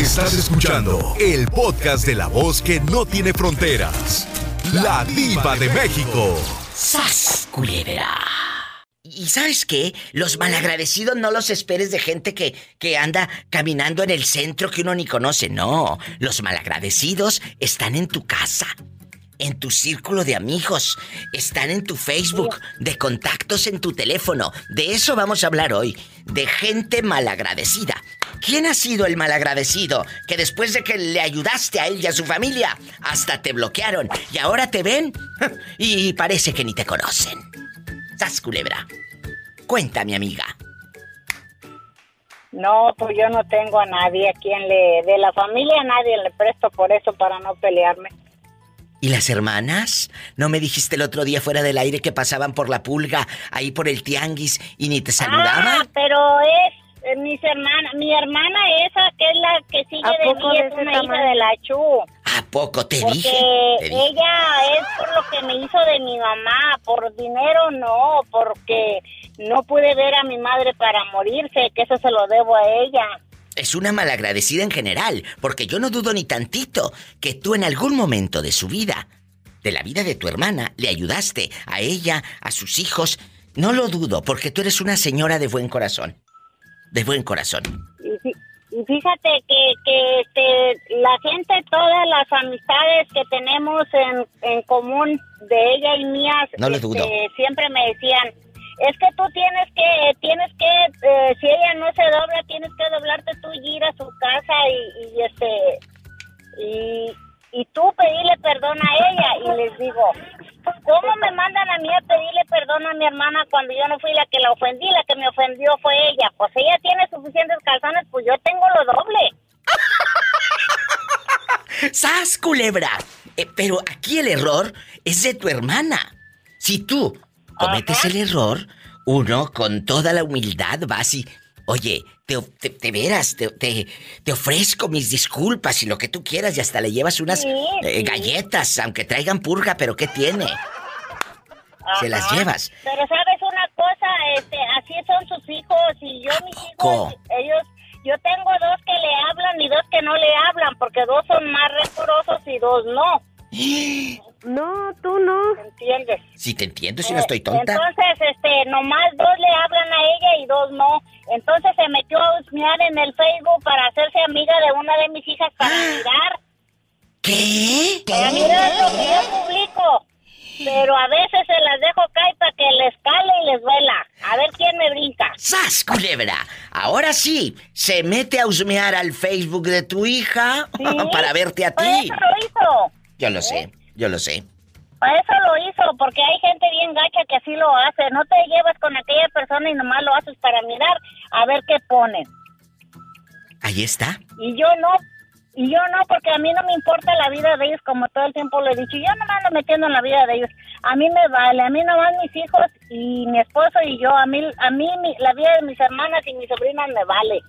Estás escuchando el podcast de la voz que no tiene fronteras. La diva de México. ¡Sas, culebra! ¿Y sabes qué? Los malagradecidos no los esperes de gente que, que anda caminando en el centro que uno ni conoce. No, los malagradecidos están en tu casa, en tu círculo de amigos, están en tu Facebook, de contactos en tu teléfono. De eso vamos a hablar hoy, de gente malagradecida. ¿Quién ha sido el malagradecido que después de que le ayudaste a él y a su familia, hasta te bloquearon y ahora te ven y parece que ni te conocen? ¡Sas, culebra! Cuenta, mi amiga. No, pues yo no tengo a nadie a quien le... De la familia a nadie le presto por eso, para no pelearme. ¿Y las hermanas? ¿No me dijiste el otro día fuera del aire que pasaban por la pulga, ahí por el tianguis, y ni te saludaban? Ah, pero es eh, mis hermanas, mi hermana esa que es la que sigue de mí es una hija de la Chu. ¿A poco te Porque dije? Te dije. ella es por lo que me hizo de mi mamá, por dinero no, porque no pude ver a mi madre para morirse, que eso se lo debo a ella. Es una malagradecida en general, porque yo no dudo ni tantito que tú en algún momento de su vida, de la vida de tu hermana, le ayudaste a ella, a sus hijos. No lo dudo, porque tú eres una señora de buen corazón. De buen corazón. Y, fí- y fíjate que, que este, la gente, todas las amistades que tenemos en, en común de ella y mías, No este, dudo. siempre me decían, es que tú tienes que, tienes que, eh, si ella no se dobla, tienes que doblarte tú y ir a su casa y, y este, y, y tú pedirle perdón a ella. Y les digo, ¿cómo me mandan a mí a pedirle perdón a mi hermana cuando yo no fui la que la ofendí? La que me ofendió fue ella. Pues ella tiene suficientes calzones, pues yo tengo lo doble. ¡Sas, culebra! Eh, pero aquí el error es de tu hermana. Si tú cometes el error, uno con toda la humildad vas y... Oye, te, te, te veras, te, te, te ofrezco mis disculpas y lo que tú quieras y hasta le llevas unas Sí, eh, galletas, aunque traigan purga, pero ¿qué tiene? Se las llevas. Pero sabes una cosa, este, así son sus hijos y yo mis hijos, ellos, yo tengo dos que le hablan y dos que no le hablan, porque dos son más rencorosos y dos no. No, tú no. ¿Entiendes? Si te entiendo, si no estoy tonta. Entonces, este, nomás dos le hablan a ella y dos no. Entonces se metió a husmear en el Facebook para hacerse amiga de una de mis hijas para mirar, ¿Qué? para mirar lo que yo publico. Pero a veces se las dejo caer para que les cale y les duela. A ver quién me brinca. ¡Sas, culebra! Ahora sí, se mete a husmear al Facebook de tu hija Sí, para verte a ti. eso lo hizo. Yo lo sé, yo lo sé. Eso lo hizo, porque hay gente bien gacha que así lo hace. No te llevas con aquella persona y nomás lo haces para mirar a ver qué ponen. Ahí está. Y yo no, y yo no, porque a mí no me importa la vida de ellos, como todo el tiempo le he dicho. Yo no me ando metiendo en la vida de ellos. A mí me vale, a mí nomás mis hijos y mi esposo y yo. A mí, a mí mi- la vida de mis hermanas y mis sobrinas me vale.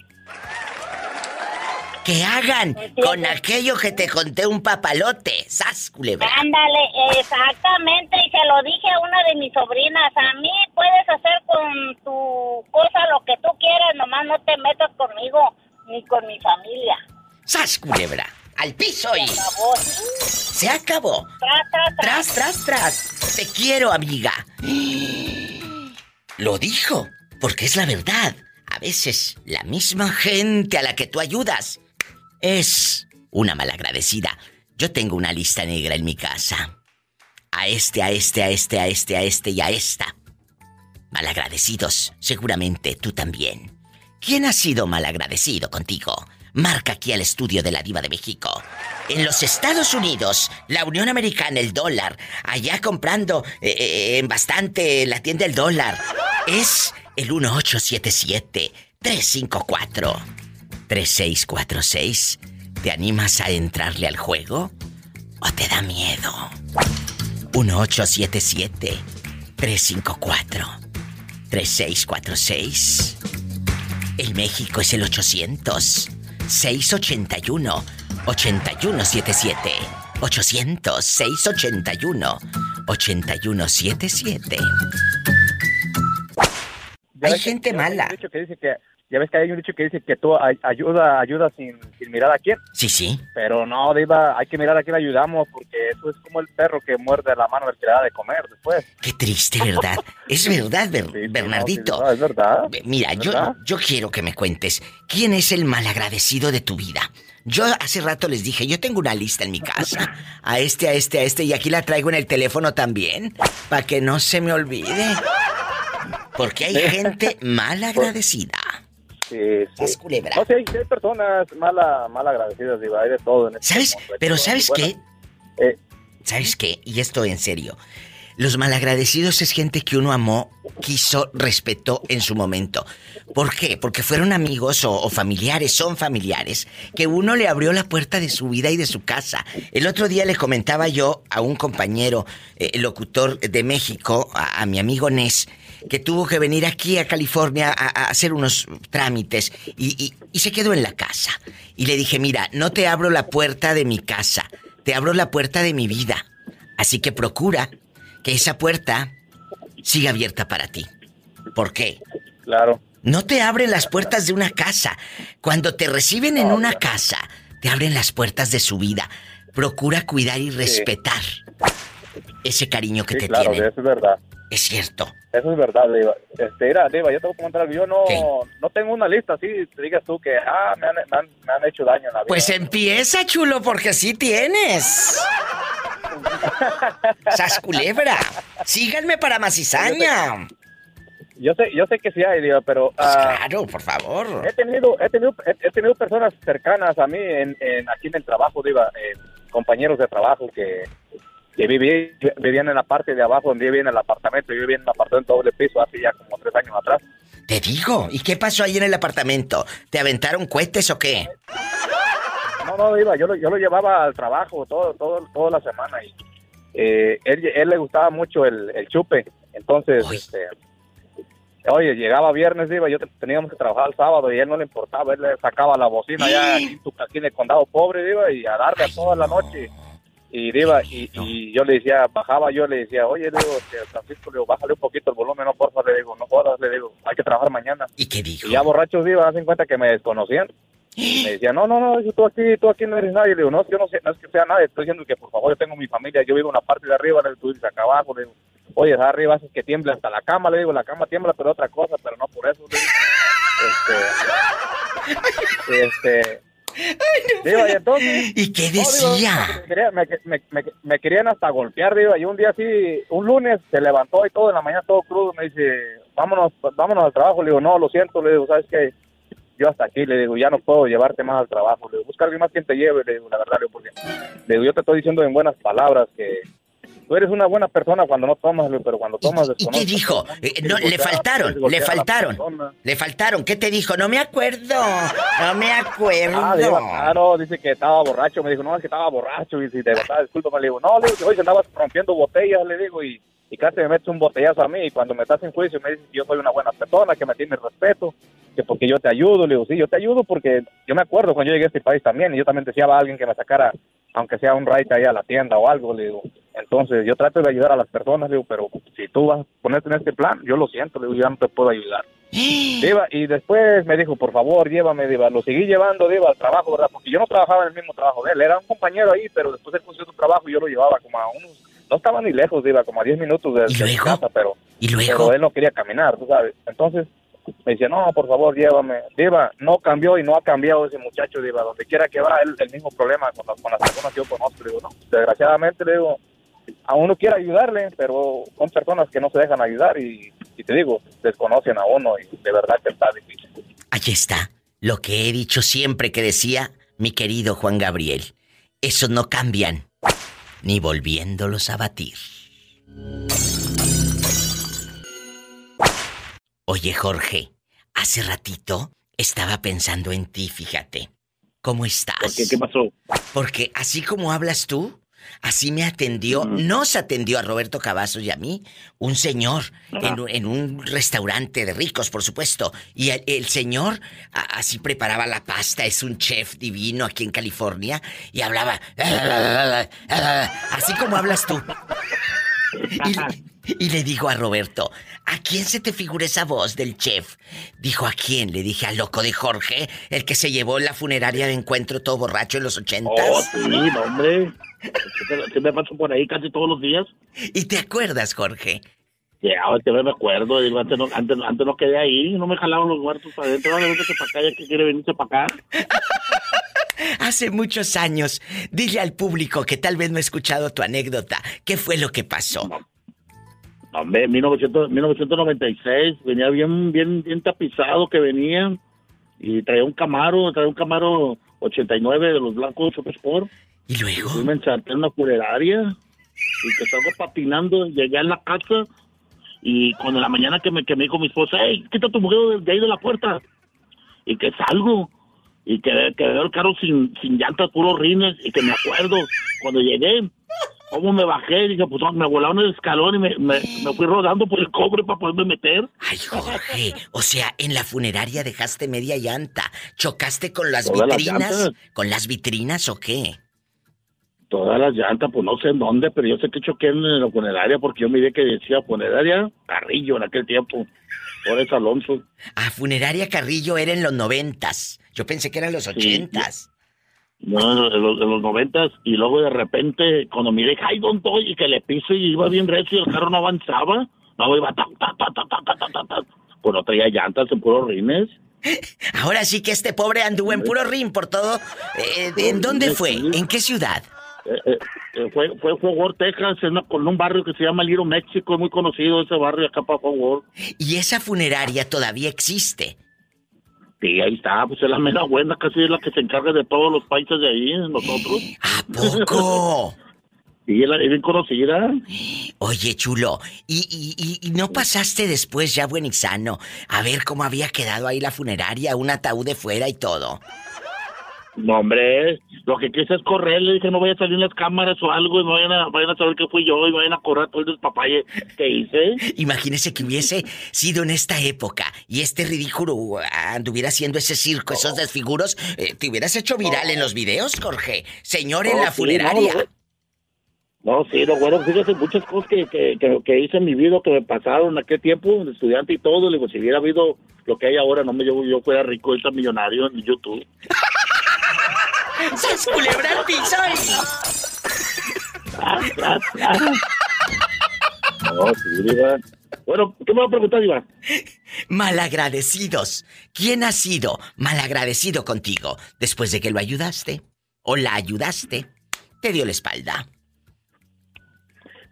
Que hagan con aquello que te conté un papalote. ¡Sas, culebra! Ándale, exactamente, y se lo dije a una de mis sobrinas, a mí puedes hacer con tu cosa lo que tú quieras, nomás no te metas conmigo ni con mi familia. ¡Sas, culebra! ¡Al piso y... Por favor. ¡Se acabó! Tras, tras, tras. ¡Tras, tras, tras! Te quiero, amiga. Lo dijo, porque es la verdad. A veces la misma gente a la que tú ayudas es una malagradecida. Yo tengo una lista negra en mi casa. A este, a este, a este, a este, a este y a esta. Malagradecidos, seguramente tú también. ¿Quién ha sido malagradecido contigo? Marca aquí al estudio de la Diva de México. En los Estados Unidos, la Unión Americana, el dólar, allá comprando eh, eh, en bastante la tienda El Dólar, es el 1877-354-3646. ¿Te animas a entrarle al juego? ¿O te da miedo? 1877-354-3646. El México es el 800-681-8177. 800-681-8177. Hay gente mala. dicho que dice que ya ves que hay un dicho que dice que tú ayuda, ayuda sin, mirar a quién. Sí, sí. Pero no, Diva, hay que mirar a quién ayudamos porque eso es como el perro que muerde la mano del que le da de comer después. Qué triste, ¿verdad? es verdad, Bernardito. es verdad. Mira, yo, yo quiero que me cuentes, ¿quién es el malagradecido de tu vida? Yo hace rato les dije, yo tengo una lista en mi casa. A este, a este, a este, y aquí la traigo en el teléfono también, para que no se me olvide. Porque hay gente mal agradecida. Sí, sí. culebra. No, sí, hay, personas mal, mal agradecidas, digo, hay de todo. En este ¿Sabes? Pero ¿sabes qué? Eh, ¿Sabes qué? Y esto en serio. Los malagradecidos es gente que uno amó, quiso, respetó en su momento. ¿Por qué? Porque fueron amigos o, familiares, son familiares, que uno le abrió la puerta de su vida y de su casa. El otro día le comentaba yo a un compañero eh, locutor de México, a, mi amigo Nes, que tuvo que venir aquí a California a, hacer unos trámites y, y se quedó en la casa. Y le dije, mira, no te abro la puerta de mi casa, te abro la puerta de mi vida. Así que procura que esa puerta siga abierta para ti. ¿Por qué? Claro. No te abren las puertas de una casa. Cuando te reciben en una casa, te abren las puertas de su vida. Procura cuidar y respetar ese cariño que te claro, tienen. Eso es verdad. Es cierto. Eso es verdad, Diva. Este, mira, Diva, yo te voy a comentar algo. Yo no, no tengo una lista así, te digas tú que, ah, me han, me han, hecho daño en la vida. Pues empieza, chulo, porque sí tienes. ¡Sas culebra! ¡Síganme para Macizaña! Yo sé, yo sé que sí hay, Diva, pero... Pues ah, claro, por favor. He tenido, he tenido, he, tenido personas cercanas a mí en, aquí en el trabajo, Diva, eh, compañeros de trabajo que que viví, vivían en la parte de abajo donde vivía en el apartamento. Yo vivía en un apartamento doble piso hace ya como tres años atrás. Te digo, ¿y qué pasó ahí en el apartamento? ¿Te aventaron cohetes o qué? No, no, iba, yo lo, yo lo llevaba al trabajo todo, todo, toda la semana y eh, él, él, le gustaba mucho el, chupe, entonces, este, oye, llegaba viernes, iba, yo teníamos que trabajar el sábado y él no le importaba, él le sacaba la bocina ya aquí, en el condado pobre, iba, y a darle a toda la noche y iba y, yo le decía, bajaba yo, le decía, oye, le digo, Francisco, le digo, bájale un poquito el volumen, no, porfa, le digo, no jodas, le digo, hay que trabajar mañana. ¿Y qué dijo? Y ya borrachos iba, hacen cuenta que me desconocían. Me decía, no, no, no, tú aquí, tú aquí no eres nadie. Le digo, no, yo no sé, no es que sea nadie, estoy diciendo que por favor yo tengo mi familia, yo vivo en la parte de arriba, tú dices acá abajo, le digo, oye, arriba haces que tiemble hasta la cama, le digo, la cama tiembla, pero otra cosa, pero no por eso, le digo. Este, este, y, entonces, ¿Y qué decía? me, querían hasta golpear, digo, y un día así, un lunes se levantó y todo, en la mañana todo crudo, me dice, vámonos, vámonos al trabajo, le digo, no, lo siento, le digo, ¿sabes qué? Yo hasta aquí, le digo, ya no puedo llevarte más al trabajo, le digo, busca alguien más quien te lleve, le digo, la verdad, le digo, porque, le digo, yo te estoy diciendo en buenas palabras que tú eres una buena persona cuando no tomas, pero cuando tomas ¿Y, qué dijo? Eh, no, le faltaron, le faltaron. Le faltaron. ¿Qué te dijo? No me acuerdo. No me acuerdo. Ah, claro, dice que estaba borracho. Me dijo, no, es que estaba borracho. Y si te verdad, disculpa, le digo, no, le digo, que hoy andabas rompiendo botellas, le digo, y, y casi me metes un botellazo a mí. Y cuando me estás en juicio me dices que yo soy una buena persona, que me tienes respeto, que porque yo te ayudo. Le digo, sí, yo te ayudo porque yo me acuerdo cuando yo llegué a este país también, y yo también decía a alguien que me sacara aunque sea un ride ahí a la tienda o algo, le digo. Entonces, yo trato de ayudar a las personas, le digo, pero si tú vas a ponerte en este plan, yo lo siento, le digo, ya no te puedo ayudar. Diva, y después me dijo, por favor, llévame, Diva. Lo seguí llevando, Diva, al trabajo, ¿verdad? Porque yo no trabajaba en el mismo trabajo de él. Era un compañero ahí, pero después él consiguió su trabajo y yo lo llevaba como a unos... No estaba ni lejos, Diva, como a 10 minutos de, de casa, pero, ¿Y luego? pero él no quería caminar, tú sabes. Entonces, me dice, no, por favor, llévame. Diva, no cambió y no ha cambiado ese muchacho, Diva. Donde quiera que va, él el mismo problema con, las, personas que yo conozco. digo, no, desgraciadamente, le digo, a uno quiere ayudarle, pero son personas que no se dejan ayudar y, y te digo, desconocen a uno y de verdad que está difícil. Allí está, lo que he dicho siempre que decía mi querido Juan Gabriel. Esos no cambian, ni volviéndolos a batir. Oye, Jorge, hace ratito estaba pensando en ti, fíjate. ¿Cómo estás? ¿Por qué? ¿Qué pasó? Porque así como hablas tú, así me atendió, nos atendió a Roberto Cavazos y a mí, un señor en, un restaurante de ricos, por supuesto. Y el, señor así preparaba la pasta, es un chef divino aquí en California, y hablaba así como hablas tú. Y le digo a Roberto, ¿a quién se te figura esa voz del chef? Dijo, ¿a quién? Le dije, al loco de Jorge, el que se llevó la funeraria de encuentro todo borracho en los ochentas. Oh, sí, no, hombre. Se me paso por ahí casi todos los días. ¿Y te acuerdas, Jorge? Ya, ahorita me acuerdo, antes no, antes, antes no quedé ahí, no me jalaban los muertos para adentro, ahora vente para acá, ya que quiere venirse para acá. Hace muchos años, dile al público que tal vez no ha escuchado tu anécdota, ¿qué fue lo que pasó? Hombre, 1900, 1996, venía bien, bien, bien tapizado que venía y traía un Camaro, traía un Camaro 89 de los blancos Super Sport. ¿Y luego? Y me ensarté en una funeraria y que salgo patinando, llegué a la casa y cuando en la mañana que me, que me dijo mi esposa, hey, quita tu mujer de, ahí de la puerta. Y que salgo. Y que, que veo el carro sin, sin llantas, puros rines. Y que me acuerdo, cuando llegué, cómo me bajé. Dije, pues me volaron el escalón y me, me, me, fui rodando por el cobre para poderme meter. Ay, Jorge. O sea, en la funeraria dejaste media llanta. ¿Chocaste con las vitrinas? ¿Con las vitrinas o qué? todas las llantas, pues no sé en dónde, pero yo sé que choqué en la funeraria porque yo miré que decía funeraria Carrillo en aquel tiempo. Por eso Alonso. Ah, funeraria Carrillo era en los noventas. Yo pensé que eran los ochentas. No, en los, noventas. Y luego de repente, cuando miré, ay, don estoy? Y que le pise y iba bien recio, el carro no avanzaba. No, iba ta, ta, ta, ta, ta, ta, ta, ta. Pues no traía llantas en puros rines. Ahora sí que este pobre anduvo en puro rin por todo. Eh, ¿En dónde fue? ¿En qué ciudad? Eh, eh, eh, fue, fue Fort Worth, Texas, en, un barrio que se llama Little México, es muy conocido ese barrio acá para Fort Worth. ¿Y esa funeraria todavía existe? Sí, ahí está, pues es la mera buena, casi es la que se encarga de todos los países de ahí, nosotros. ¿A poco? sí, es, bien conocida. Oye, chulo, ¿y, y, y, no pasaste después ya buen y sano a ver cómo había quedado ahí la funeraria, un ataúd de fuera y todo? No, hombre, lo que quise es correr, le dije no voy a salir en las cámaras o algo y me vayan a, vayan a saber que fui yo y vayan a correr todo el despapalle que hice. Imagínese que hubiese sido en esta época y este ridículo anduviera haciendo ese circo, esos desfiguros, eh, te hubieras hecho viral en los videos, Jorge. Señor en la funeraria. No, sí, no, bueno, fíjese muchas cosas que, que, que, hice en mi vida, que me pasaron aquel tiempo, estudiante y todo. Le digo, si hubiera habido lo que hay ahora, no me yo, yo fuera rico, esta millonario en YouTube. ¡Se culebra el piso No, sí, Bueno, ¿qué me va a preguntar, Iván? Malagradecidos. ¿Quién ha sido malagradecido contigo después de que lo ayudaste? ¿O la ayudaste? Te dio la espalda.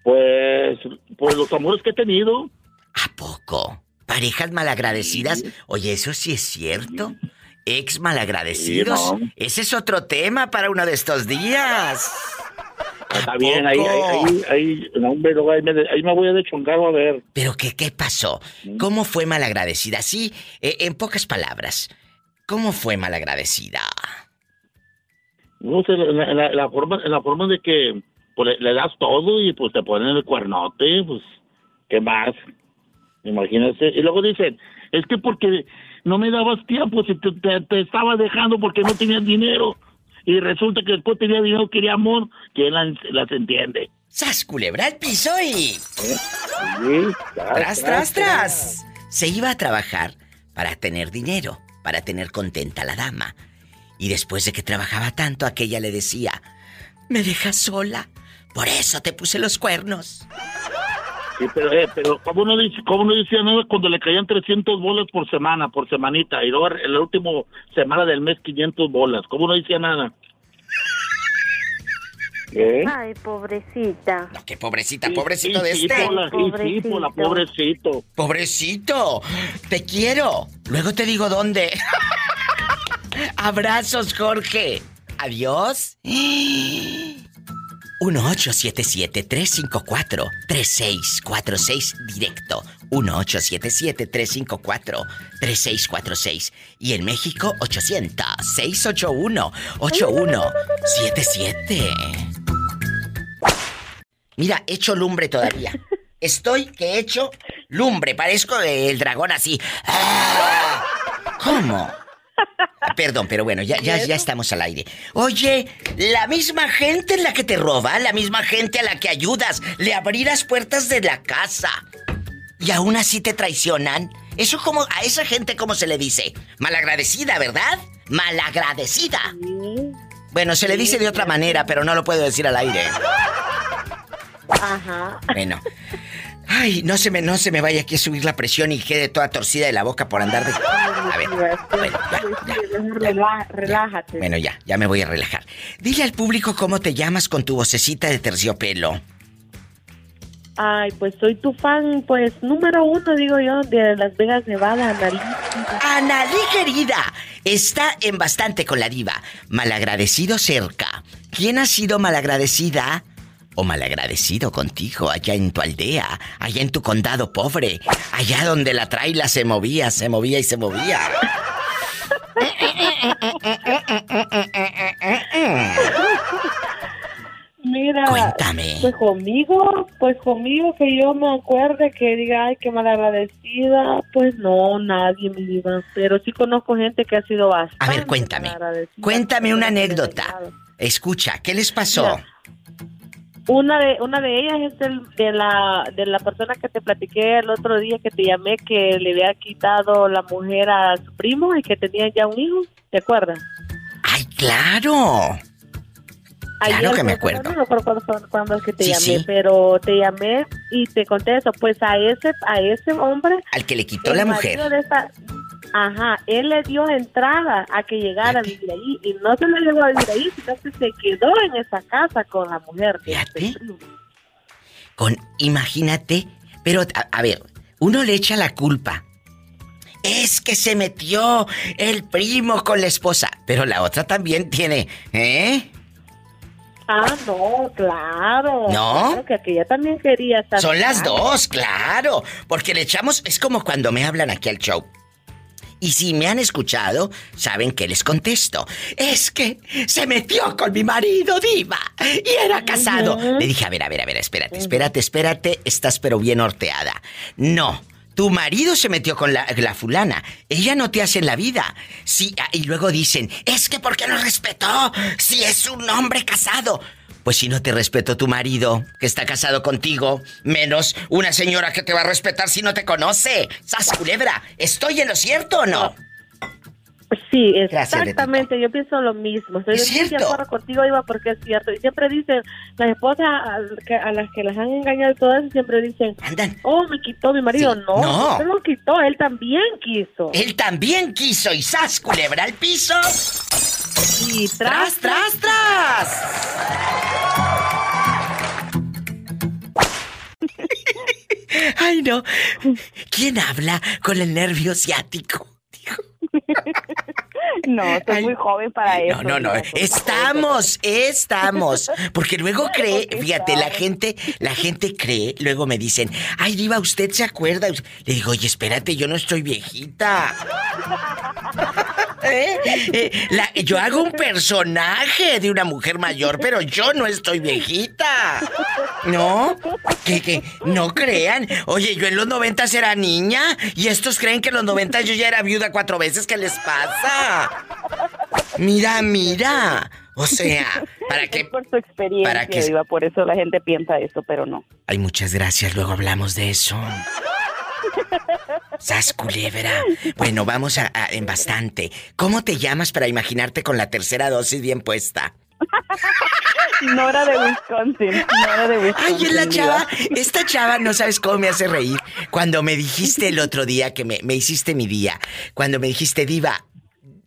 Pues, pues los amores que he tenido. ¿A poco? ¿Parejas malagradecidas? Oye, ¿eso sí es cierto? Ex malagradecidos. Ese es otro tema para uno de estos días. Está bien, ahí, ahí, ahí, ahí, me, voy a dechongar a ver. ¿Pero qué, qué pasó? Mm. ¿Cómo fue malagradecida? Sí, eh, en pocas palabras, ¿cómo fue malagradecida? No sé, la, la, forma, la forma de que pues, le, das todo y pues te ponen el cuernote, pues, ¿qué más? Imagínate. Y luego dicen, es que porque no me dabas tiempo, si te, estaba dejando porque no tenías dinero. Y resulta que después tenía dinero, quería amor, ¿quién las, entiende? ¡Sas, culebra el piso y... tras, tras, tras. Se iba a trabajar para tener dinero, para tener contenta a la dama. Y después de que trabajaba tanto, aquella le decía, me dejas sola, por eso te puse los cuernos. Sí, pero, eh, pero ¿cómo no, ¿cómo no decía nada cuando le caían 300 bolas por semana, por semanita? Y luego en la última semana del mes 500 bolas. ¿Cómo no decía nada? ¿Qué? Ay, pobrecita. No, qué pobrecita, pobrecito de este. pobrecito. la pobrecito. Pobrecito. Te quiero. Luego te digo dónde. Abrazos, Jorge. Adiós. 1877-354-3646 directo. 1877-354-3646. Y en México, 800-681-8177. Mira, hecho lumbre todavía. Estoy que he hecho lumbre. Parezco el dragón así. ¡Ah! ¿Cómo? Perdón, pero bueno, ya, ya, ya estamos al aire. Oye, la misma gente es la que te roba, la misma gente a la que ayudas, le abrirás puertas de la casa. Y aún así te traicionan. Eso como, a esa gente, ¿cómo se le dice? Malagradecida, ¿verdad? Malagradecida. Bueno, se le dice de otra manera, pero no lo puedo decir al aire. Ajá. Bueno. Ay, no se me, no se me vaya aquí a subir la presión y quede toda torcida de la boca por andar de. A ver. Bueno, ya, ya, Relájate. Bueno, ya, ya me voy a relajar. Dile al público cómo te llamas con tu vocecita de terciopelo. Ay, pues soy tu fan, pues número uno, digo yo, de Las Vegas, Nevada, Analí. Analí, querida, está en bastante con la diva. Malagradecido cerca. ¿Quién ha sido malagradecida o malagradecido contigo allá en tu aldea, allá en tu condado pobre, allá donde la traila se movía, se movía y se movía? Mira, Cuéntame. pues conmigo, pues conmigo que yo me acuerde que diga, ay, qué malagradecida, pues no, nadie me diga, pero sí conozco gente que ha sido bastante A ver, cuéntame. Cuéntame una anécdota. Escucha, ¿qué les pasó? Mira. Una de una de ellas es el, de la de la persona que te platiqué el otro día que te llamé que le había quitado la mujer a su primo y que tenía ya un hijo, ¿te acuerdas? ¡Ay, claro! Claro que me acuerdo. No me acuerdo cuándo, cuándo- cuándo es que te Sí, llamé, sí. pero te llamé y te conté eso. Pues a ese a ese hombre Al que le quitó la mujer. de esa- ajá, él le dio entrada a que llegara a vivir ahí y no se le llevó a vivir ahí, sino que se quedó en esa casa con la mujer. de Fíjate. Con, imagínate, pero a, a ver, uno le echa la culpa. Es que se metió el primo con la esposa, pero la otra también tiene, ¿eh? Ah, no, claro. ¿No? Claro que aquella también quería estar. Son las dos, claro. Porque le echamos, es como cuando me hablan aquí al show. Y si me han escuchado, saben que les contesto. Es que se metió con mi marido, diva. Y era casado. Le dije, a ver, a ver, a ver, espérate, espérate, espérate. Estás pero bien horteada. No. Tu marido se metió con la, la fulana. Ella no te hace en la vida. Sí, ah, y luego dicen, es que ¿por qué no respetó? Si es un hombre casado. Pues si no te respetó tu marido, que está casado contigo, menos una señora que te va a respetar si no te conoce. ¡Sas culebra! ¿Estoy en lo cierto o no? Sí, Gracias, exactamente. Yo pienso lo mismo. Estoy Es de acuerdo contigo, Iba, porque es cierto. Y siempre dicen, las esposas a, que- a las que las han engañado eso, siempre dicen, Andan. oh, me quitó mi marido. Sí, No, no. no lo quitó, él también quiso. Él también quiso y sas culebra al piso. Y ¡Tras, tras, tras! Ay, no. ¿Quién habla con el nervio ciático? Dijo. No, soy Ay. muy joven para eso. No, no, no. Estamos, estamos. Porque luego cree, fíjate, la gente, la gente cree, luego me dicen, ay, Diva, ¿usted se acuerda? Le digo, oye, espérate, yo no estoy viejita. ¿Eh? Eh, la- yo hago un personaje de una mujer mayor, pero yo no estoy viejita. ¿No? Que, que no crean. Oye, yo en los noventas era niña y estos creen que en los noventas yo ya era viuda cuatro veces. ¿Qué les pasa? Mira, mira. O sea, para Es que... por su experiencia, para que- Diva, por eso la gente piensa eso, pero no. Ay, muchas gracias, luego hablamos de eso. Sas culebra. Bueno, vamos a, a- en bastante. ¿Cómo te llamas para imaginarte con la tercera dosis bien puesta? No era de Wisconsin, no era de Wisconsin. Ay, es la chava. Esta chava no sabes cómo me hace reír. Cuando me dijiste el otro día que me, me hiciste mi día. Cuando me dijiste, Diva,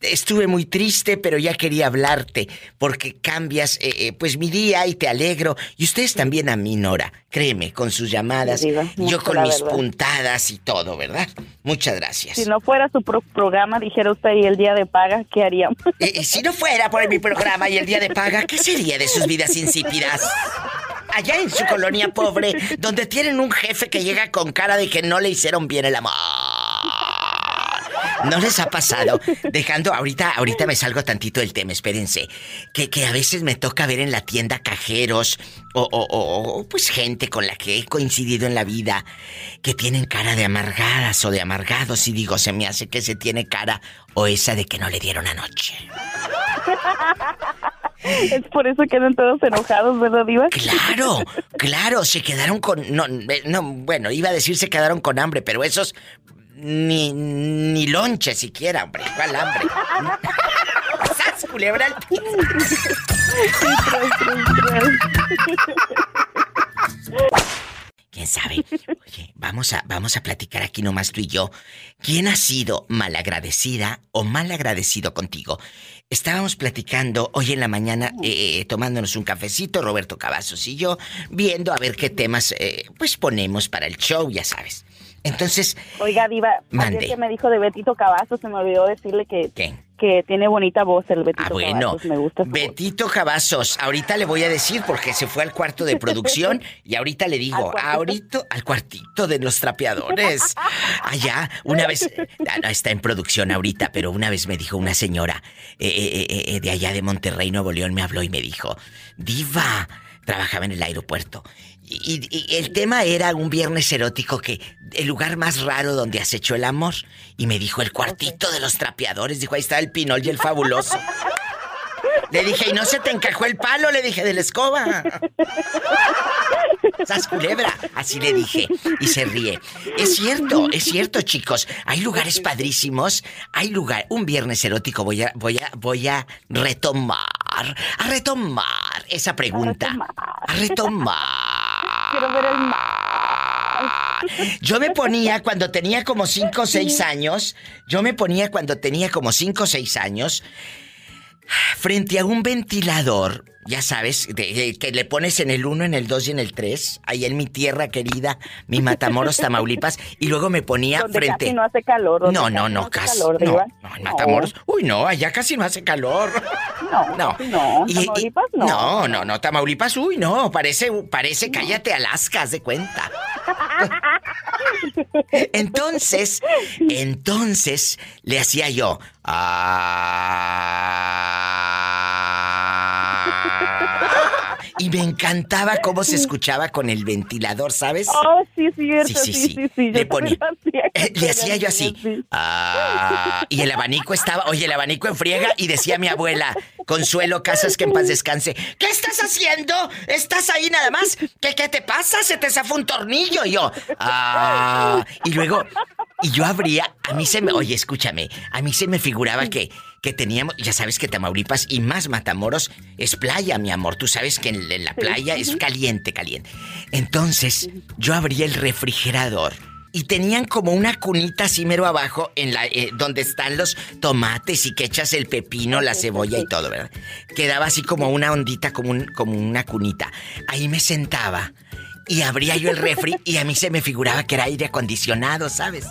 estuve muy triste, pero ya quería hablarte. Porque cambias, eh, eh, pues, mi día y te alegro. Y ustedes también a mí, Nora. Créeme, con sus llamadas. Yo con mis verdad. puntadas y todo, ¿verdad? Muchas gracias. Si no fuera su pro- programa, dijera usted, y el día de paga, ¿qué haríamos? Eh, si no fuera por mi programa y el día de paga, ¿qué sería de sus vidas insípidas? Allá en su colonia pobre, donde tienen un jefe que llega con cara de que no le hicieron bien el amor. ¿No les ha pasado? Dejando, ahorita, ahorita me salgo tantito del tema, espérense. Que, que a veces me toca ver en la tienda cajeros o, o, o, pues gente con la que he coincidido en la vida que tienen cara de amargadas o de amargados y digo, se me hace que se tiene cara o esa de que no le dieron anoche. Es por eso que quedan todos enojados, ¿verdad, Diva? Claro, claro, se quedaron con. No, no, bueno, iba a decir se quedaron con hambre, pero esos. Ni, ni lonche siquiera, hombre. ¿Cuál hambre? ¡Sas, culebra al piso! ¿Quién sabe? Oye, vamos a, vamos a platicar aquí nomás tú y yo. ¿Quién ha sido malagradecida o malagradecido contigo? Estábamos platicando hoy en la mañana, eh, eh, tomándonos un cafecito, Roberto Cavazos y yo, viendo a ver qué temas eh, pues ponemos para el show, ya sabes. Entonces. Oiga, Diva, Mande. ayer que me dijo de Betito Cavazos, se me olvidó decirle que, ¿Qué? que tiene bonita voz el Betito Ah, bueno. Cavazos. Me gusta su voz. Betito Cavazos, ahorita le voy a decir porque se fue al cuarto de producción y ahorita le digo, ahorita al cuartito de los trapeadores. Allá, una vez, ah, no, está en producción ahorita, pero una vez me dijo una señora eh, eh, eh, de allá de Monterrey, Nuevo León, me habló y me dijo, Diva, trabajaba en el aeropuerto. Y, y el tema era un viernes erótico que el lugar más raro donde has hecho el amor. Y me dijo el cuartito de los trapeadores. Dijo, ahí está el pinol y el fabuloso. Le dije, ¿y no se te encajó el palo? Le dije, de la escoba. ¡Sas culebra! Así le dije. Y se ríe. Es cierto, es cierto, chicos. Hay lugares padrísimos. Hay lugar. Un viernes erótico voy a, voy a, voy a retomar. A retomar esa pregunta. A retomar. Quiero ver el mar. Yo me ponía cuando tenía como 5 o 6 años, yo me ponía cuando tenía como 5 o 6 años, frente a un ventilador, ya sabes, de- de- que le pones en el 1, en el 2 y en el 3, ahí en mi tierra querida, mi Matamoros, Tamaulipas, y luego me ponía Donde frente... casi no hace calor. No, no, no, casi. calor, no, no, en Matamoros. Uy, no, allá casi no hace calor. No, No. no. Y- Tamaulipas no. No, no, no, Tamaulipas, uy, no, parece, parece, cállate Alaska, haz de cuenta. Entonces, entonces le hacía yo. "Ah". Y me encantaba cómo se escuchaba con el ventilador, ¿sabes? Oh, sí, cierto, Sí, sí, sí, sí, sí. Le ponía- Eh, le hacía yo así. sí. Ah, y el abanico estaba, oye, el abanico en friega y decía mi abuela, Consuelo Casas, que en paz descanse, ¿qué estás haciendo? ¿Estás ahí nada más? ¿Qué, qué te pasa? Se te zafó un tornillo. Y yo, ah, y luego, y yo abría, a mí se me, oye, escúchame, a mí se me figuraba que, que teníamos, ya sabes que Tamaulipas y más Matamoros es playa, mi amor. Tú sabes que en, en la playa es caliente, caliente. Entonces, yo abría el refrigerador y tenían como una cunita así mero abajo en la eh, donde están los tomates y que echas el pepino, la cebolla y todo, ¿verdad? Quedaba así como una ondita, como, un, como una cunita. Ahí me sentaba y abría yo el refri y a mí se me figuraba que era aire acondicionado, ¿sabes?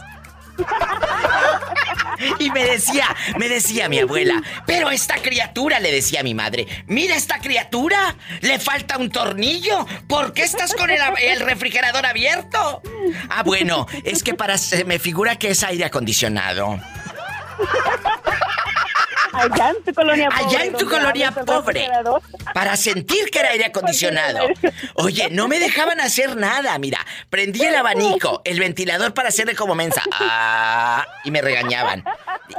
Y me decía, me decía mi abuela, pero esta criatura, le decía a mi madre, mira esta criatura, le falta un tornillo, ¿por qué estás con el, el refrigerador abierto? Ah, bueno, es que para se me figura que es aire acondicionado. Allá en tu colonia pobre. Allá en tu colonia pobre. Para sentir que era aire acondicionado. Oye, no me dejaban hacer nada. Mira, prendí el abanico, el ventilador para hacerle como mensa. Ah, y me regañaban.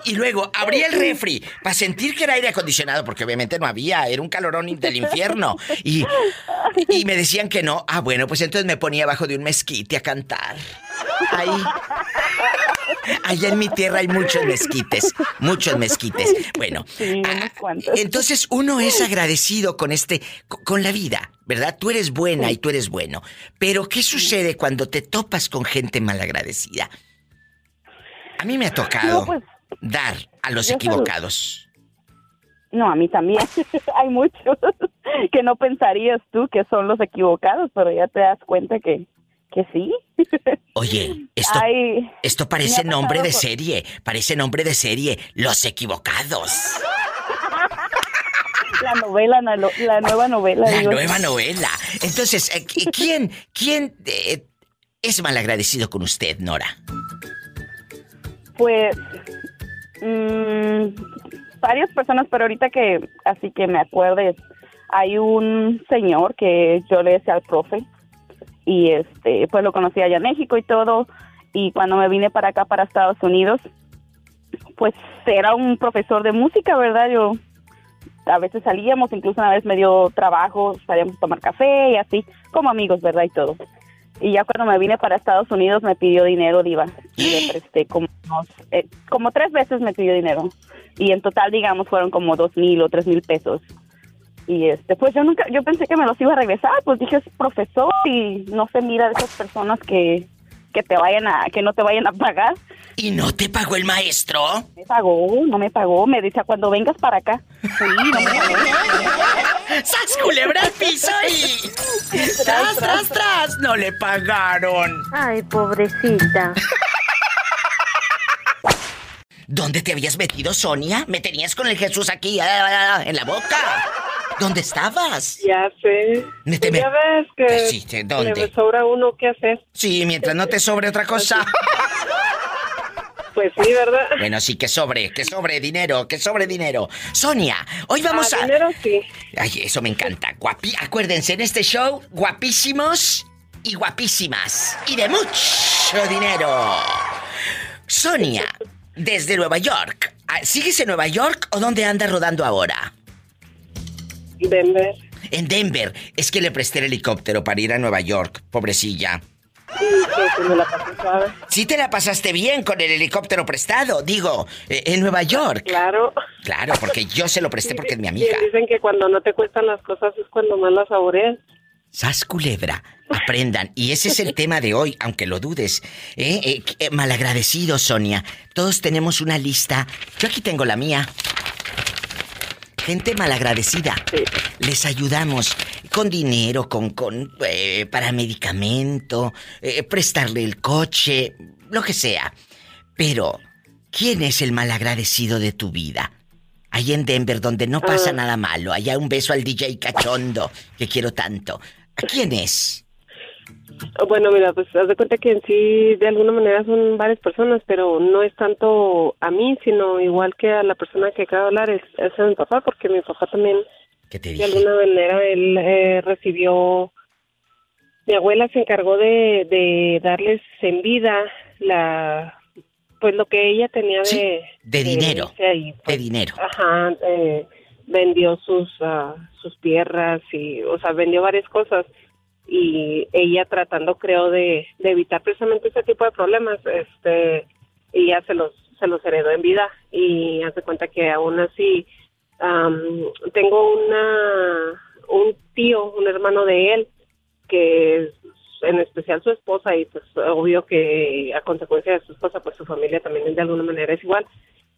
Y luego abrí el refri para sentir que era aire acondicionado, porque obviamente no había, era un calorón del infierno. Y, y me decían que no. Ah, bueno, pues entonces me ponía abajo de un mezquite a cantar. Ahí. Allá en mi tierra hay muchos mezquites, muchos mezquites. Bueno, Sí, ah, entonces uno es agradecido con este, co- con la vida, ¿verdad? Tú eres buena y tú eres bueno. Pero ¿qué sucede cuando te topas con gente malagradecida? A mí me ha tocado No, pues, dar a los equivocados. No, a mí también. Hay muchos que no pensarías tú que son los equivocados, pero ya te das cuenta que, que sí. Oye, esto, Ay, esto parece nombre de por- serie, parece nombre de serie, Los equivocados. la novela, la, la nueva novela. La nueva novela. Entonces, eh, ¿quién, quién eh, es malagradecido con usted, Nora? Pues Mm, varias personas, pero ahorita que así que me acuerdes, hay un señor que yo le decía al profe y este pues lo conocí allá en México y todo y cuando me vine para acá para Estados Unidos pues era un profesor de música, ¿verdad? Yo a veces salíamos, incluso una vez me dio trabajo, salíamos a tomar café y así, como amigos, ¿verdad? Y todo. Y ya cuando me vine para Estados Unidos me pidió dinero, Diva. Y le presté como, eh, como tres veces me pidió dinero. Y en total, digamos, fueron como dos mil o tres mil pesos. Y este, pues yo nunca, yo pensé que me los iba a regresar, pues dije es profesor y no se mira de esas personas que, que te vayan a, que no te vayan a pagar. ¿Y no te pagó el maestro? Me pagó, no me pagó, me decía cuando vengas para acá. Sí, no me pagó. ¡Sas culebra al piso y... ¡Tras, tras, tras! ¡No le pagaron! Ay, pobrecita. ¿Dónde te habías metido, Sonia? Me tenías con el Jesús aquí, ah, ah, en la boca. ¿Dónde estabas? Ya sé. Me te- ya ves que Pues sí, ¿de dónde? le sobra uno qué hacer. Sí, mientras no te sobre otra cosa. Pues sí, ¿verdad? Bueno, sí, que sobre, que sobre dinero, que sobre dinero. Sonia, hoy vamos Ah, a... dinero sí. Ay, eso me encanta. Guapi... Acuérdense, en este show, guapísimos y guapísimas. Y de mucho dinero. Sonia, desde Nueva York. Ah, ¿Sigues en Nueva York o dónde andas rodando ahora? Denver. En Denver. Es que le presté el helicóptero para ir a Nueva York, pobrecilla. Sí, que me la pasé suave. Sí te la pasaste bien con el helicóptero prestado, digo, eh, en Nueva York. Claro. Claro, porque yo se lo presté porque es mi amiga. Dicen que cuando no te cuestan las cosas es cuando más las saboreas. Sas culebra, aprendan. Y ese es el tema de hoy, aunque lo dudes. ¿eh? Eh, eh, malagradecidos, Sonia. Todos tenemos una lista. Yo aquí tengo la mía. Gente malagradecida. Les ayudamos con dinero, con, con eh, para medicamento, eh, prestarle el coche, lo que sea. Pero, ¿quién es el malagradecido de tu vida? Ahí en Denver, donde no pasa Ah. nada malo. Allá un beso al DJ cachondo, que quiero tanto. ¿A quién es? Bueno, mira, pues haz de cuenta que en sí de alguna manera son varias personas, pero no es tanto a mí, sino igual que a la persona que acaba de hablar, es, es a mi papá, porque mi papá también, ¿Qué te de alguna manera, él eh, recibió, mi abuela se encargó de, de darles en vida la, pues lo que ella tenía de... Sí, de dinero. De pues, dinero. Ajá, eh, vendió sus ah, sus tierras y, o sea, vendió varias cosas y ella tratando, creo, de, de evitar precisamente ese tipo de problemas, este, ella se los se los heredó en vida. Y hace cuenta que aún así am, tengo una un tío, un hermano de él que es en especial su esposa y pues obvio que a consecuencia de su esposa pues su familia también de alguna manera es igual.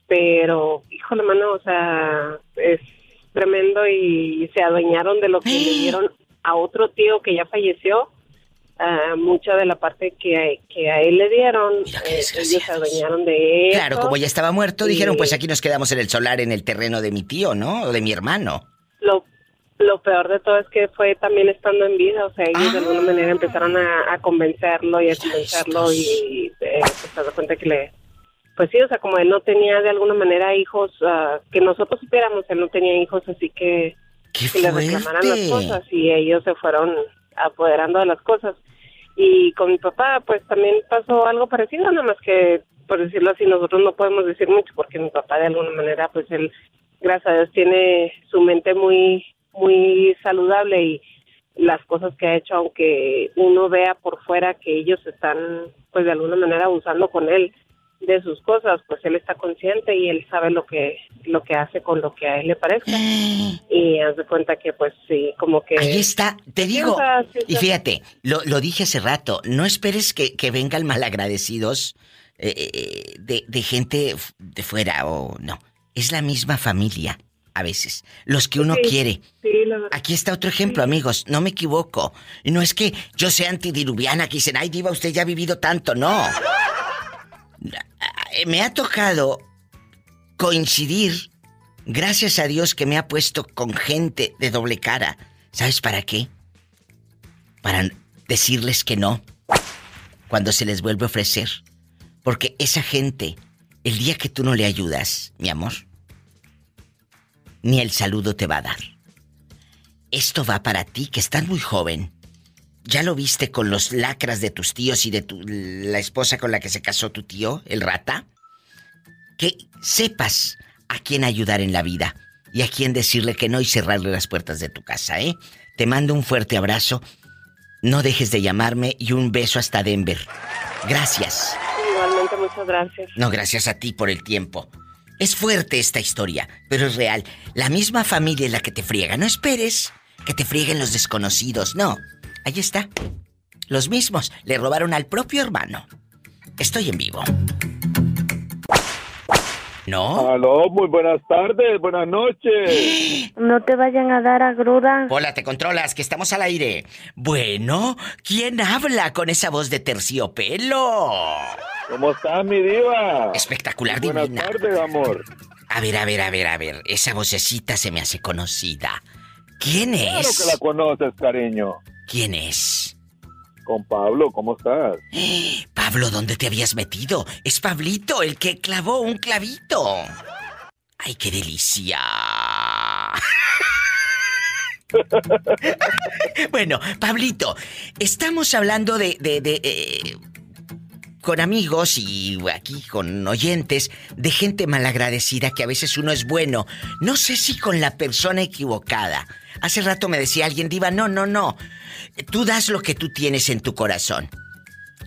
Pero híjole mano o sea es tremendo y se adueñaron de lo que le dieron a otro tío que ya falleció ah, mucha de la parte que, que a él le dieron eh, ellos se adueñaron de eso Claro, como ya estaba muerto, dijeron, pues aquí nos quedamos en el solar, en el terreno de mi tío, ¿no? O de mi hermano. lo lo peor de todo es que fue también estando en vida, o sea, ellos de alguna manera empezaron a, a convencerlo y a convencerlo y eh, pues se da cuenta que le, pues sí, o sea, como él no tenía de alguna manera hijos ah, que nosotros supiéramos, él no tenía hijos, así que, que le reclamaran las cosas y ellos se fueron apoderando de las cosas. Y con mi papá, pues también pasó algo parecido, nada más que, por decirlo así, nosotros no podemos decir mucho porque mi papá de alguna manera, pues él, gracias a Dios, tiene su mente muy, muy saludable y las cosas que ha hecho, aunque uno vea por fuera que ellos están, pues de alguna manera abusando con él de sus cosas, pues él está consciente y él sabe lo que lo que hace con lo que a él le parece y haz de cuenta que pues sí, como que Ahí está, te digo. Y fíjate, lo, lo dije hace rato, no esperes que, que vengan malagradecidos eh, eh, de, de gente de fuera o no. Es la misma familia, a veces. Los que uno Sí, quiere. sí, la verdad. Aquí está otro ejemplo, amigos. No me equivoco. Y no es que yo sea antidiluviana, que dicen, ay, Diva, usted ya ha vivido tanto. No. Eh, Me ha tocado coincidir, gracias a Dios que me ha puesto con gente de doble cara. ¿Sabes para qué? Para decirles que no cuando se les vuelve a ofrecer. Porque esa gente el día que tú no le ayudas, mi amor, ni el saludo te va a dar. Esto va para ti que estás muy joven. ¿Ya lo viste con los lacras de tus tíos y de tu, la esposa con la que se casó tu tío, el rata? Que sepas a quién ayudar en la vida y a quién decirle que no y cerrarle las puertas de tu casa, ¿eh? Te mando un fuerte abrazo. No dejes de llamarme y un beso hasta Denver. Gracias. Igualmente, muchas gracias. No, gracias a ti por el tiempo. Es fuerte esta historia, pero es real. La misma familia es la que te friega. No esperes que te frieguen los desconocidos. No. Ahí está. Los mismos le robaron al propio hermano. Estoy en vivo. ¿No? Aló, muy buenas tardes, buenas noches. No te vayan a dar a gruda. Hola, te controlas, que estamos al aire. Bueno, ¿quién habla con esa voz de terciopelo? ¿Cómo estás, mi diva? Espectacular, buenas divina. Buenas tardes, amor. A ver, a ver, a ver, a ver. Esa vocecita se me hace conocida. ¿Quién es? Claro que la conoces, cariño. ¿Quién es? Con Pablo, ¿cómo estás? Pablo, ¿dónde te habías metido? Es Pablito, el que clavó un clavito. ¡Ay, qué delicia! bueno, Pablito, estamos hablando de... de, de eh, con amigos y aquí con oyentes de gente malagradecida que a veces uno es bueno. No sé si con la persona equivocada. Hace rato me decía alguien, diva, no, no, no. Tú das lo que tú tienes en tu corazón.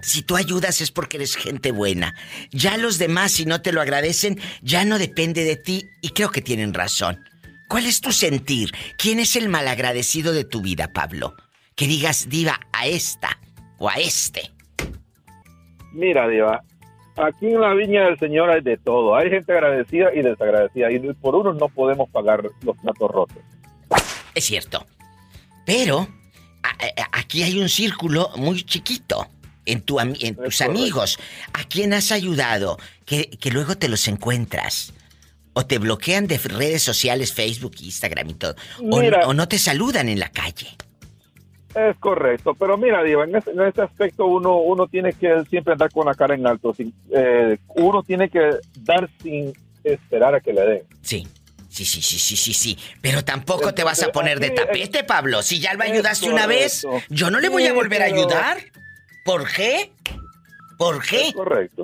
Si tú ayudas es porque eres gente buena. Ya los demás, si no te lo agradecen, ya no depende de ti y creo que tienen razón. ¿Cuál es tu sentir? ¿Quién es el malagradecido de tu vida, Pablo? Que digas, diva, a esta o a este. Mira, Diva, aquí en la viña del Señor hay de todo. Hay gente agradecida y desagradecida. Y por uno no podemos pagar los platos rotos. Es cierto. Pero a, a, aquí hay un círculo muy chiquito. En, tu, en tus amigos. ¿A quién has ayudado? Que, que luego te los encuentras. O te bloquean de redes sociales, Facebook, Instagram y todo. O, Mira, o no te saludan en la calle. Es correcto, pero mira, Diva, en este, en este aspecto uno, uno tiene que siempre andar con la cara en alto. Sin, eh, uno tiene que dar sin esperar a que le den. Sí. Sí, sí, sí, sí, sí, sí. Pero tampoco Entonces, te vas a poner de tapete, Pablo. Si ya lo ayudaste una vez, yo no le voy a volver a ayudar. ¿Por qué? ¿Por qué? Es correcto.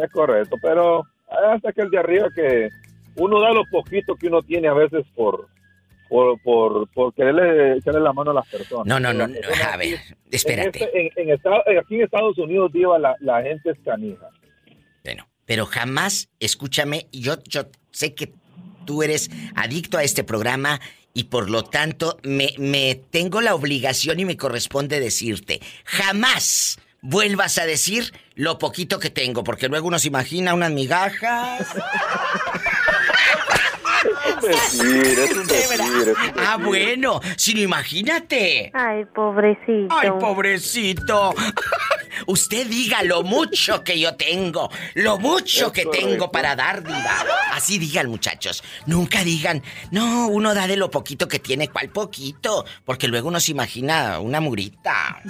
Es correcto, pero hasta que el de arriba que uno da lo poquito que uno tiene a veces por por, por, por quererle echarle la mano a las personas. No, no, no, no. a ver, espérate. En este, en, en estado, aquí en Estados Unidos, Diva, la, la gente es canija. Bueno, pero jamás, escúchame, yo, yo sé que tú eres adicto a este programa y por lo tanto me, me tengo la obligación y me corresponde decirte, jamás vuelvas a decir lo poquito que tengo, porque luego uno se imagina unas migajas. Decir, es un decir, es un ah, bueno, si no imagínate. Ay, pobrecito. Ay, pobrecito. Usted diga lo mucho que yo tengo, lo mucho es que correcto. tengo para dar, diva. Así digan, muchachos. Nunca digan, no, uno da de lo poquito que tiene, ¿cuál poquito? Porque luego uno se imagina una murita.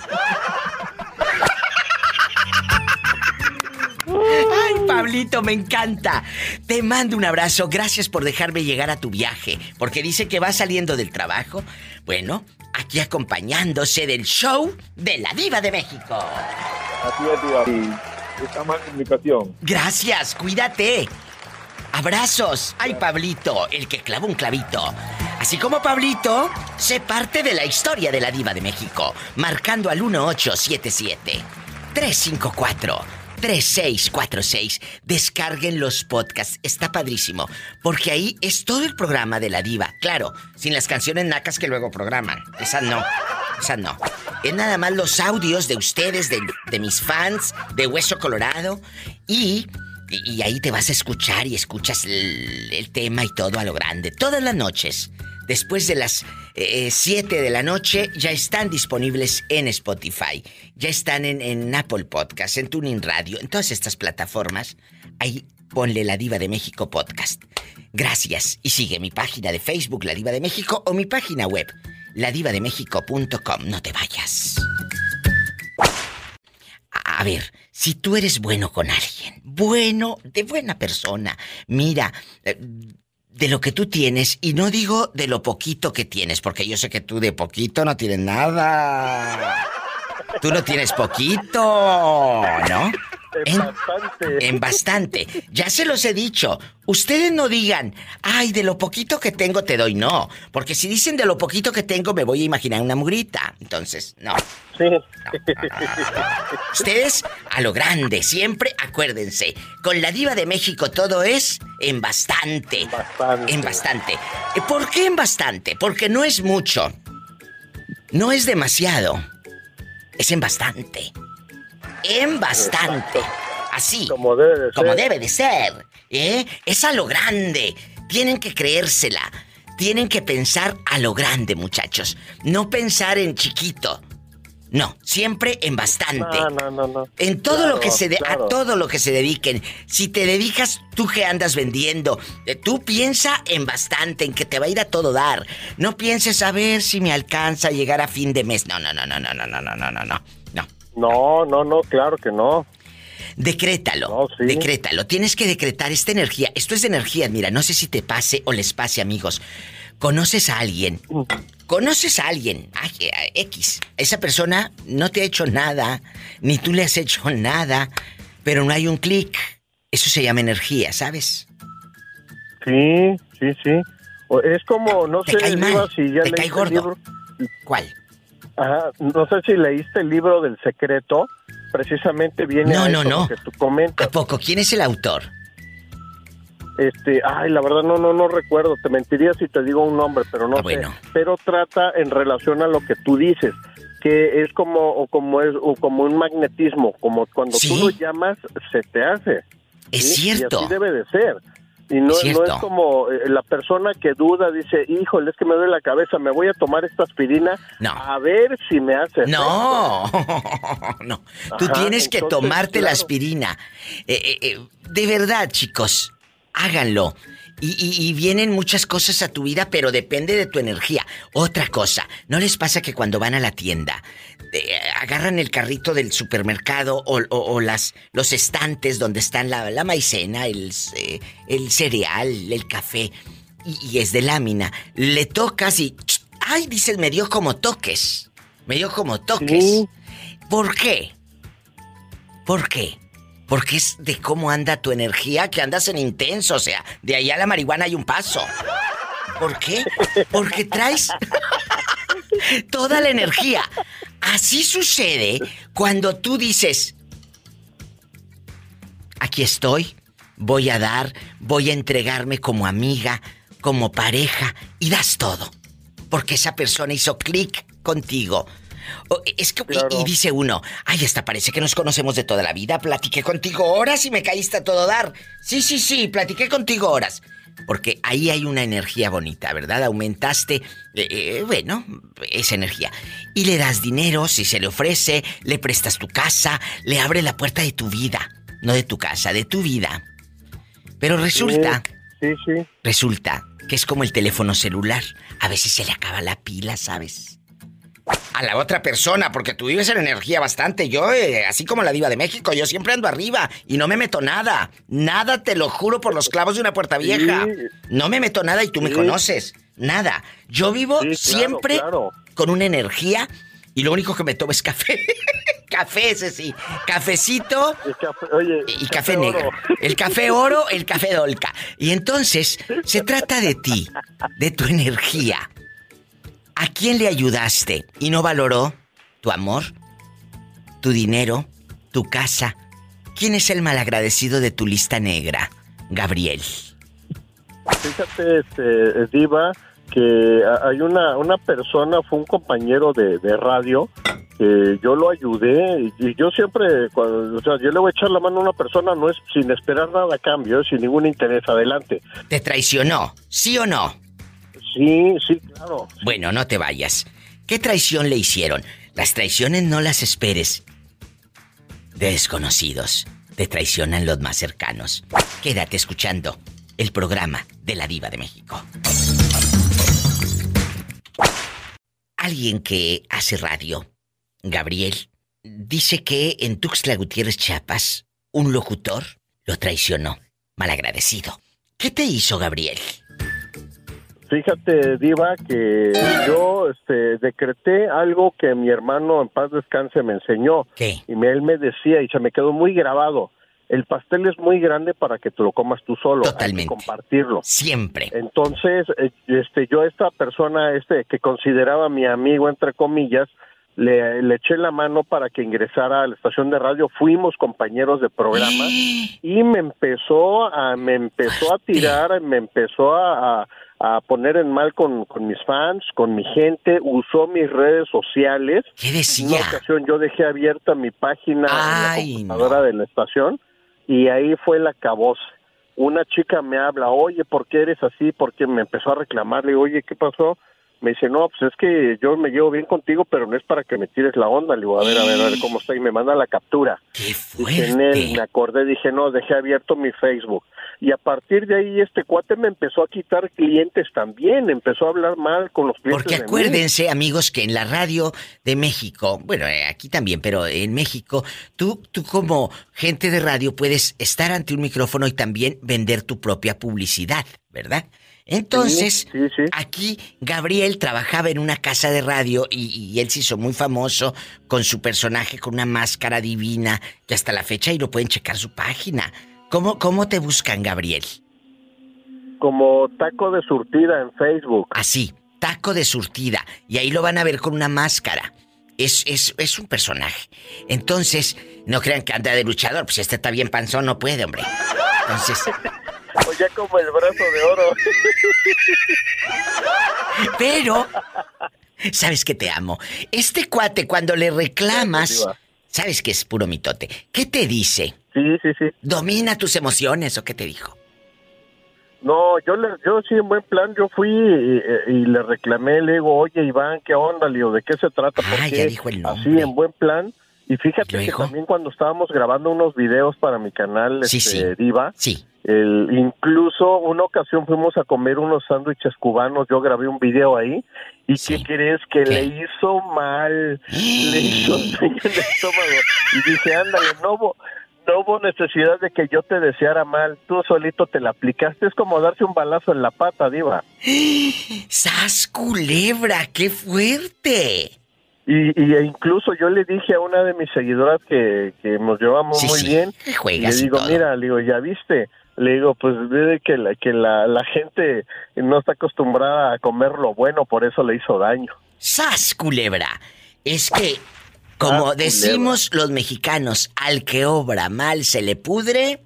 Pablito, me encanta. Te mando un abrazo. Gracias por dejarme llegar a tu viaje. Porque dice que va saliendo del trabajo. Bueno, aquí acompañándose del show de la Diva de México. Así es, Diva. Comunicación. Gracias, cuídate. Abrazos. Ay, Pablito, el que clavó un clavito. Así como Pablito, sé parte de la historia de la Diva de México. Marcando al 1877 354 3646. Descarguen los podcasts. Está padrísimo. Porque ahí es todo el programa de la diva. Claro, sin las canciones nacas que luego programan. Esa no. Esa no. Es nada más los audios de ustedes, de, de mis fans, de Hueso Colorado. Y, y, y, ahí te vas a escuchar y escuchas el, el tema y todo a lo grande. Todas las noches. Después de las 7 eh, de la noche ya están disponibles en Spotify, ya están en, Apple Podcast, en Tuning Radio, en todas estas plataformas. Ahí ponle La Diva de México Podcast. Gracias y sigue mi página de Facebook La Diva de México o mi página web ladivademéxico.com. No te vayas. A ver, si tú eres bueno con alguien, bueno, de buena persona. Mira, eh, de lo que tú tienes, y no digo de lo poquito que tienes, porque yo sé que tú de poquito no tienes nada. Tú no tienes poquito, ¿no? En, bastante. En bastante. Ya se los he dicho. Ustedes no digan, ay, de lo poquito que tengo te doy. No. Porque si dicen de lo poquito que tengo, me voy a imaginar una mugrita. Entonces, no. Sí. Ustedes a lo grande, siempre acuérdense. Con la diva de México todo es en bastante. Bastante. En bastante. ¿Por qué en bastante? Porque no es mucho. No es demasiado. Es en bastante. En bastante. Así. Como debe de como ser. debe de ser. ¿eh? Es a lo grande. Tienen que creérsela. Tienen que pensar a lo grande, muchachos. No pensar en chiquito. No, siempre en bastante. No, no, no, no. En todo Claro, lo que se de- claro. a todo lo que se dediquen. Si te dedicas tú que andas vendiendo, eh, tú piensa en bastante, en que te va a ir a todo dar. No pienses a ver si me alcanza a llegar a fin de mes. No, no, no, no, no, no, no, no, no, no, no. No. No, claro que no. Decrétalo. Decrétalo. Tienes que decretar esta energía. Esto es de energía, mira, no sé si te pase o les pase, amigos. ¿Conoces a alguien? ¿Conoces a alguien? Ay, eh, X. Esa persona no te ha hecho nada, ni tú le has hecho nada, pero no hay un clic. Eso se llama energía, ¿sabes? Sí, sí, sí. Es como, no sé, si ya te cae gordo. libro. ¿Cuál? Ajá, no sé si leíste el libro del secreto. Precisamente viene No, a no, no. que tú comentas. ¿A poco? ¿Quién es el autor? Este, ay, la verdad no, no, no recuerdo. Te mentiría si te digo un nombre, pero no Ah, sé. bueno. Pero trata en relación a lo que tú dices, que es como, o como es, o como un magnetismo, como cuando Sí. tú lo llamas, se te hace. Es ¿sí? cierto. Y así debe de ser. Y no, Es no cierto. es como eh, la persona que duda, dice, híjole, es que me duele la cabeza, me voy a tomar esta aspirina No. a ver si me hace. No, no. Tú tienes que tomarte la aspirina. Eh, eh, eh, de verdad, chicos, háganlo. Y, y- y vienen muchas cosas a tu vida, pero depende de tu energía. Otra cosa, ¿no les pasa que cuando van a la tienda, eh, agarran el carrito del supermercado o, o- o las, los estantes donde están la, la maicena, el, eh, el cereal, el café, y, y es de lámina? Le tocas y... ¡Ay! Dices, me dio como toques. Me dio como toques. ¿Por qué? ¿Por qué? Porque es de cómo anda tu energía, que andas en intenso, o sea, de ahí a la marihuana hay un paso. ¿Por qué? Porque traes toda la energía. Así sucede cuando tú dices, aquí estoy, voy a dar, voy a entregarme como amiga, como pareja, y das todo. Porque esa persona hizo clic contigo. O- es que, y- y, dice uno, ay, hasta parece que nos conocemos de toda la vida. Platiqué contigo horas y me caíste a todo dar. Sí, sí, sí, platiqué contigo horas. Porque ahí hay una energía bonita, ¿verdad? Aumentaste, eh, eh, bueno, esa energía. Y le das dinero si se le ofrece, le prestas tu casa, le abre la puerta de tu vida. No de tu casa, de tu vida. Pero resulta, Sí, sí. resulta que es como el teléfono celular. A veces se le acaba la pila, ¿sabes? A la otra persona, porque tú vives en energía bastante. Yo, eh, así como la diva de México, yo siempre ando arriba y no me meto nada. Nada, te lo juro por los clavos de una puerta vieja. No me meto nada y tú me conoces. Nada. Yo vivo Sí, claro, siempre claro. con una energía y lo único que me tomo es café. café, ese sí. Cafecito Oye, y café negro. El café oro, el café dolca. Y entonces, se trata de ti, de tu energía. ¿A quién le ayudaste y no valoró tu amor, tu dinero, tu casa? ¿Quién es el malagradecido de tu lista negra? Gabriel. Fíjate, este, Diva, que hay una, una persona, fue un compañero de, de radio, que yo lo ayudé y, y yo siempre, cuando, o sea, yo le voy a echar la mano a una persona, no es sin esperar nada a cambio, sin ningún interés, adelante. ¿Te traicionó? ¿Sí o no? Sí, sí, claro. Bueno, no te vayas. ¿Qué traición le hicieron? Las traiciones no las esperes. De desconocidos. Te traicionan los más cercanos. Quédate escuchando el programa de la Diva de México. Alguien que hace radio, Gabriel, dice que en Tuxtla Gutiérrez, Chiapas, un locutor lo traicionó. Malagradecido. ¿Qué te hizo Gabriel? Fíjate, Diva, que yo este, decreté algo que mi hermano en paz descanse me enseñó. ¿Qué? Y él me decía, y se me quedó muy grabado, el pastel es muy grande para que te lo comas tú solo. Hay que compartirlo. Siempre. Entonces, eh, este, yo a esta persona este, que consideraba mi amigo, entre comillas, le, le eché la mano para que ingresara a la estación de radio. Fuimos compañeros de programa y me empezó a, me empezó a tirar, me empezó a, a- a poner en mal con, con mis fans, con mi gente, usó mis redes sociales. ¿Qué decía? En una ocasión yo dejé abierta mi página Ay, en la computadora de la estación y ahí fue la caboz. Una chica me habla, oye, ¿por qué eres así? Porque me empezó a reclamar, le digo, oye, ¿qué pasó? Me dice, no, pues es que yo me llevo bien contigo, pero no es para que me tires la onda. Le digo, a ver, a ver, a ver cómo está. Y me manda la captura. Dije, en él, me acordé, dije, no, dejé abierto mi Facebook. Y a partir de ahí este cuate me empezó a quitar clientes también, empezó a hablar mal con los clientes Porque de mí. acuérdense, amigos, que en la radio de México, bueno, eh, aquí también, pero en México, tú, tú como gente de radio puedes estar ante un micrófono y también vender tu propia publicidad, ¿verdad? Entonces, aquí Gabriel trabajaba en una casa de radio y, y él se hizo muy famoso con su personaje con una máscara divina que hasta la fecha y lo pueden checar su página. ¿Cómo, cómo te buscan, Gabriel? Como taco de surtida en Facebook. Así, taco de surtida. Y ahí lo van a ver con una máscara. Es, es, es un personaje. Entonces, no crean que anda de luchador. Pues este está bien panzón, no puede, hombre. Entonces, Oye, como el brazo de oro. pero... Sabes que te amo. Este cuate, cuando le reclamas... Sabes que es puro mitote. ¿Qué te dice? Sí, sí, sí. ¿Domina tus emociones o qué te dijo? No, yo le, yo sí en buen plan, yo fui y, y le reclamé, le digo, oye Iván, ¿qué onda? Le digo, ¿de qué se trata? ¿Por Ah, ya dijo el nombre. Así en buen plan. Y fíjate que también cuando estábamos grabando unos videos para mi canal Sí, este, sí. Diva, Sí. El, incluso una ocasión fuimos a comer unos sándwiches cubanos, yo grabé un video ahí, y ¿qué crees? Que le hizo mal, le hizo en el estómago. Y dije, ándale, no hubo, no hubo necesidad de que yo te deseara mal, tú solito te la aplicaste, es como darse un balazo en la pata, diva. ¡Sas culebra! ¡Qué fuerte! Y, y e incluso yo le dije a una de mis seguidoras que, que nos llevamos Sí, muy sí, bien, le digo, mira, le digo, ya viste, le digo, pues ve que la, que la, la gente no está acostumbrada a comer lo bueno, por eso le hizo daño. ¡Sas, culebra! Es que, como decimos los mexicanos, al que obra mal se le pudre.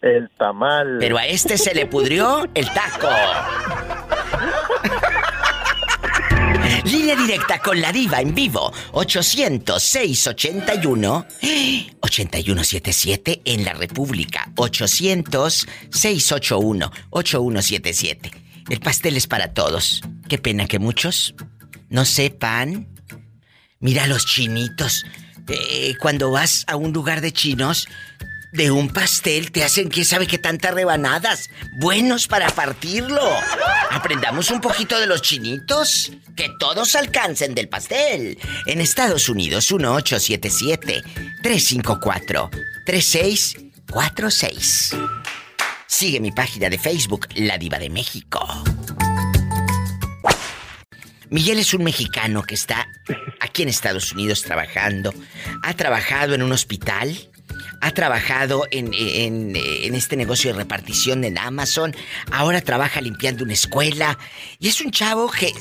El tamal. Pero a este se le pudrió el taco. Línea directa con la diva en vivo. 800-681-8177 en la República. 800-681-8177. El pastel es para todos. Qué pena que muchos no sepan. Mira los chinitos. Eh, cuando vas a un lugar de chinos, de un pastel te hacen quién sabe qué tantas rebanadas. Buenos para partirlo. Aprendamos un poquito de los chinitos. Que todos alcancen del pastel. En Estados Unidos, 1877-354-3646. Sigue mi página de Facebook, La Diva de México. Miguel es un mexicano que está aquí en Estados Unidos trabajando. Ha trabajado en un hospital. Ha trabajado en, en- en este negocio de repartición en Amazon. Ahora trabaja limpiando una escuela. Y es un chavo que...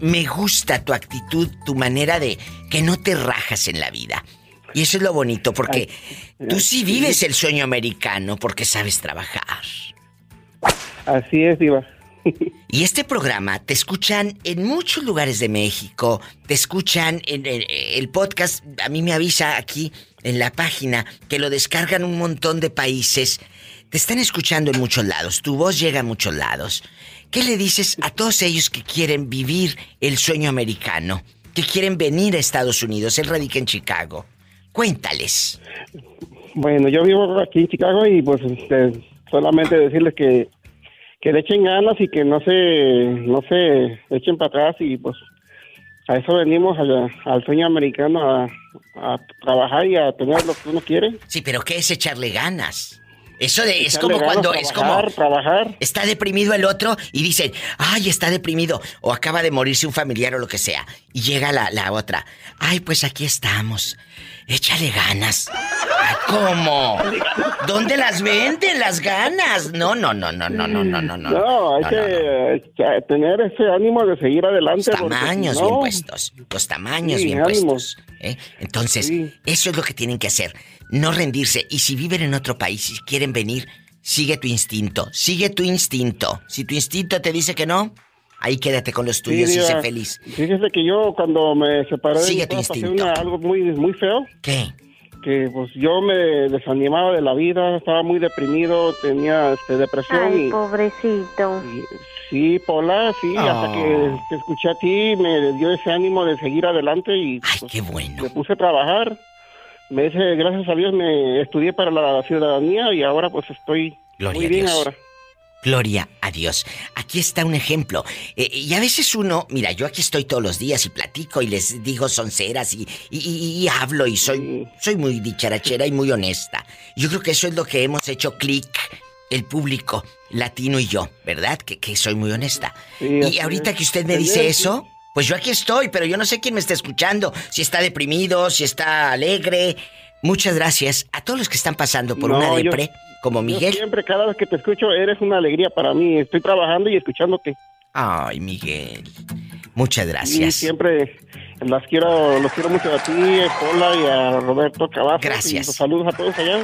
Me gusta tu actitud, tu manera de que no te rajas en la vida. Y eso es lo bonito, porque tú sí vives el sueño americano porque sabes trabajar. Así es, Diva. Y este programa te escuchan en muchos lugares de México, te escuchan en, el podcast, a mí me avisa aquí en la página que lo descargan un montón de países. Te están escuchando en muchos lados, tu voz llega a muchos lados. ¿Qué le dices a todos ellos que quieren vivir el sueño americano? Que quieren venir a Estados Unidos, él radica en Chicago. Cuéntales. Bueno, yo vivo aquí en Chicago y pues este, solamente decirles que, que le echen ganas y que no se, no se echen para atrás y pues a eso venimos al sueño americano a, a trabajar y a tener lo que uno quiere. Sí, pero ¿qué es echarle ganas? Eso de, es como ganas, cuando es como trabajar, trabajar. está deprimido el otro y dicen, ay, está deprimido o acaba de morirse un familiar o lo que sea y llega la, la otra, ay, pues aquí estamos, Échale ganas. ¿Cómo? ¿Dónde las venden las ganas? No, no, no, no, no, no, no, no. No, hay no, que no, este, tener ese ánimo de seguir adelante. Los tamaños bien puestos. Los tamaños bien ánimo. puestos. ¿eh? Entonces, eso es lo que tienen que hacer. No rendirse. Y si viven en otro país y quieren venir, sigue tu instinto. Sigue tu instinto. Si tu instinto te dice que no, ahí quédate con los Sí, tuyos y Diva, sé feliz. Fíjese que yo cuando me separé de pasé una- algo muy, muy feo. ¿Qué? Que pues yo me desanimaba de la vida, estaba muy deprimido, tenía este, depresión Ay, y... pobrecito. Sí, Pola, sí, hasta Oh. que te escuché a ti, me dio ese ánimo de seguir adelante y pues, qué bueno. me puse a trabajar. Me dice, gracias a Dios me estudié para la ciudadanía y ahora pues estoy Gloria muy bien ahora. Gloria a Dios. Aquí está un ejemplo. Eh, y a veces uno, mira, yo aquí estoy todos los días y platico y les digo sonceras y, y, y- y hablo y soy, soy muy dicharachera y muy honesta. Yo creo que eso es lo que hemos hecho clic el público latino y yo, ¿verdad? Que, que soy muy honesta. y ahorita es. que usted me dice eso, pues yo aquí estoy, pero yo no sé quién me está escuchando, si está deprimido, si está alegre. Muchas gracias a todos los que están pasando por No, una yo- como Yo Miguel. siempre, cada vez que te escucho, eres una alegría para mí. Estoy trabajando y escuchándote. Ay, Miguel. Muchas Y gracias. siempre las quiero, los quiero mucho a ti, a Pola y a Roberto Cavazos. Gracias. Y saludos a todos allá.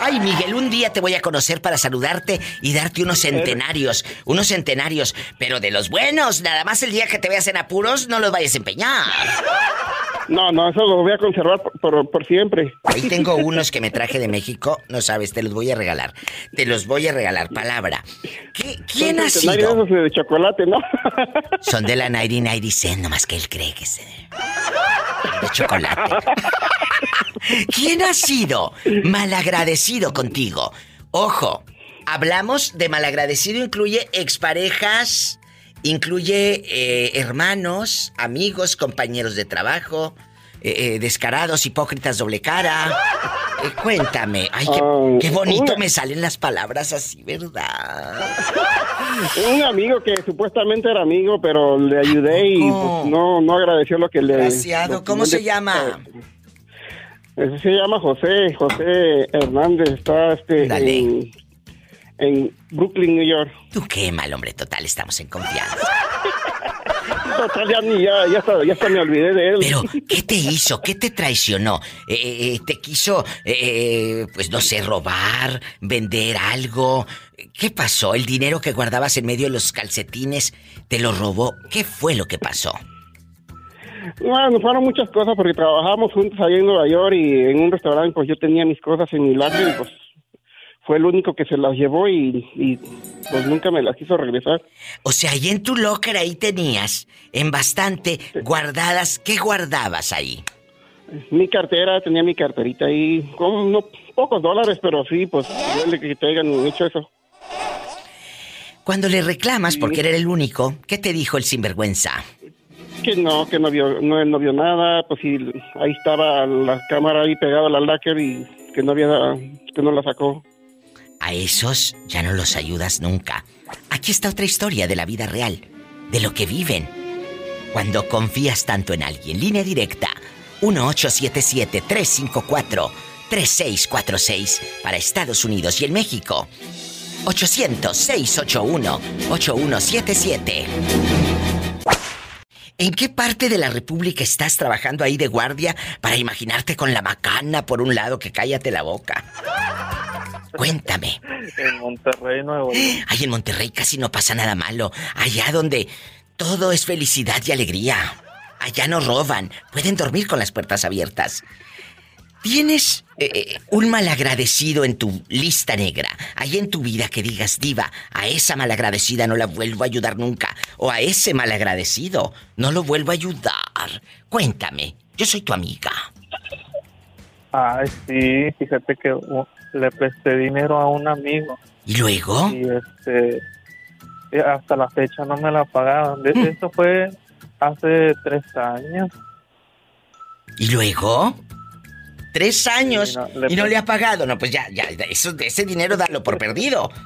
Ay, Miguel, un día te voy a conocer para saludarte y darte unos centenarios, unos centenarios, pero de los buenos. Nada más el día que te veas en apuros, no los vayas a empeñar. No, no, eso lo voy a conservar por, por- por siempre. Ahí tengo unos que me traje de México, no sabes, te los voy a regalar. Te los voy a regalar, palabra. ¿Qué- ¿Quién ha Son sido? esos de chocolate, ¿no? Son de la 1996, nomás que él cree que es de, chocolate. ¿Quién ha sido malagradecido contigo? Ojo, hablamos de malagradecido, incluye exparejas, incluye eh, hermanos, amigos, compañeros de trabajo, eh, eh, descarados, hipócritas, doble cara. Eh, cuéntame, ay, qué, qué bonito una- me salen las palabras así, ¿verdad? Un amigo que supuestamente era amigo, pero le ayudé y pues, no, no agradeció lo que le... Que ¿cómo se llama? Ese se llama José, José Hernández, está este, en, en Brooklyn, New York. Tú qué mal, hombre, total, estamos en confianza. Total, ya, ni- ya, ya, hasta, ya hasta me olvidé de él. Pero, ¿qué te hizo? ¿Qué te traicionó? Eh, eh, eh, ¿Te quiso, eh, pues no sé, robar, vender algo? ¿Qué pasó? ¿El dinero que guardabas en medio de los calcetines te lo robó? ¿Qué fue lo que pasó? Bueno, fueron muchas cosas porque trabajamos juntos allá en Nueva York y en un restaurante pues yo tenía mis cosas en mi locker y pues fue el único que se las llevó y, y, pues nunca me las quiso regresar. O sea, ahí en tu locker ahí tenías en bastante guardadas. ¿Qué guardabas ahí? Mi cartera, tenía mi carterita ahí, con unos pocos dólares, pero sí, pues duele que te hayan hecho eso. Cuando le reclamas porque era el único, ¿qué te dijo el sinvergüenza? Que no, que no vio, no, no vio nada, pues sí, ahí estaba la cámara ahí pegada al locker y que no había, que no la sacó. A esos ya no los ayudas nunca. Aquí está otra historia de la vida real, de lo que viven. Cuando confías tanto en alguien, línea directa 1877-354-3646 para Estados Unidos y en México 800-681-8177. ¿En qué parte de la República estás trabajando ahí de guardia para imaginarte con la macana por un lado que cállate la boca? Cuéntame. En Monterrey, Nuevo León. Ay, en Monterrey casi no pasa nada malo. Allá donde todo es felicidad y alegría. Allá no roban. Pueden dormir con las puertas abiertas. ¿Tienes eh, eh, un malagradecido en tu lista negra? Ahí en tu vida que digas, diva, a esa malagradecida no la vuelvo a ayudar nunca. O a ese malagradecido no lo vuelvo a ayudar. Cuéntame, yo soy tu amiga. Ay, sí, fíjate que le presté dinero a un amigo. ¿Y luego? Y este, eh, hasta la fecha no me la pagaban. De- Eso fue hace tres años. ¿Y luego? Tres años Sí, no, le y no le ha pagado. No, pues ya, ya, eso, ese dinero dalo por perdido.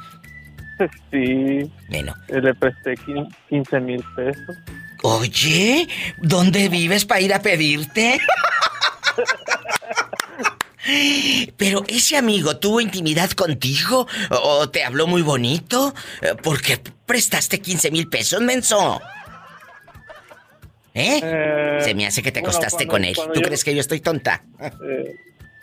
Sí. Bueno. Le presté quin- 15 mil pesos. Oye, ¿dónde vives para ir a pedirte? Pero ese amigo tuvo intimidad contigo o te habló muy bonito Eh, porque prestaste 15 mil pesos, menso. ¿Eh? Eh, Se me hace que te acostaste con él. ¿Tú yo- crees que yo estoy tonta? Eh,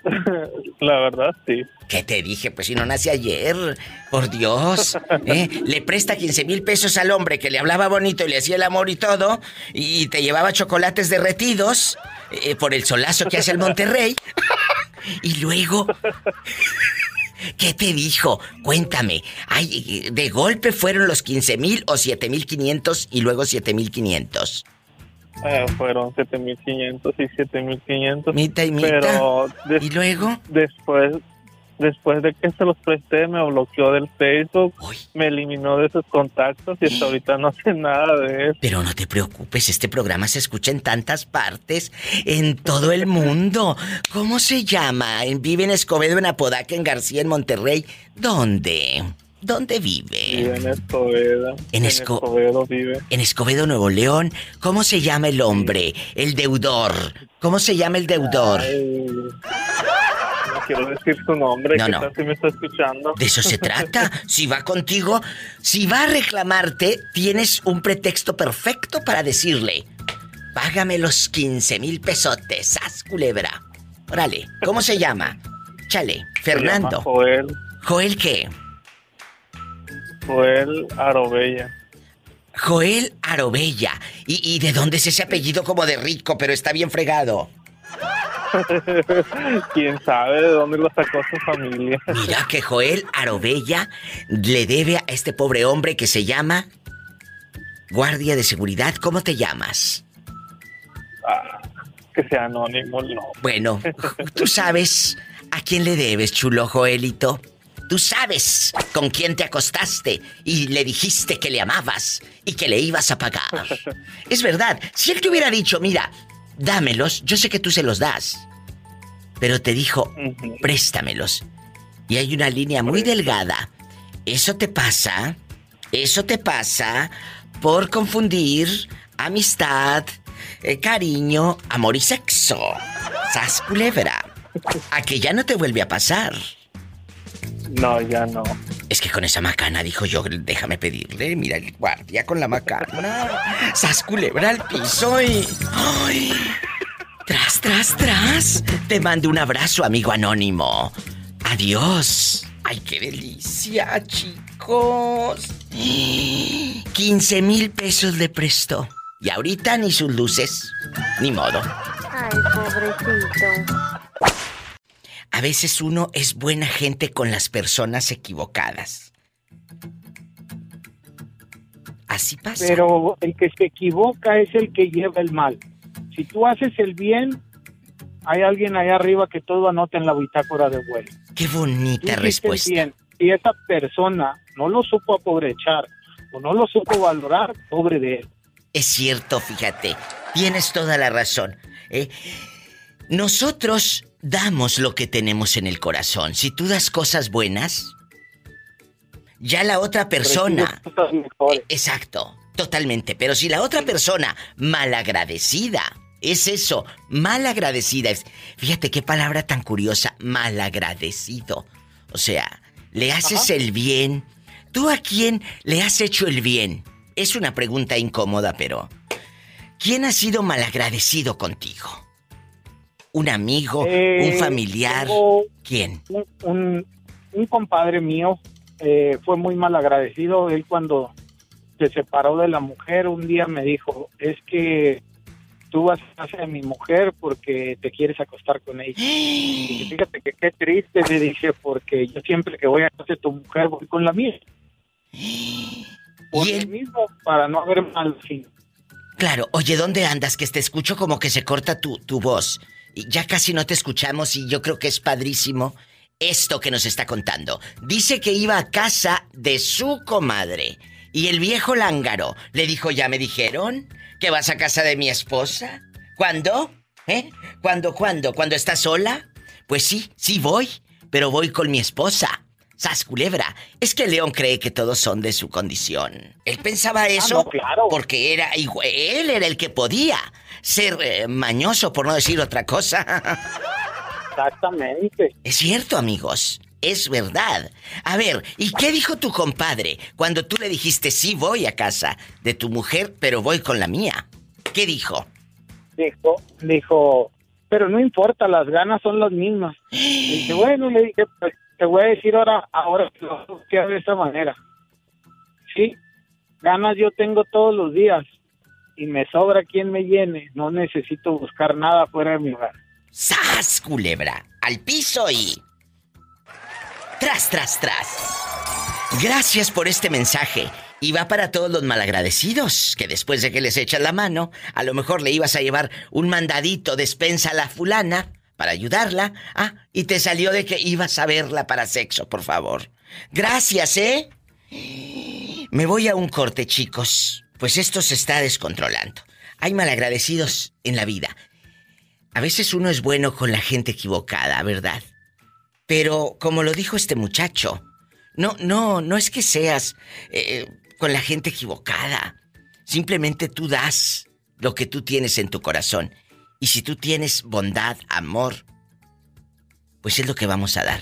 la verdad, sí. ¿Qué te dije? Pues si no nace ayer. Por Dios. ¿eh? Le presta 15 mil pesos al hombre que le hablaba bonito y le hacía el amor y todo. Y te llevaba chocolates derretidos eh, por el solazo que hace el Monterrey. y luego. ¿Qué te dijo? Cuéntame. Ay, ¿de golpe fueron los 15 mil o 7 mil 500 y luego 7 mil 500? Eh, fueron 7500 y 7500. Mitad y mitad. Pero ¿Y luego? Después, después de que se los presté, me bloqueó del Facebook, me eliminó de sus contactos y hasta ahorita no sé nada de eso. Pero no te preocupes, este programa se escucha en tantas partes, en todo el mundo. ¿Cómo se llama? En- Vive en Escobedo, en Apodaca, en García, en Monterrey. ¿Dónde? ¿Dónde vive? Vive en Escobedo. En Esco- Escobedo vive. En Escobedo, Nuevo León. ¿Cómo se llama el hombre? El deudor. ¿Cómo se llama el deudor? Ay, no quiero decir su nombre, No, que no. si me está escuchando. De eso se trata. Si va contigo, si va a reclamarte, tienes un pretexto perfecto para decirle: Págame los 15 mil pesotes, haz culebra. Órale, ¿cómo se llama? Chale, Fernando. Se llama Joel, ¿Joel qué? Joel Arobella. Joel Arobella. ¿Y, ¿Y de dónde es ese apellido como de rico, pero está bien fregado? ¿Quién sabe de dónde lo sacó su familia? Mira que Joel Arobella le debe a este pobre hombre que se llama Guardia de Seguridad. ¿Cómo te llamas? Ah, que sea anónimo, no. Bueno, tú sabes a quién le debes, chulo Joelito. Tú sabes con quién te acostaste y le dijiste que le amabas y que le ibas a pagar. Es verdad, si él te hubiera dicho, mira, dámelos, yo sé que tú se los das. Pero te dijo, préstamelos. Y hay una línea muy delgada. Eso te pasa, eso te pasa por confundir amistad, eh, cariño, amor y sexo. Sas culebra. A que ya no te vuelve a pasar. No, ya no. Es que con esa macana, dijo yo, déjame pedirle, mira el guardia con la macana. Sas culebra al piso y. ¡Ay! Tras, tras, tras. Te mando un abrazo, amigo anónimo. Adiós. Ay, qué delicia, chicos. 15 mil pesos le prestó. Y ahorita ni sus luces. Ni modo. Ay, pobrecito. A veces uno es buena gente con las personas equivocadas. Así pasa. Pero el que se equivoca es el que lleva el mal. Si tú haces el bien, hay alguien allá arriba que todo anota en la bitácora de vuelo. Qué Tú bonita el respuesta. bien. Si esa persona no lo supo aprovechar o no lo supo valorar, pobre de él. Es cierto, fíjate. Tienes toda la razón. ¿eh? Nosotros damos lo que tenemos en el corazón. Si tú das cosas buenas, ya la otra persona... Eh, Exacto, totalmente. Pero si la otra persona malagradecida, es eso, malagradecida. Es, fíjate qué palabra tan curiosa, malagradecido. O sea, le haces Ajá. el bien. ¿Tú a quién le has hecho el bien? Es una pregunta incómoda, pero... ¿Quién ha sido malagradecido contigo? ¿Un amigo? Eh, ¿Un familiar? tengo ¿Quién? Un, un, un compadre mío eh, fue muy mal agradecido. Él cuando se separó de la mujer un día me dijo, es que tú vas a casa de mi mujer porque te quieres acostar con ella. Y fíjate que qué triste, le dije, porque yo siempre que voy a casa de tu mujer voy con la mía. Por lo mismo, para no haber mal fin. Claro, oye, ¿dónde andas? Que te escucho como que se corta tu, tu voz. Ya casi no te escuchamos y yo creo que es padrísimo esto que nos está contando. Dice que iba a casa de su comadre Y el viejo lángaro le dijo, ¿ya me dijeron que vas a casa de mi esposa? ¿Cuándo? ¿Eh? ¿Cuándo, cuándo? ¿Cuándo estás sola? Pues sí, sí voy, pero voy con mi esposa. Sas culebra. Es que León cree que todos son de su condición. Él pensaba eso no, claro. porque era igual- él era el que podía ser eh, mañoso por no decir otra cosa. Exactamente. Es cierto, amigos. Es verdad. A ver, ¿y qué dijo tu compadre cuando tú le dijiste sí voy a casa de tu mujer, pero voy con la mía? ¿Qué dijo? Dijo, dijo, pero no importa, las ganas son las mismas. Y bueno, le dije, pues, te voy a decir ahora, ahora que lo de esta manera. Sí, ganas yo tengo todos los días y me sobra quien me llene. No necesito buscar nada fuera de mi hogar. ¡Sas, culebra! Al piso y... Tras, tras, tras. Gracias por este mensaje. Y va para todos los malagradecidos, que después de que les echas la mano, a lo mejor le ibas a llevar un mandadito despensa a la fulana para ayudarla. Ah, y te salió de que ibas a verla para sexo, por favor. Gracias, ¿eh? Me voy a un corte, chicos. Pues esto se está descontrolando. Hay malagradecidos en la vida. A veces uno es bueno con la gente equivocada, ¿verdad? Pero como lo dijo este muchacho, no, no, no es que seas eh, con la gente equivocada. Simplemente tú das lo que tú tienes en tu corazón. Y si tú tienes bondad, amor, pues es lo que vamos a dar.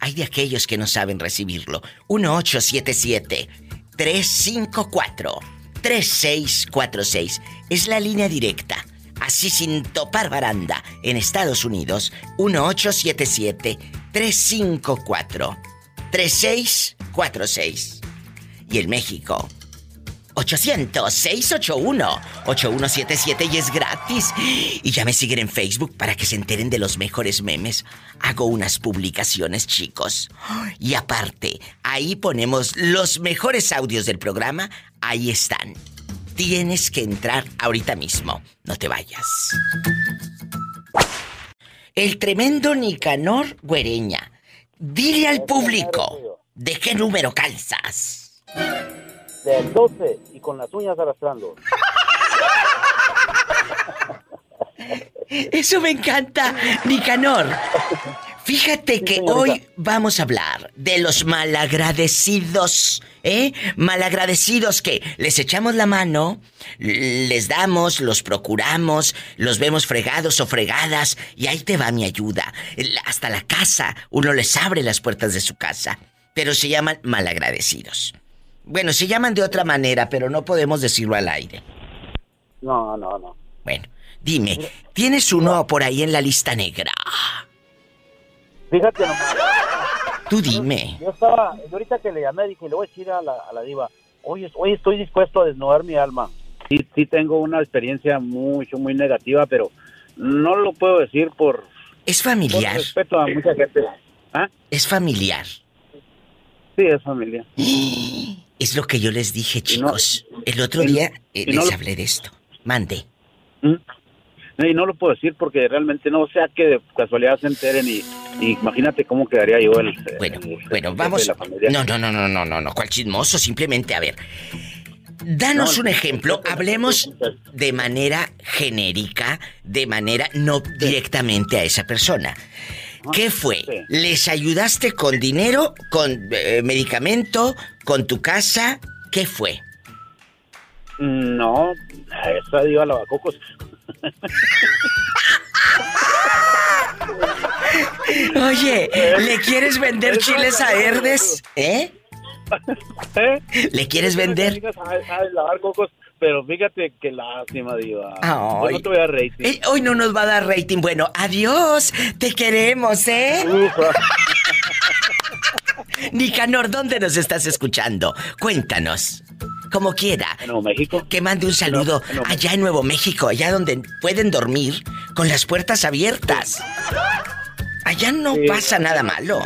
Hay de aquellos que no saben recibirlo. 1877-354-3646 es la línea directa. Así sin topar baranda en Estados Unidos. 1877-354-3646. Y en México. 800-681-8177 y es gratis. Y ya me siguen en Facebook para que se enteren de los mejores memes. Hago unas publicaciones, chicos. Y aparte, ahí ponemos los mejores audios del programa. Ahí están. Tienes que entrar ahorita mismo. No te vayas. El tremendo Nicanor Güereña. Dile al público de qué número calzas. Del 12 y con las uñas arrastrando. Eso me encanta, Nicanor. Fíjate que hoy vamos a hablar de los malagradecidos, ¿eh? Malagradecidos que les echamos la mano, les damos, los procuramos, los vemos fregados o fregadas y ahí te va mi ayuda. Hasta la casa, uno les abre las puertas de su casa, pero se llaman malagradecidos. Bueno, se llaman de otra manera, pero no podemos decirlo al aire. No, no, no. Bueno, dime, ¿tienes uno por ahí en la lista negra? Fíjate nomás. Tú dime. Yo estaba, yo ahorita que le llamé, dije, le voy a decir a la, a la diva, hoy, hoy estoy dispuesto a desnudar mi alma. Sí, sí tengo una experiencia mucho, muy negativa, pero no lo puedo decir por... Es familiar. Por respeto a mucha gente. ¿Ah? Es familiar. Sí, es familiar. Es lo que yo les dije, chicos. El otro día eh, no les hablé de esto. Mande. ¿Mm? Y no lo puedo decir porque realmente no sea que de casualidad se enteren y, y imagínate cómo quedaría yo el... Bueno, el- bueno, el vamos. No, no, no, no, no, no, no. ¿Cuál chismoso? Simplemente, a ver. Danos No, un ejemplo. Hablemos de manera genérica, de manera no directamente a esa persona. ¿Qué fue? ¿Les ayudaste con dinero, con eh, medicamento, con tu casa? ¿Qué fue? No, esa diva lavacocos. Oye, ¿le quieres vender chiles a Herdes? ¿Eh? ¿Le quieres vender? Sabes lavar cocos, pero fíjate qué lástima, diva. Yo no te voy a dar rating. Eh, hoy no nos va a dar rating. Bueno, adiós. Te queremos, ¿eh? Nicanor, ¿dónde nos estás escuchando? Cuéntanos. Como quiera. En Nuevo México. Que mande un saludo allá en Nuevo México, allá donde pueden dormir con las puertas abiertas. Allá no Sí. pasa nada malo.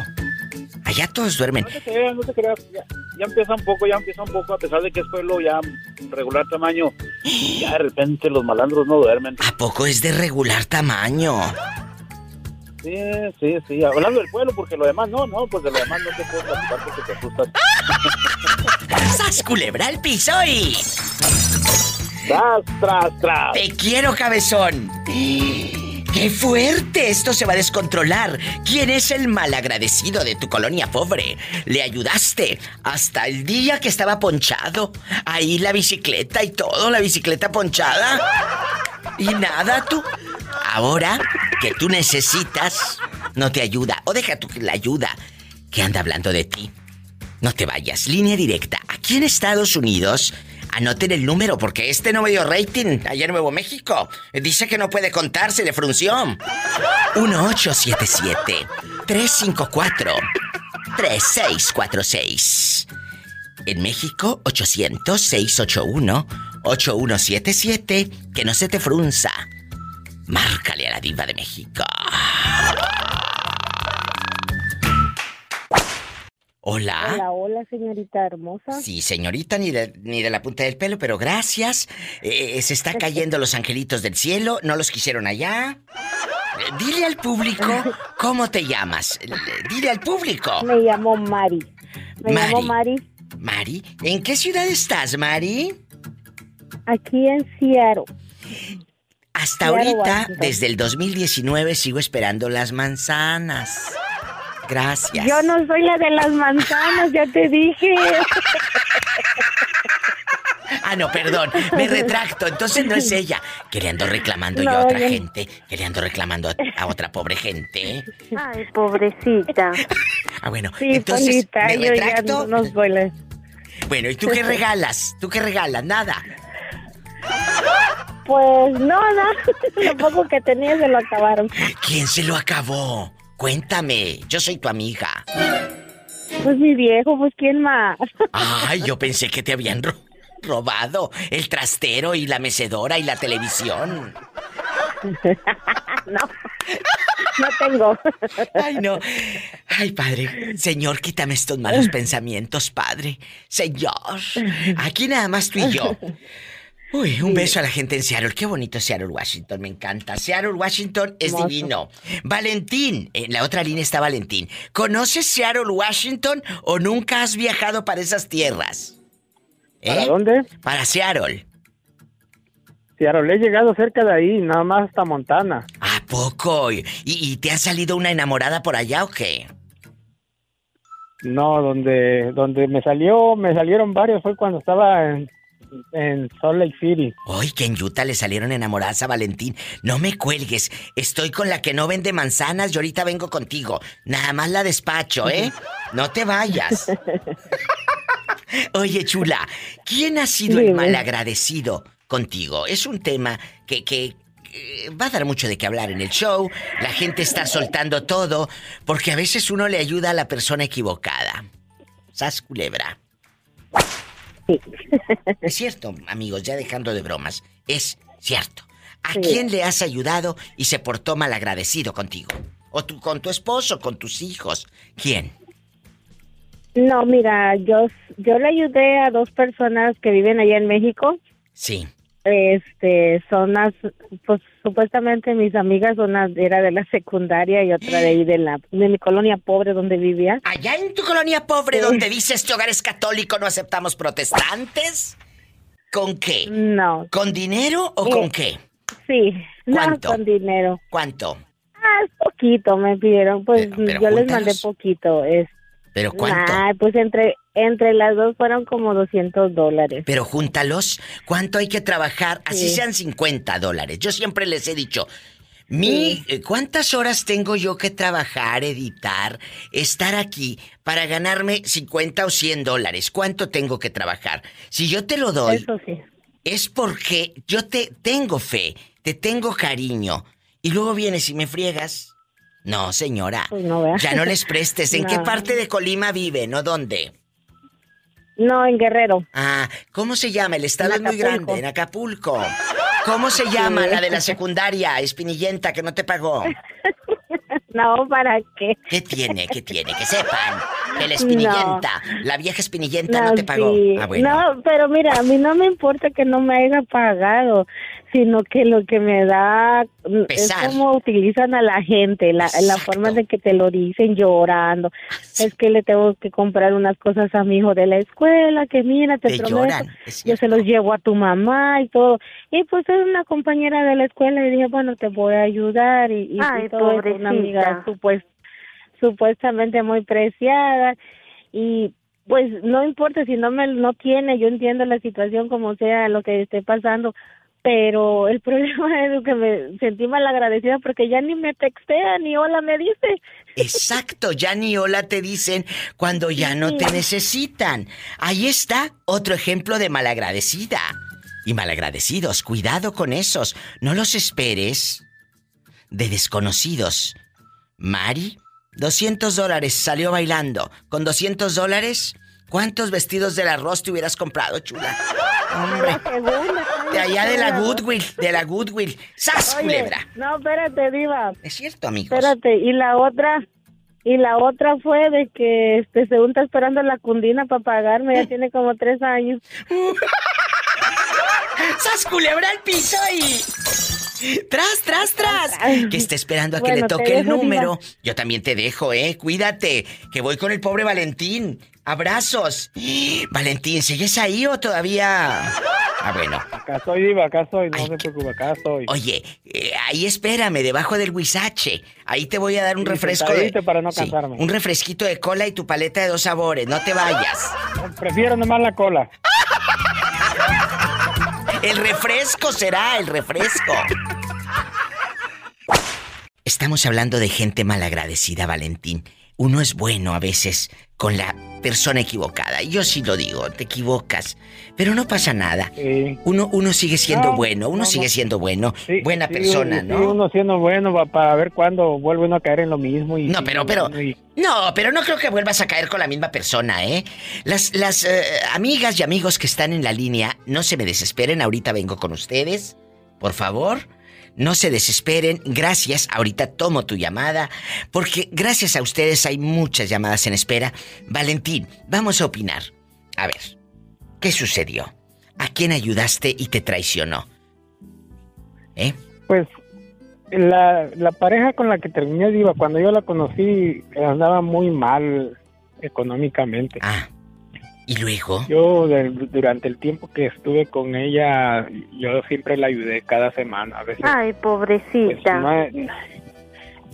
Allá todos duermen. No te creas, no te creas. Ya, ya empieza un poco, ya empieza un poco, a pesar de que es pueblo ya regular tamaño. Ya de repente los malandros no duermen. ¿A poco es de regular tamaño? Sí, sí, sí. Hablando del pueblo, porque lo demás no, no, pues de lo demás no te puedo platicar porque te asustas. ¡Sas culebra al piso y... ¡Tras, tras, tras! ¡Te quiero, cabezón! ¡Qué fuerte! Esto se va a descontrolar. ¿Quién es el malagradecido de tu colonia pobre? Le ayudaste hasta el día que estaba ponchado. Ahí la bicicleta y todo, la bicicleta ponchada. Y nada, tú. Ahora que tú necesitas, no te ayuda. O deja tú que la ayuda. Que anda hablando de ti. No te vayas. Línea directa. Aquí en Estados Unidos Anoten el número porque este no me dio rating allá en Nuevo México. Dice que no puede contarse de frunción. 1877 354 3646. En México 800 681 8177, que no se te frunza. Márcale a la diva de México. Hola. Hola, hola, señorita hermosa. Sí, señorita, ni de, ni de la punta del pelo, pero gracias. Eh, eh, se está cayendo los angelitos del cielo, no los quisieron allá. Eh, dile al público cómo te llamas. Dile al público. Me llamo Mari. Me Mari. llamo Mari. Mari, ¿en qué ciudad estás, Mari? Aquí en Seattle. Hasta Seattle, ahorita, Washington. desde el 2019, sigo esperando las manzanas. Gracias. Yo no soy la de las manzanas, ya te dije. Ah, no, perdón, me retracto. Entonces no es ella. Que le ando reclamando yo a otra gente. Que le ando reclamando a, a otra pobre gente. Ay, pobrecita. Ah, bueno, Sí, entonces Polita, me yo ya retracto. no la... Bueno, ¿y tú qué regalas? ¿Tú qué regalas? Nada. Pues no, no. Lo poco que tenía se lo acabaron. ¿Quién se lo acabó? Cuéntame, yo soy tu amiga. Pues mi viejo, pues ¿quién más? Ay, yo pensé que te habían ro- robado el trastero y la mecedora y la televisión. no, no tengo. Ay, no. Ay, padre. Señor, quítame estos malos pensamientos, padre. Señor. Aquí nada más tú y yo. Uy, un beso a la gente en Seattle. Qué bonito Seattle, Washington. Me encanta. Seattle, Washington es divino. Valentín. En la otra línea está Valentín. ¿Conoces Seattle, Washington o nunca has viajado para esas tierras? ¿Para dónde? Para Seattle. Seattle, he llegado cerca de ahí, nada más hasta Montana. ¿A poco? ¿Y, y te ha salido una enamorada por allá o qué? No, donde, donde me salió, me salieron varios fue cuando estaba en, en Salt Lake City. Hoy que en Utah le salieron enamoradas a Valentín. No me cuelgues. Estoy con la que no vende manzanas y ahorita vengo contigo. Nada más la despacho, ¿eh? No te vayas. Oye, chula, ¿quién ha sido el Dime. malagradecido contigo? Es un tema que, que, que va a dar mucho de qué hablar en el show. La gente está soltando todo porque a veces uno le ayuda a la persona equivocada. Sas culebra. Es cierto, amigos, ya dejando de bromas. Es cierto. ¿A Sí. quién le has ayudado y se portó malagradecido contigo? ¿O tú con tu esposo, con tus hijos? ¿Quién? No, mira, yo, yo le ayudé a dos personas que viven allá en México. Sí. Este, son las, pues supuestamente mis amigas, una era de la secundaria y otra de ahí de la, de mi colonia pobre donde vivía. Allá en tu colonia pobre donde dice este hogar es católico, no aceptamos protestantes. ¿Con qué? No. ¿Con dinero o con qué? Sí, ¿Cuánto? no con dinero. ¿Cuánto? Ah, poquito me pidieron, pues pero yo les mandé poquito. Es, ¿Pero cuánto? Ay, pues entre, entre las dos fueron como 200 dólares. Pero júntalos, ¿cuánto hay que trabajar? Así Sí. sean 50 dólares. Yo siempre les he dicho, mi, eh, ¿cuántas horas tengo yo que trabajar, editar, estar aquí para ganarme 50 o 100 dólares? ¿Cuánto tengo que trabajar? Si yo te lo doy, Eso sí. es porque yo te tengo fe, te tengo cariño. Y luego vienes y me friegas. No, señora. Pues ya no les prestes. ¿En qué parte de Colima vive? ¿No dónde? No, en Guerrero. Ah, ¿cómo se llama? El estado es muy grande, en Acapulco. ¿Cómo se llama la de la secundaria, espinillenta, que no te pagó? No, ¿para qué? ¿Qué tiene? ¿Qué tiene? Que sepan que la espinillenta, la vieja espinillenta no, No, te pagó. sí. Ah, bueno. No, pero mira, a mí no me importa que no me haya pagado. Sino que lo que me da mm, Pesar. es cómo utilizan a la gente, la, la forma de que te lo dicen llorando. Es que le tengo que comprar unas cosas a mi hijo de la escuela, que mira, te, Te prometo, lloran, yo se los llevo a tu mamá y todo. Y pues es una compañera de la escuela y dije, bueno, te voy a ayudar y, y, Ay, y todo eso, una amiga supuestamente muy preciada y pues no importa si no me no tiene, yo entiendo la situación como sea lo que esté pasando, pero el problema es que me sentí mal agradecida porque ya ni me textea ni hola me dice. Exacto, ya ni hola te dicen cuando ya no te necesitan. Ahí está otro ejemplo de malagradecida. Y malagradecidos, cuidado con esos. No los esperes de desconocidos. Mari, 200 dólares, salió bailando. Con 200 dólares, ¿cuántos vestidos del arroz te hubieras comprado, chula? Hombre, de allá de la Goodwill, de la Goodwill. ¡Sas, Oye, culebra! No, espérate, diva. Es cierto, amigos. Espérate, y la otra y la otra fue de que este según está esperando la cundina para pagarme, ya tiene como tres años. ¡Sas culebra al piso y... Tras, tras, tras. Que está esperando a que Bueno, le toque el número. Yo también te dejo, ¿eh? Cuídate, que voy con el pobre Valentín. Abrazos. Valentín, ¿sigues ahí o todavía...? Ah, bueno. Acá estoy, Diva, acá estoy, no se preocupe, acá estoy. Oye, eh, ahí espérame, debajo del huizache. Ahí te voy a dar un Sí, refresco de... sentadito para no Sí, cansarme. un refresquito de cola y tu paleta de dos sabores. No te vayas. Prefiero nomás la cola. El refresco será, el refresco. Estamos hablando de gente malagradecida, Valentín. Uno es bueno a veces con la persona equivocada. Yo sí lo digo, te equivocas. Pero no pasa nada. Uno, uno sigue siendo No, bueno, uno no, sigue siendo bueno. Sí, buena sí, persona, sí, ¿no? uno siendo bueno pa- para ver cuándo vuelve uno a caer en lo mismo. Y, No, pero, pero. y- No, pero no creo que vuelvas a caer con la misma persona, ¿eh? Las, las eh, amigas y amigos que están en la línea, no se me desesperen, ahorita vengo con ustedes. Por favor, no se desesperen. Gracias, ahorita tomo tu llamada, porque gracias a ustedes hay muchas llamadas en espera. Valentín, vamos a opinar. A ver, ¿qué sucedió? ¿A quién ayudaste y te traicionó? ¿Eh? Pues la, la pareja con la que terminé, Diva, cuando yo la conocí, andaba muy mal económicamente. Ah. ¿Y luego? Yo, del- durante el tiempo que estuve con ella, yo siempre la ayudé cada semana. A veces Ay, pobrecita. no es,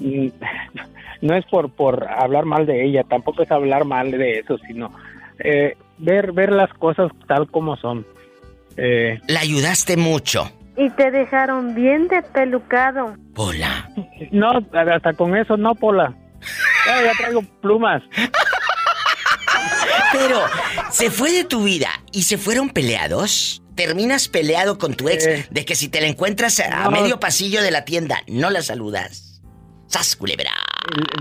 mm, no es por, por hablar mal de ella, tampoco es hablar mal de eso, sino eh, ver, ver las cosas tal como son. Eh, La ayudaste mucho. Y te dejaron bien despelucado. Hola. no, hasta con eso no, Pola. Ya, ya traigo plumas. Pero, ¿se fue de tu vida y se fueron peleados? ¿Terminas peleado con tu ex de que si te la encuentras a, no. medio pasillo de la tienda, no la saludas? ¡Sas, culebra!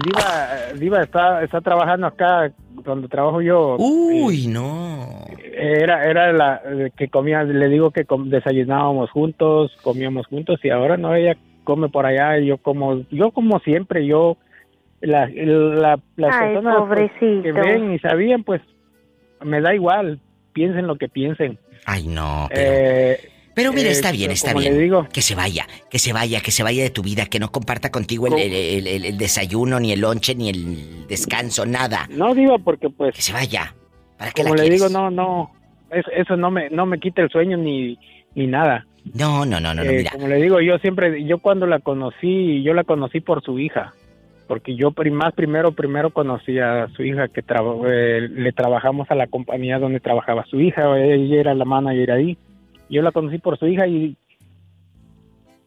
Diva, Diva está, está trabajando acá donde trabajo yo. Uy, no. Era, era la eh, que comía, le digo que desayunábamos juntos, comíamos juntos y ahora no, ella come por allá y yo como, yo como siempre, yo, la, la, las Ay, personas pues, que ven y sabían, pues me da igual, piensen lo que piensen. Ay, no, pero... Eh, Pero mira, eh, está bien, pero está como bien. le digo, Que se vaya, que se vaya, que se vaya de tu vida, que no comparta contigo el, ¿Cómo? el- el- el- el desayuno, ni el lonche, ni el descanso, nada. no digo porque pues... Que se vaya. ¿Para qué la Como le quieres? digo, no, no, eso, eso no me, no me quita el sueño ni, ni nada. No, no, no, no, no, Eh, mira. Como le digo, yo siempre, yo cuando la conocí, yo la conocí por su hija, porque yo más primero, primero conocí a su hija que traba- eh, le trabajamos a la compañía donde trabajaba su hija, ella era la manager ahí. Yo la conocí por su hija y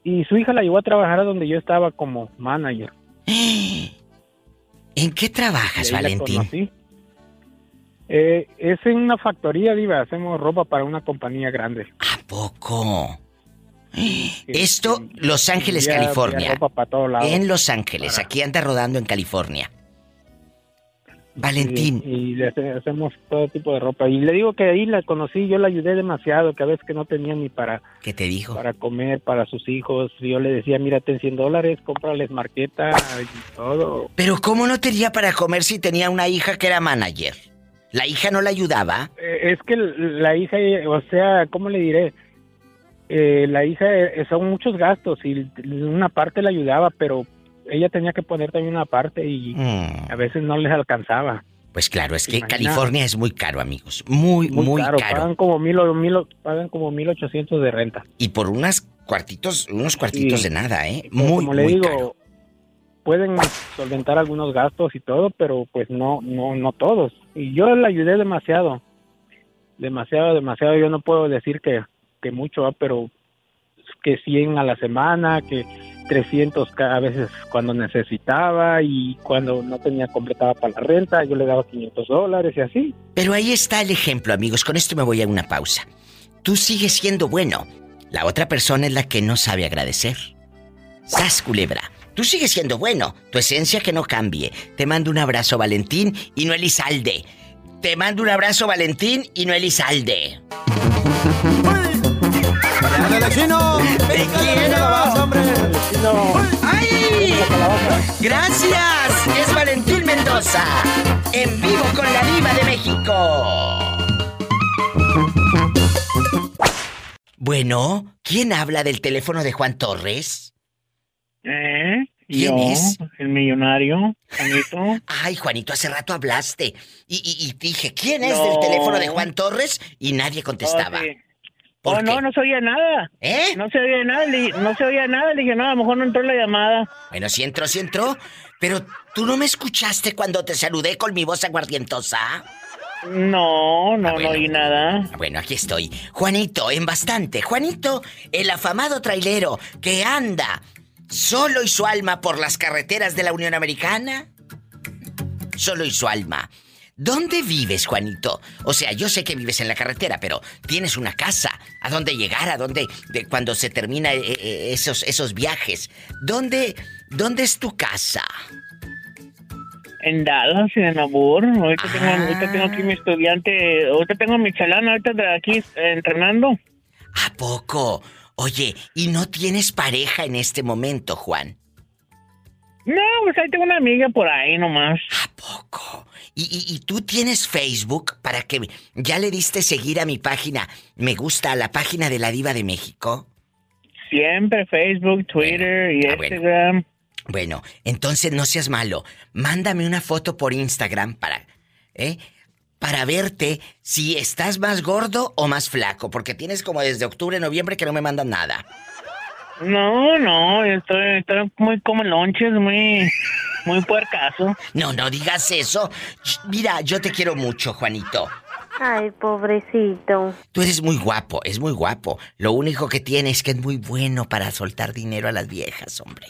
y su hija la llevó a trabajar a donde yo estaba como manager. ¿En qué trabajas, Valentín? Eh, es en una factoría, Diva, hacemos ropa para una compañía grande. ¿A poco? Esto, Los Ángeles, California. En Los Ángeles, aquí anda rodando en California. Valentín. Y, y le hace- hacemos todo tipo de ropa. Y le digo que ahí la conocí, yo la ayudé demasiado, que a veces que no tenía ni para, ¿Qué te dijo? para comer, para sus hijos. Yo le decía, mírate en 100 dólares, cómprales marqueta y todo. Pero ¿cómo no tenía para comer si tenía una hija que era manager? ¿La hija no la ayudaba? Eh, es que la hija, o sea, ¿cómo le diré? Eh, la hija eh, son muchos gastos y una parte le ayudaba, pero ella tenía que poner también una parte y Mm. a veces no les alcanzaba. Pues claro, es que Imagina. California es muy caro, amigos. Muy, muy, caro. Pagan como mil, o- mil, pagan como mil ochocientos de renta. Y por unas cuartitos, unos cuartitos Sí. de nada, ¿eh? Muy, como le muy digo, caro. pueden solventar algunos gastos y todo, pero pues no, no, no todos. Y yo le ayudé demasiado, demasiado, demasiado. Yo no puedo decir que, que mucho, ¿va? pero que 100 a la semana, que 300 cada veces cuando necesitaba y cuando no tenía completada para la renta, yo le daba 500 dólares y así. Pero ahí está el ejemplo, amigos. Con esto me voy a una pausa. Tú sigues siendo bueno. La otra persona es la que no sabe agradecer. Sas, culebra. Tú sigues siendo bueno. Tu esencia que no cambie. Te mando un abrazo, Valentín, y no Elizalde. Te mando un abrazo, Valentín, y no Elizalde. Chino! ¡Te quiero! ¡Ay! ¡Gracias! Es Valentín Mendoza. En vivo con la diva de México. Bueno, ¿quién habla del teléfono de Juan Torres? ¿Eh? ¿Quién Yo, es? El millonario, Juanito. Ay, Juanito, hace rato hablaste. Y, y- y dije, ¿quién es No. del teléfono de Juan Torres? Y nadie contestaba. Oh, sí. ¿Por Oh, qué? no, no se oía nada. ¿Eh? No se oía nada, le- no se oía nada. Le dije, no, a lo mejor no entró la llamada. Bueno, sí entró, sí entró. Pero tú no me escuchaste cuando te saludé con mi voz aguardientosa. No, no, no oí nada. Bueno, aquí estoy. Juanito, en bastante. Juanito, el afamado trailero que anda solo y su alma por las carreteras de la Unión Americana. Solo y su alma. ¿Dónde vives, Juanito? O sea, yo sé que vives en la carretera, pero tienes una casa. ¿A dónde llegar? ¿A dónde? de- cuando se termina eh, eh, esos, esos viajes. ¿Dónde, ¿Dónde es tu casa? En Dallas, en Amor. Ahorita, tengo, Ah. ahorita tengo aquí mi estudiante. Ahorita tengo mi chalán, ahorita de aquí eh, entrenando. ¿A poco? Oye, ¿y no tienes pareja en este momento, Juan? No, pues ahí tengo una amiga por ahí nomás. ¿Y, y, y tú tienes Facebook para que ya le diste seguir a mi página? Me gusta a la página de la Diva de México. Siempre Facebook, Twitter y ah, bueno. Instagram. Bueno, entonces no seas malo. Mándame una foto por Instagram para, ¿eh? Para verte si estás más gordo o más flaco, porque tienes como desde octubre, noviembre que no me mandan nada. No, no, estoy, estoy muy como lonches, muy, muy puercaso. No, no digas eso. Mira, yo te quiero mucho, Juanito. Ay, pobrecito. Tú eres muy guapo, es muy guapo. Lo único que tiene es que es muy bueno para soltar dinero a las viejas, hombre.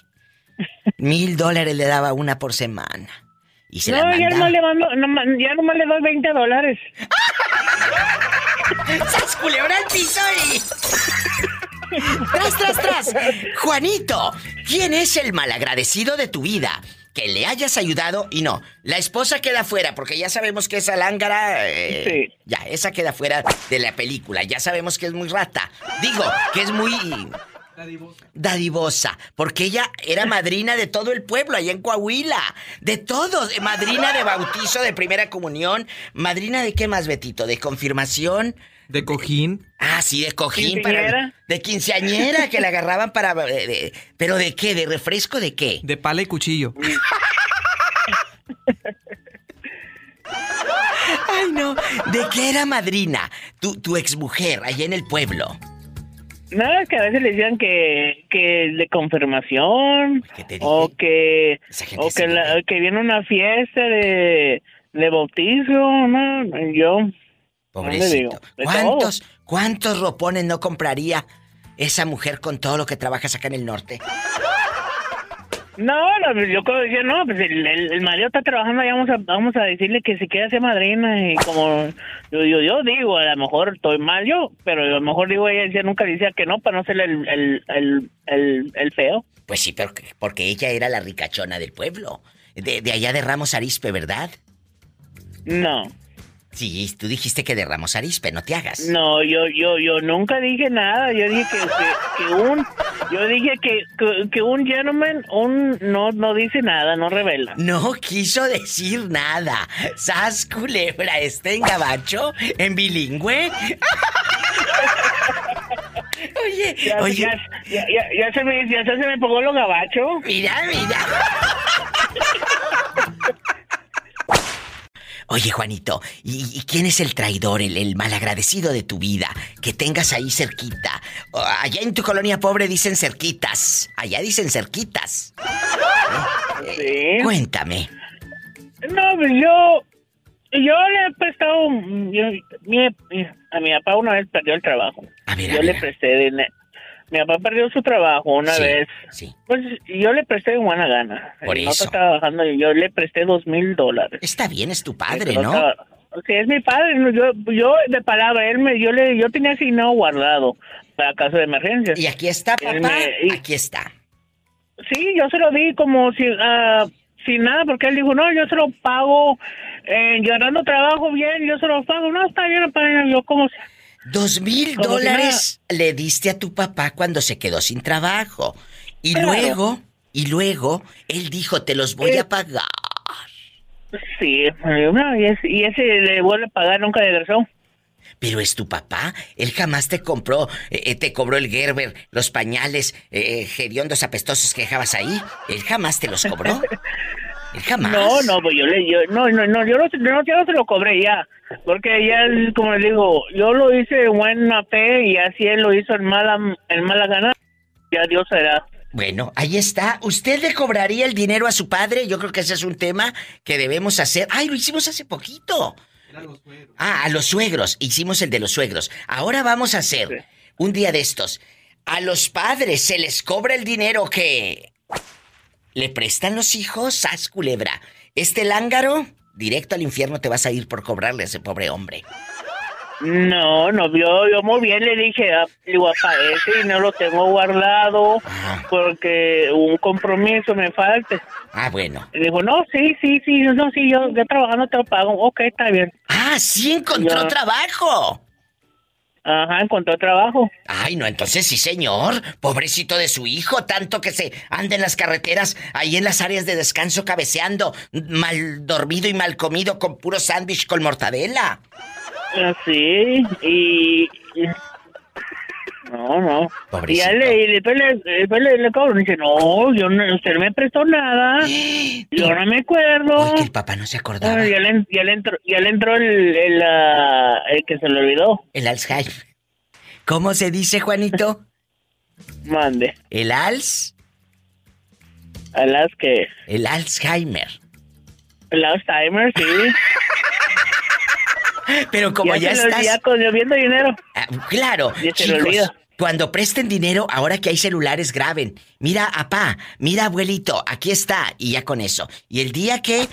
Mil dólares le daba una por semana. Y se la no, ya mandaba. nomás le mando, nomás- ya nomás le doy 20 dólares. ¡Sas culebra al piso y... ¡Tras, tras, tras! Juanito, ¿quién es el malagradecido de tu vida? Que le hayas ayudado y no. La esposa queda fuera, porque ya sabemos que esa lángara. eh, Ya, esa queda fuera de la película. Ya sabemos que es muy rata. Digo, que es muy. Dadivosa. Porque ella era madrina de todo el pueblo allá en Coahuila. De todos. Eh, Madrina de bautizo, de primera comunión. Madrina de qué más, Betito? De confirmación. De cojín. Ah, sí, de cojín Quinceañera. para. De quinceañera que la agarraban para. eh, de- ¿Pero de qué? ¿De refresco de qué? De pala y cuchillo. Ay, no. ¿De qué era madrina? Tu, tu exmujer, allá en el pueblo. No, es que a veces le decían que, que de confirmación o que o que, la- que viene una fiesta de, de bautizo, no, yo no. Pobrecito. ¿Cuántos, ¿Cuántos ropones no compraría esa mujer con todo lo que trabajas acá en el norte? No, no, yo creo que decía, no, pues el, el, el marido está trabajando, ya vamos a, vamos a decirle que se quede a ser madrina y como yo, yo, yo digo, a lo mejor estoy mal yo, pero a lo mejor digo, ella decía, nunca decía que no para no ser el, el, el, el, el feo. Pues sí, pero que- porque ella era la ricachona del pueblo. De, de allá de Ramos Arispe, ¿verdad? No. Sí, tú dijiste que de Ramos Arispe, no te hagas. No, yo, yo, yo nunca dije nada. Yo dije que, que, que un, yo dije que, que, que un gentleman, un, no, no dice nada, no revela. No quiso decir nada. ¿Sas culebra está en gabacho? ¿En bilingüe? Oye, ya, oye. Ya, ya, ya, se me, ya se me pegó lo gabacho. Mira, mira. Oye, Juanito, ¿y, y quién es el traidor, el, el malagradecido de tu vida? Que tengas ahí cerquita. O, Allá en tu colonia pobre dicen cerquitas. Allá dicen cerquitas. Sí. Cuéntame. No, pues yo, yo le he prestado, yo- mi- a mi papá una vez perdió el trabajo. A ver, yo a le presté dinero. Mi papá perdió su trabajo una Sí, vez. sí. Pues yo le presté de buena gana. Por no eso. estaba trabajando y yo le presté dos mil dólares. Está bien, es tu padre, No Sí, es mi padre. Yo, yo de palabra, él me, yo le, yo tenía asignado guardado para caso de emergencia. Y aquí está, papá. me- y- Aquí está. Sí, yo se lo di como si, ah, sin nada, porque él dijo, no, yo se lo pago, eh, ganando trabajo bien, yo se lo pago. No, está bien, papá, yo como... si- Dos mil dólares le diste a tu papá cuando se quedó sin trabajo. Y Claro. luego, y luego, él dijo, te los voy Eh, a pagar. Sí, no, y, ese, y ese le vuelve a pagar, nunca regresó. Pero es tu papá. Él jamás te compró, eh, eh, te cobró el Gerber, los pañales, eh, hediondos apestosos que dejabas ahí. Él jamás te los cobró. Jamás. No, no, pues yo le, yo, no, no, no, yo no, no, yo no se lo cobré ya, porque ya, como le digo, yo lo hice en buena fe y así él lo hizo en mala, en mala gana, ya Dios será. Bueno, ahí está. ¿Usted le cobraría el dinero a su padre? Yo creo que ese es un tema que debemos hacer. ¡Ay, lo hicimos hace poquito! Ah, a los suegros. Hicimos el de los suegros. Ahora vamos a hacer un día de estos. A los padres se les cobra el dinero que le prestan los hijos. ¡Sas, culebra! Este lángaro, directo al infierno te vas a ir por cobrarle a ese pobre hombre. No, no, yo, yo muy bien le dije, ah, digo, papá, ese dinero lo tengo guardado porque un compromiso me falta. Ah, bueno. Y dijo, no, sí, sí, sí, no, sí, yo, yo trabajando te lo pago, ok, está bien. Ah, sí encontró trabajo. Ajá, encontró trabajo. Ay, no, entonces sí, señor. Pobrecito de su hijo, tanto que se anda en las carreteras, ahí en las áreas de descanso cabeceando, mal dormido y mal comido con puro sándwich con mortadela. Sí, y... No, no. Y ya le, y después le, le, le cobro. Y dice, no, yo no, usted no me prestó nada. Yo no me acuerdo. el papá no se acordaba. Bueno, ya, le, ya, le entró, ya le entró el, el, el que se le olvidó. El Alzheimer. ¿Cómo se dice, Juanito? Mande. ¿El Alz? ¿El Alz qué? El Alzheimer. El Alzheimer, sí. Pero como ya, le estás... olvida con lloviendo dinero. Ah, claro, Ya chicos. Cuando presten dinero, ahora que hay celulares, graben. Mira, apá, mira, abuelito, aquí está, y ya con eso. Y el día que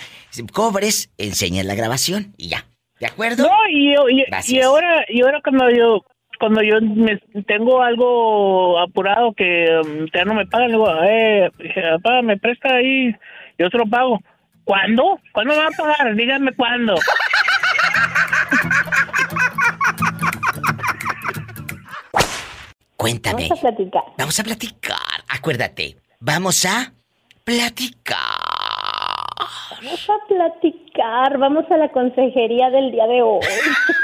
cobres, enseñas la grabación y ya. ¿De acuerdo? No, y, yo- y, ahora, y ahora cuando yo cuando yo me, tengo algo apurado que um, ya no me pagan, digo, eh, papá, me presta ahí, yo se lo pago. ¿Cuándo? ¿Cuándo me va a pagar? Díganme cuándo. Cuéntame. Vamos a platicar. Vamos a platicar. Acuérdate, vamos a platicar. Vamos a platicar. Vamos a la consejería del día de hoy.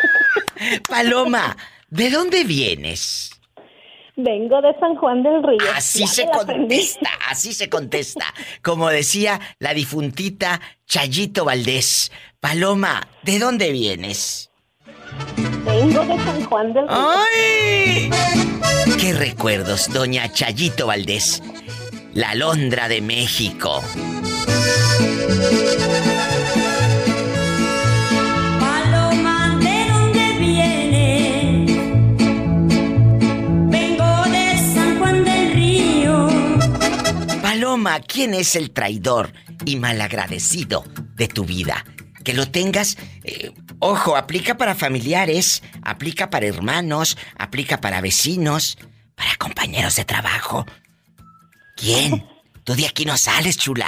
Paloma, ¿de dónde vienes? Vengo de San Juan del Río. Así Ya se contesta, así se contesta. Como decía la difuntita Chayito Valdés. Paloma, ¿de dónde vienes? Vengo de San Juan del Río. ¡Ay! ¿Qué recuerdos, doña Chayito Valdés? La Alondra de México. Paloma, ¿de dónde vienes? Vengo de San Juan del Río. Paloma, ¿quién es el traidor y malagradecido de tu vida? Que lo tengas, eh, ojo, aplica para familiares, aplica para hermanos, aplica para vecinos, para compañeros de trabajo. ¿Quién? Tú de aquí no sales, chula.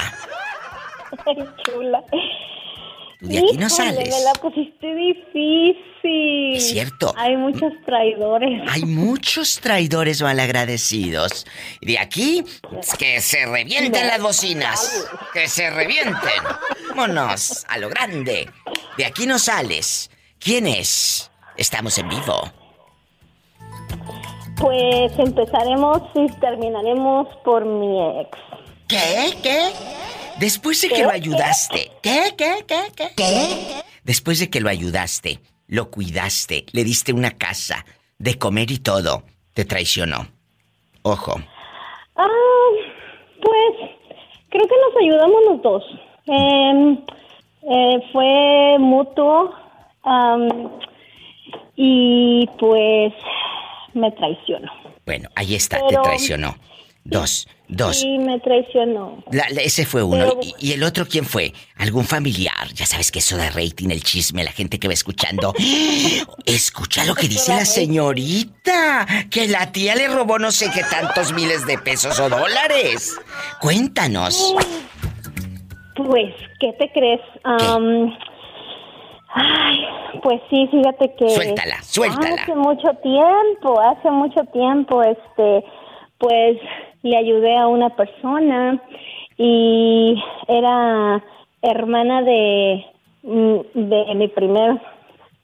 Chula. Tú de aquí no sales. Me la pusiste difícil. Es cierto. Hay muchos traidores. Hay muchos traidores malagradecidos. De aquí, que se revienten las bocinas. Que se revienten. Vámonos, a lo grande. De aquí no sales. ¿Quién es? Estamos en vivo. Pues empezaremos y terminaremos por mi ex. ¿Qué? ¿Qué? Después de que lo ayudaste. ¿Qué? ¿Qué? ¿Qué? ¿Qué? ¿Qué? Después de que lo ayudaste, lo cuidaste, le diste una casa, de comer y todo, te traicionó. Ojo. Ah, pues creo que nos ayudamos los dos. Eh, eh, fue mutuo y pues me traicionó. Bueno, ahí está, Pero- te traicionó. Dos, dos. Sí, me traicionó. La- la- ese fue uno. Pero- ¿Y, y el otro quién fue? ¿Algún familiar? Ya sabes que eso da rating, el chisme, la gente que va escuchando. Escucha lo que dice la señorita. Que la tía le robó no sé qué tantos miles de pesos o dólares. Cuéntanos. Pues, ¿qué te crees? Am, ay, pues sí, fíjate que... Suéltala, suéltala. Hace mucho tiempo, hace mucho tiempo, este, pues le ayudé a una persona y era hermana de, mm, de mi primer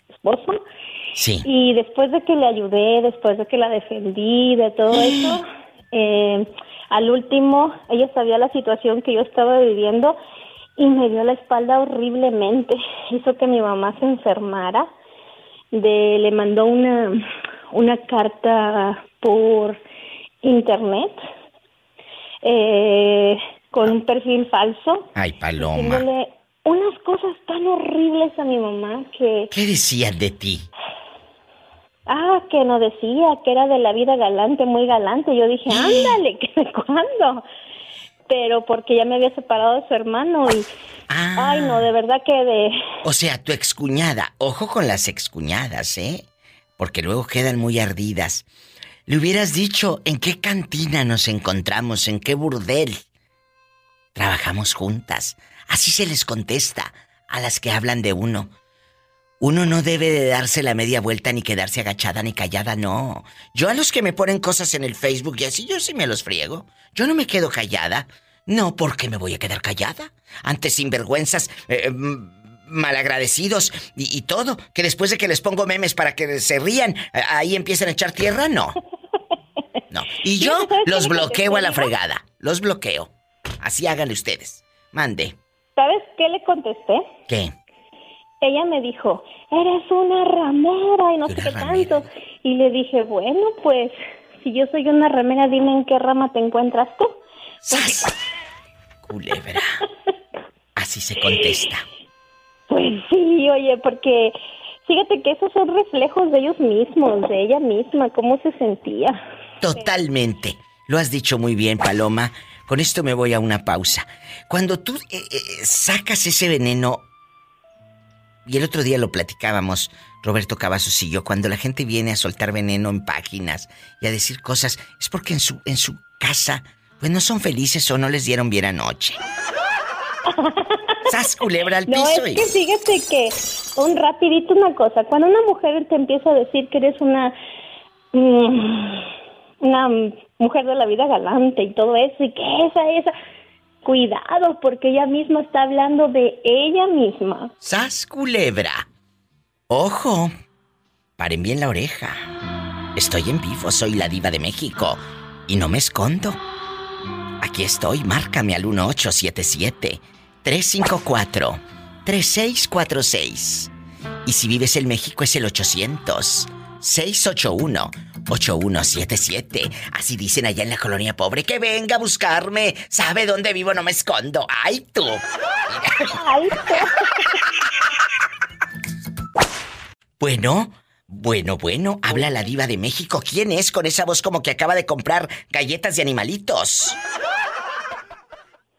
esposo. Sí. Y después de que le ayudé, después de que la defendí, de todo eso, eh, al último, ella sabía la situación que yo estaba viviendo y me dio la espalda horriblemente. Hizo que mi mamá se enfermara. De, le mandó una, una carta por internet eh, con un perfil falso, Ay, Paloma. unas cosas tan horribles a mi mamá que... ¿Qué decían de ti? Ah, que no decía, que era de la vida galante, muy galante. Yo dije, ándale, ¿qué de cuándo? Pero porque ya me había separado de su hermano y... Ay, no, de verdad que de... O sea, tu excuñada. Ojo con las excuñadas, ¿eh? Porque luego quedan muy ardidas. Le hubieras dicho en qué cantina nos encontramos, en qué burdel. Trabajamos juntas. Así se les contesta a las que hablan de uno. Uno no debe de darse la media vuelta ni quedarse agachada ni callada, no. Yo a los que me ponen cosas en el Facebook y así, yo sí me los friego. Yo no me quedo callada. No, porque me voy a quedar callada. Ante sinvergüenzas, eh, mm, malagradecidos y, y todo. Que después de que les pongo memes para que se rían, eh, ahí empiezan a echar tierra, no. No. Y yo los bloqueo a la fregada. Los bloqueo. Así háganle ustedes. Mande. ¿Sabes qué le contesté? ¿Qué? Ella me dijo, eres una ramera y no sé qué tanto. Y le dije, bueno, pues, si yo soy una ramera, dime en qué rama te encuentras tú. Culebra. Así se contesta. Pues sí, oye, porque fíjate que esos son reflejos de ellos mismos, de ella misma, cómo se sentía. Totalmente. Lo has dicho muy bien, Paloma. Con esto me voy a una pausa. Cuando tú eh, eh, sacas ese veneno, y el otro día lo platicábamos, Roberto Cavazos y yo, cuando la gente viene a soltar veneno en páginas y a decir cosas, es porque en su, en su casa, pues no son felices o no les dieron bien anoche. Sas culebra al No, piso es y... que fíjate que, un rapidito una cosa, cuando una mujer te empieza a decir que eres una, mm, una mujer de la vida galante y todo eso, y que esa, esa, cuidado, porque ella misma está hablando de ella misma. Sas culebra. Ojo. Paren bien la oreja. Estoy en vivo, soy la diva de México. Y no me escondo. Aquí estoy, márcame al 1877-354-3646. Y si vives en México es el 800-681-8177. Así dicen allá en la colonia pobre, que venga a buscarme. ¿Sabe dónde vivo? No me escondo. ¡Ay, tú! Ay, Bueno, bueno, bueno, habla la diva de México. ¿Quién es con esa voz como que acaba de comprar galletas de animalitos?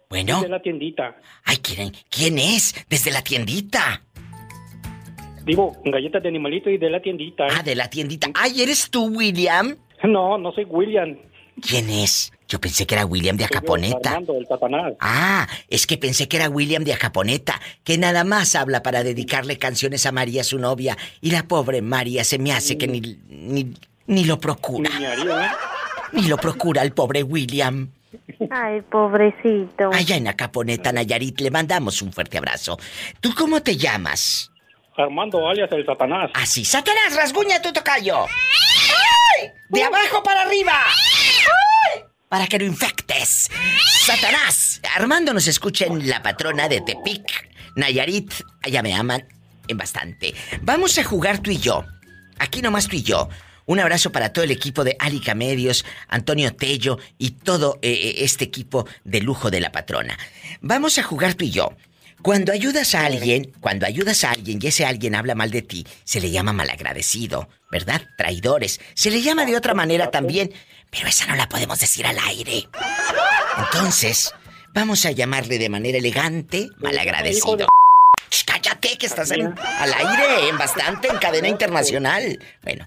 Bueno. De la tiendita. Ay, ¿quién, quién es? Desde la tiendita. Digo, galletas de animalito y de la tiendita. Ah, de la tiendita. Ay, ¿eres tú, William? No, no soy William. ¿Quién es? Yo pensé que era William de Acaponeta. Armando, el Satanás. Ah, es que pensé que era William de Acaponeta, que nada más habla para dedicarle canciones a María, su novia, y la pobre María se me hace que ni, ni, ni lo procura. Ni haría, ¿eh? Ni lo procura el pobre William. Ay, pobrecito. Allá en Acaponeta, Nayarit, le mandamos un fuerte abrazo. ¿Tú cómo te llamas? Armando alias el Satanás. Así, Satanás, rasguña tu tocayo. ¡Ay! De abajo para arriba. ¡Ay! Para que no infectes. Satanás. Armando nos escucha en la patrona de Tepic. Nayarit, allá me aman en bastante. Vamos a jugar tú y yo. Aquí nomás tú y yo. Un abrazo para todo el equipo de Alica Medios, Antonio Tello y todo eh, eh, este equipo de lujo de la patrona. Vamos a jugar tú y yo. Cuando ayudas a alguien, cuando ayudas a alguien y ese alguien habla mal de ti, se le llama malagradecido, ¿verdad? Traidores. Se le llama de otra manera también, pero esa no la podemos decir al aire. Entonces, vamos a llamarle de manera elegante malagradecido. Cállate, que estás en- al aire, en bastante, en cadena internacional. Bueno,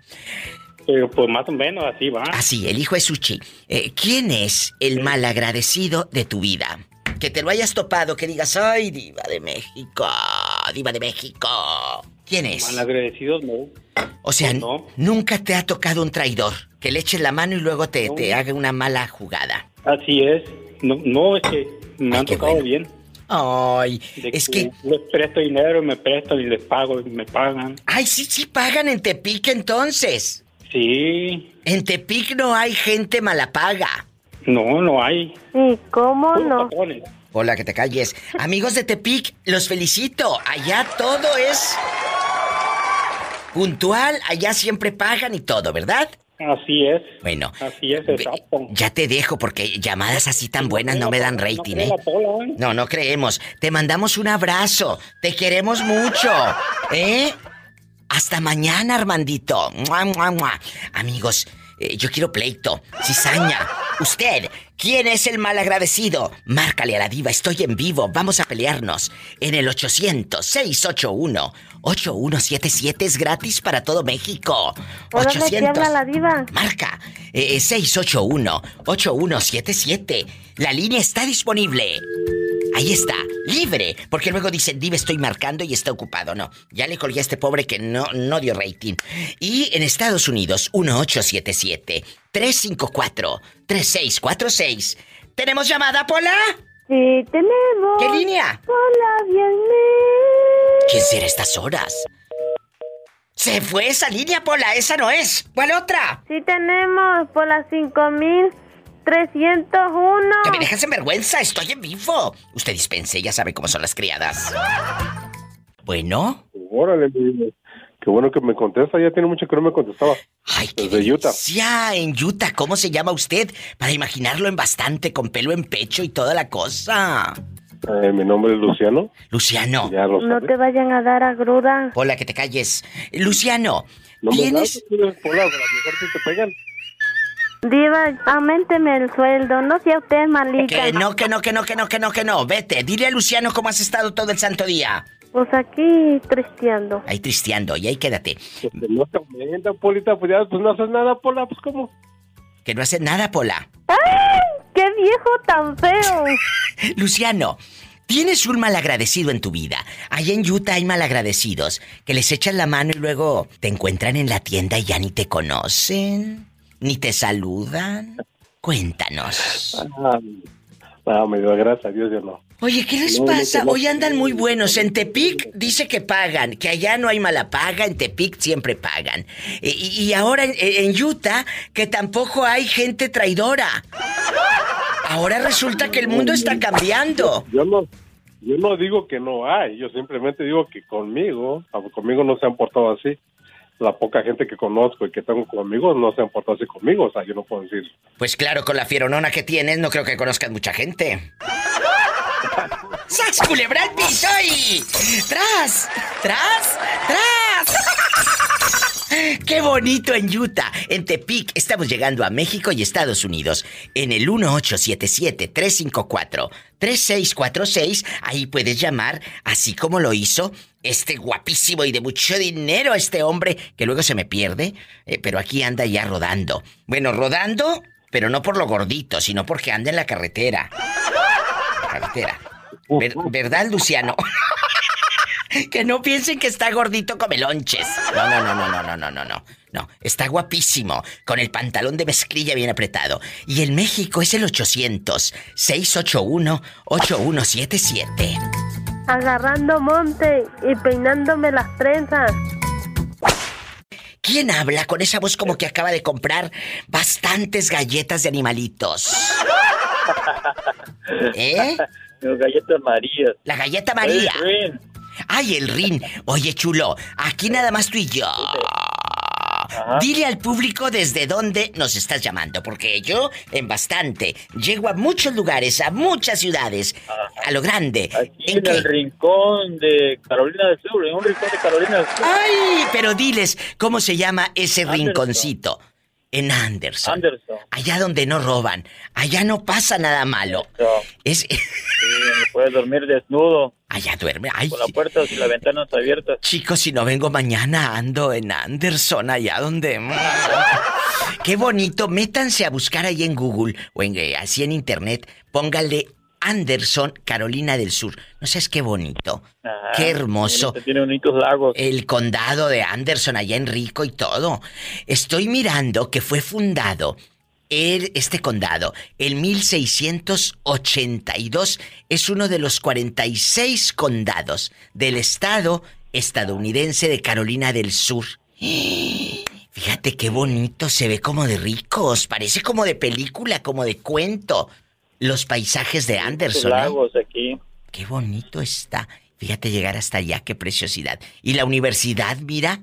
Pero pues más o menos así va. así, el hijo es Suchi. Eh, ¿Quién es el malagradecido de tu vida? Que te lo hayas topado, que digas, ay, diva de México, diva de México. ¿Quién es? Malagradecidos no. O sea, nunca te ha tocado un traidor que le eche la mano y luego te, te haga una mala jugada. Así es. No, no es que me han tocado bien. Ay, De es que... Les presto dinero, me prestan y les pago y me pagan. Ay, sí, sí pagan en Tepic entonces. Sí. En Tepic no hay gente malapaga. No, no hay. Sí, ¿cómo no? Hola, que te calles. Amigos de Tepic, los felicito. Allá todo es puntual, allá siempre pagan y todo, ¿verdad? Así es. Bueno, Así es, exacto. ya te dejo porque llamadas así tan buenas no me dan rating, ¿eh? ¿eh? No, no creemos. Te mandamos un abrazo. Te queremos mucho. ¿Eh? Hasta mañana, Armandito. Mua, mua, mua. Amigos, eh, yo quiero pleito. Cizaña. Usted, ¿quién es el mal agradecido? Márcale a la diva, estoy en vivo. Vamos a pelearnos. En el 800-681-8177 es gratis para todo México. ¿Por dónde te habla la diva? Marca eh, 681-8177. La línea está disponible. Ahí está, libre. Porque luego dicen, Diva, estoy marcando y está ocupado. No, ya le colgué a este pobre que no, no dio rating. Y en Estados Unidos, 1877-354-3646. ¿Tenemos llamada, Pola? Sí, tenemos. ¿Qué línea? Hola, bien. ¿Quién será a estas horas? Se fue esa línea, Pola, esa no es. ¿Cuál otra? Sí tenemos por las 5301. Que me dejas en vergüenza, estoy en vivo. Usted dispense, ya sabe cómo son las criadas. Bueno. Órale, qué bueno que me contesta. Ya tiene mucho que no me contestaba. Ay, Desde Utah. Ya, en Utah, ¿cómo se llama usted? Para imaginarlo en bastante, con pelo en pecho y toda la cosa. Eh, mi nombre es Luciano. Luciano. Ya lo No te vayan a dar agruda. Hola, que te calles. Luciano, No me ¿tienes...? das, a lo mejor si te pegan. Diva, aumenteme el sueldo. No sea usted malita. Que no, que no, que no, que no, que no, que no. Vete, dile a Luciano cómo has estado todo el santo día. Pues aquí tristeando. Ahí tristeando, y ahí quédate. Que no te aumenta, Polita, pues ya pues no haces nada, Pola, pues cómo. Que no haces nada, Pola. ¡Ay! ¡Qué viejo tan feo! Luciano, tienes un malagradecido en tu vida. Allá en Utah hay malagradecidos que les echan la mano y luego te encuentran en la tienda y ya ni te conocen, ni te saludan. Cuéntanos. Ah, no, me dio gracias a Dios, yo no. Oye, ¿qué les No, no pasa? conozco. Hoy andan muy buenos. En Tepic dice que pagan, que allá no hay mala paga, en Tepic siempre pagan. Y, ahora en, en Utah, que tampoco hay gente traidora. Ahora resulta que el mundo está cambiando. Yo no, yo no digo que no hay, yo simplemente digo que conmigo, ah, conmigo no se han portado así. La poca gente que conozco y que tengo conmigo no se han portado así conmigo, o sea, yo no puedo decir. Pues claro, con la fieronona que tienes, no creo que conozcas mucha gente. ¡Sas, culebra al. ¡Tras! ¡Tras! ¡Tras! ¡Qué bonito en Utah! En Tepic estamos llegando a México y Estados Unidos. En el 1877-354-3646, ahí puedes llamar, así como lo hizo este guapísimo y de mucho dinero, este hombre que luego se me pierde, eh, pero aquí anda ya rodando. Bueno, rodando, pero no por lo gordito, sino porque anda en la carretera carretera. ¿Verdad, Luciano? que no piensen que está gordito como lonches. No, no, no, no, no, no, no, no. No, está guapísimo, con el pantalón de mezclilla bien apretado. Y en México es el 800-681-8177. Agarrando monte y peinándome las trenzas. ¿Quién habla con esa voz como que acaba de comprar bastantes galletas de animalitos? ¿Eh? Las galletas María. La galleta María. Ay, el rin. Oye, chulo, aquí nada más tú y yo. Dile al público desde dónde nos estás llamando, porque yo, en bastante, llego a muchos lugares, a muchas ciudades, a lo grande. En, el rincón de Carolina del Sur, en un rincón de Carolina del Sur. ¡Ay! Pero diles, ¿cómo se llama ese rinconcito? En Anderson. Anderson. Allá donde no roban. Allá no pasa nada malo. Es... Sí, puedes dormir desnudo. Allá duerme. Ay, Con las puertas y las ventanas abiertas. Chicos, si no vengo mañana, ando en Anderson, allá donde... Qué bonito. Métanse a buscar ahí en Google o en, eh, así en internet. Póngale Anderson, Carolina del Sur. No sabes qué bonito. Ajá. Qué hermoso. Tiene, tiene bonitos lagos. El condado de Anderson, allá en Rico y todo. Estoy mirando que fue fundado el- este condado en 1682. Es uno de los 46 condados del estado estadounidense de Carolina del Sur. Fíjate qué bonito, se ve como de ricos, parece como de película, como de cuento. Los paisajes de Anderson. ¿eh? lagos aquí. Qué bonito está. Fíjate llegar hasta allá, qué preciosidad. Y la universidad, mira,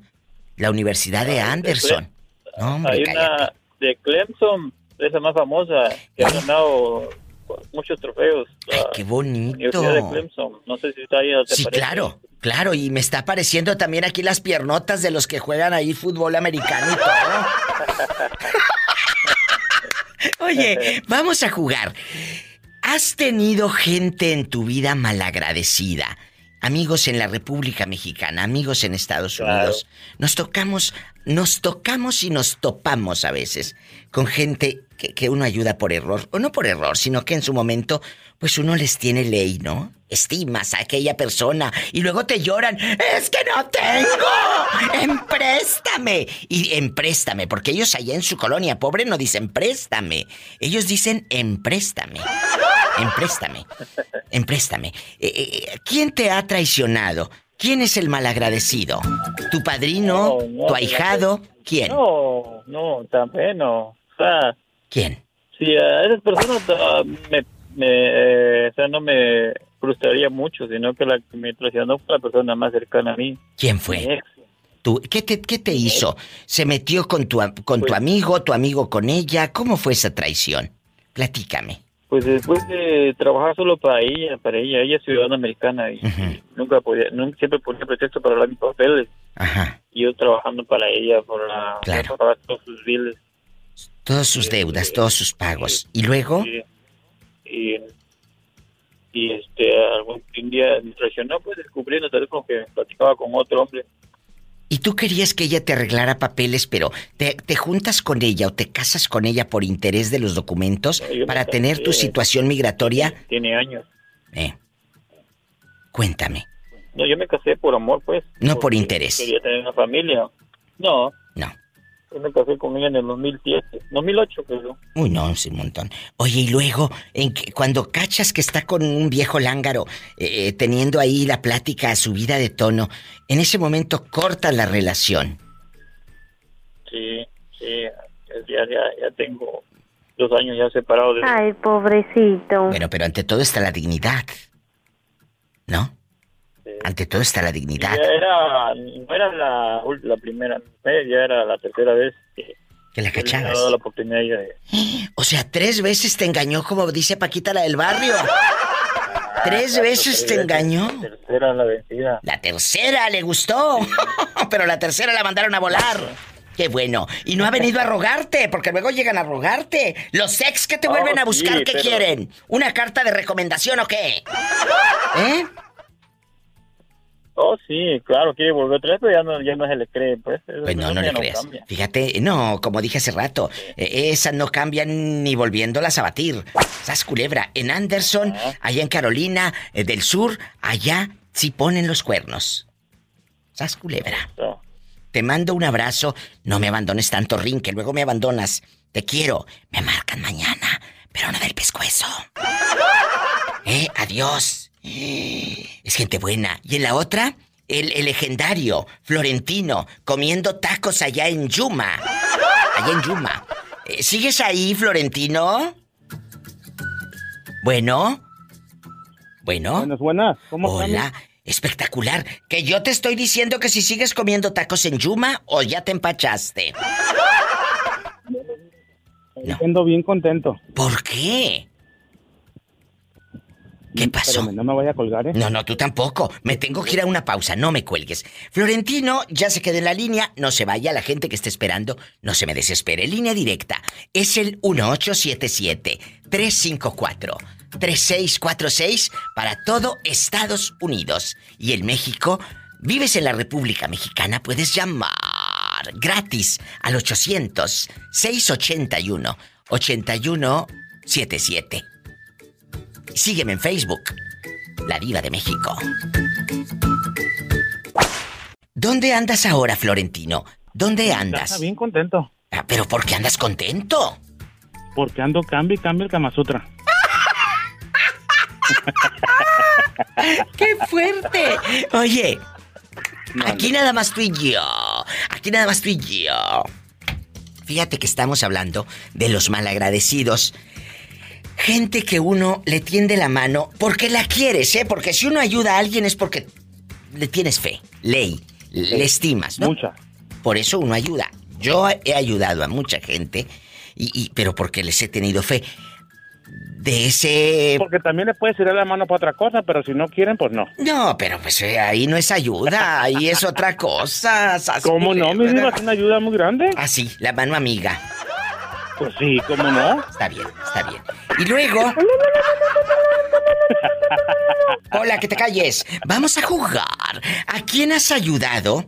la Universidad de Anderson. No, hombre, Hay cállate. una de Clemson, esa más famosa, que ha ganado muchos trofeos. La qué bonito. Universidad de Clemson. No sé si está ahí. ¿te Sí, parece? claro, claro, y me está apareciendo también aquí las piernotas de los que juegan ahí fútbol americano y todo. Oye, vamos a jugar. ¿Has tenido gente en tu vida malagradecida? Amigos en la República Mexicana, amigos en Estados Unidos. Nos tocamos, nos tocamos y nos topamos a veces con gente que, que uno ayuda por error, o no por error, sino que en su momento, pues uno les tiene ley, ¿no? Estimas a aquella persona y luego te lloran, es que no tengo, empréstame. Y empréstame, porque ellos allá en su colonia pobre no dicen préstame, ellos dicen empréstame. Empréstame. Empréstame. Eh, eh, ¿Quién te ha traicionado? ¿Quién es el malagradecido? ¿Tu padrino? No, no, ¿Tu ahijado? ¿Quién? No, no, también no. O sea, ¿Quién? si a esas personas ah, me, me, eh, o sea, no me frustraría mucho, sino que la que me traicionó fue la persona más cercana a mí. ¿Quién fue? ¿Tú, qué, te, ¿Qué te hizo? ¿Se metió con tu, con Pues tu amigo, tu amigo con ella? ¿Cómo fue esa traición? Platícame. Pues después de trabajar solo para ella, para ella, ella es ciudadana americana y nunca podía, nunca, siempre ponía pretexto para hablar mis papeles. Ajá. Y yo trabajando para ella, por la, Claro. para pagar todos sus biles. Todas sus deudas, todos sus pagos. ¿Y luego? Y, y, este, algún día me traicionó, pues descubrí en el teléfono que platicaba con otro hombre. ¿Y tú querías que ella te arreglara papeles, pero te, te juntas con ella o te casas con ella por interés de los documentos me para tener tu situación migratoria? Tiene años. Eh. Cuéntame. No, yo me casé por amor, pues. No por interés. Quería tener una familia. No. Yo me casé con ella en el 2007. 2008, creo. Uy, no, es un montón. Oye, y luego, en que- cuando cachas que está con un viejo lángaro, eh, eh, teniendo ahí la plática subida de tono, en ese momento corta la relación. Sí, sí. Ya, ya, ya tengo dos años ya separado de... Ay, pobrecito. Bueno, pero ante todo está la dignidad. ¿No? Ante todo está la dignidad. Ya era, no era la, primera vez, ya era la tercera vez que, Que la cachabas. dado la oportunidad de... O sea, tres veces te engañó, como dice Paquita la del barrio. Tres veces te engañó. La tercera la vencida. La tercera le gustó. Pero la tercera la mandaron a volar. Qué bueno. Y no ha venido a rogarte, porque luego llegan a rogarte. Los ex que te Oh, vuelven a sí, buscar, ¿qué pero- quieren? ¿Una carta de recomendación o qué? ¿Eh? Oh, sí, claro, quiere volver otra vez, pero ya no, ya no se le cree, pues. Pues no, no le creas. Fíjate, no, como dije hace rato, eh, esas no cambian ni volviéndolas a batir. Sas culebra, en Anderson, allá en Carolina eh, del Sur, allá sí ponen los cuernos. Sas culebra. Te mando un abrazo, no me abandones tanto, Rin, que luego me abandonas. Te quiero. Me marcan mañana, pero no del pescuezo. Eh, adiós. Es gente buena. Y en la otra, el, el legendario Florentino comiendo tacos allá en Yuma. Allá en Yuma. Eh, ¿Sigues ahí, Florentino? Bueno. Bueno. Buenas, buenas. ¿Cómo Hola. Espectacular. Que yo te estoy diciendo que si sigues comiendo tacos en Yuma o ya te empachaste. Siendo bien contento. ¿Por qué? ¿Qué pasó? Espérame, no me vaya a colgar, ¿eh? No, no, tú tampoco. Me tengo que ir a una pausa, no me cuelgues. Florentino ya se queda en la línea, no se vaya, la gente que esté esperando, no se me desespere. Línea directa es el 1877-354-3646 para todo Estados Unidos. Y en México, vives en la República Mexicana, puedes llamar gratis al 800-681-8177. Sígueme en Facebook, La Diva de México. ¿Dónde andas ahora, Florentino? ¿Dónde andas? Bien contento. Ah, ¿Pero por qué andas contento? Porque ando cambio y cambio el Kama Sutra. ¡Qué fuerte! Oye, aquí nada más tú y yo. Aquí nada más tú y yo. Fíjate que estamos hablando de los malagradecidos. Gente que uno le tiende la mano porque la quieres, ¿eh? Porque si uno ayuda a alguien es porque le tienes fe, ley, le estimas, ¿no? Mucha. Por eso uno ayuda. Yo he ayudado a mucha gente, y, y- pero porque les he tenido fe. De ese... Porque también le puedes tirar la mano para otra cosa, pero si no quieren, pues no. No, pero pues eh, ahí no es ayuda, ahí es otra cosa. ¿Cómo no, mi? Es una ayuda muy grande. Ah, sí, la mano amiga. Pues sí, ¿cómo no? Está bien, está bien. Y luego... Hola, que te calles. Vamos a jugar. ¿A quién has ayudado?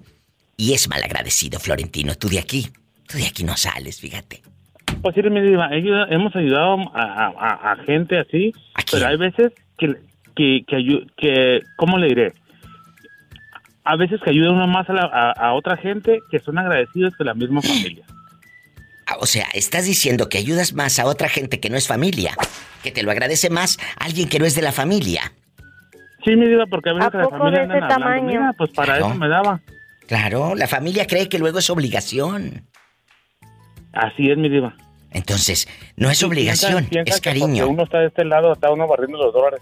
Y es malagradecido, Florentino. Tú de aquí. Tú de aquí no sales, fíjate. Pues sí, hemos ayudado a, a- a gente así, pero hay veces que, que, que, que, ¿cómo le diré? A veces que ayuda uno más a, la- a- a otra gente que son agradecidos que la misma familia. Ah, O sea, estás diciendo que ayudas más a otra gente que no es familia, que te lo agradece más alguien que no es de la familia. Sí, mi diva, porque a veces ¿A la familia de ese tamaño? "Mira, pues para Claro. eso me daba. Claro, la familia cree que luego es obligación. Así es, mi diva. Entonces, no es obligación, piensa- piensa es cariño. uno está de este lado, está uno barriendo los dólares.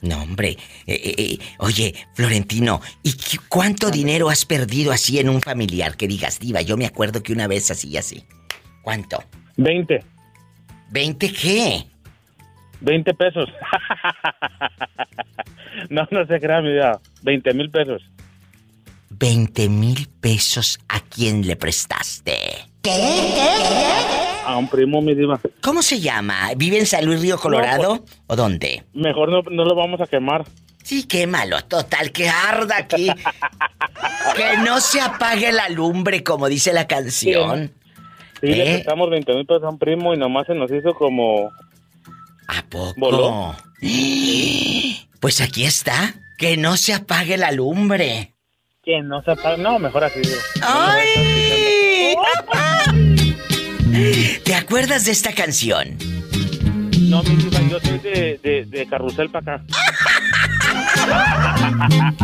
No, hombre. Eh, eh, eh, oye, Florentino, ¿y cuánto dinero has perdido así en un familiar? Que digas, diva, yo me acuerdo que una vez así y así. ¿Cuánto? 20. ¿20 qué? 20 pesos. no, no se crea, mi diva. 20 mil pesos. 20 mil pesos a quién le prestaste. A un primo, mi diva. ¿Cómo se llama? ¿Vive en San Luis Río Colorado? ¿O dónde? Mejor no, no lo vamos a quemar. Sí, quémalo, total, que arda aquí. que no se apague la lumbre, como dice la canción. Sí, le ¿Eh? prestamos 20 mil pesos a un primo y nomás se nos hizo como... ¿A poco? ¿Voló? Pues aquí está. Que no se apague la lumbre. Que no se apague. No, mejor así. digo. ¡Ay! ¿Te acuerdas de esta canción? No, mi diva, yo soy de, de, de carrusel para acá.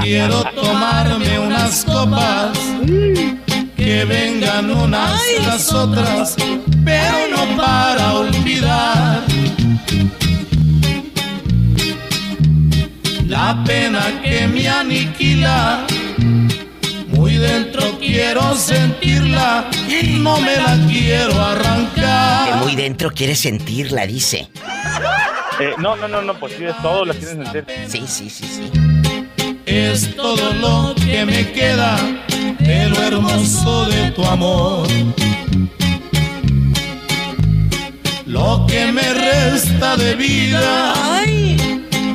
Quiero tomarme unas copas, que vengan unas las otras, pero no para olvidar la pena que me aniquila. Muy dentro quiero sentirla, no me la quiero Que arrancar. muy dentro quiere sentirla, dice. Eh, no, no, no, no, pues sí, es todo, la quieren sentir. Sí, sí, sí, sí. Es todo lo que me queda de lo hermoso de tu amor. Lo que me resta de vida.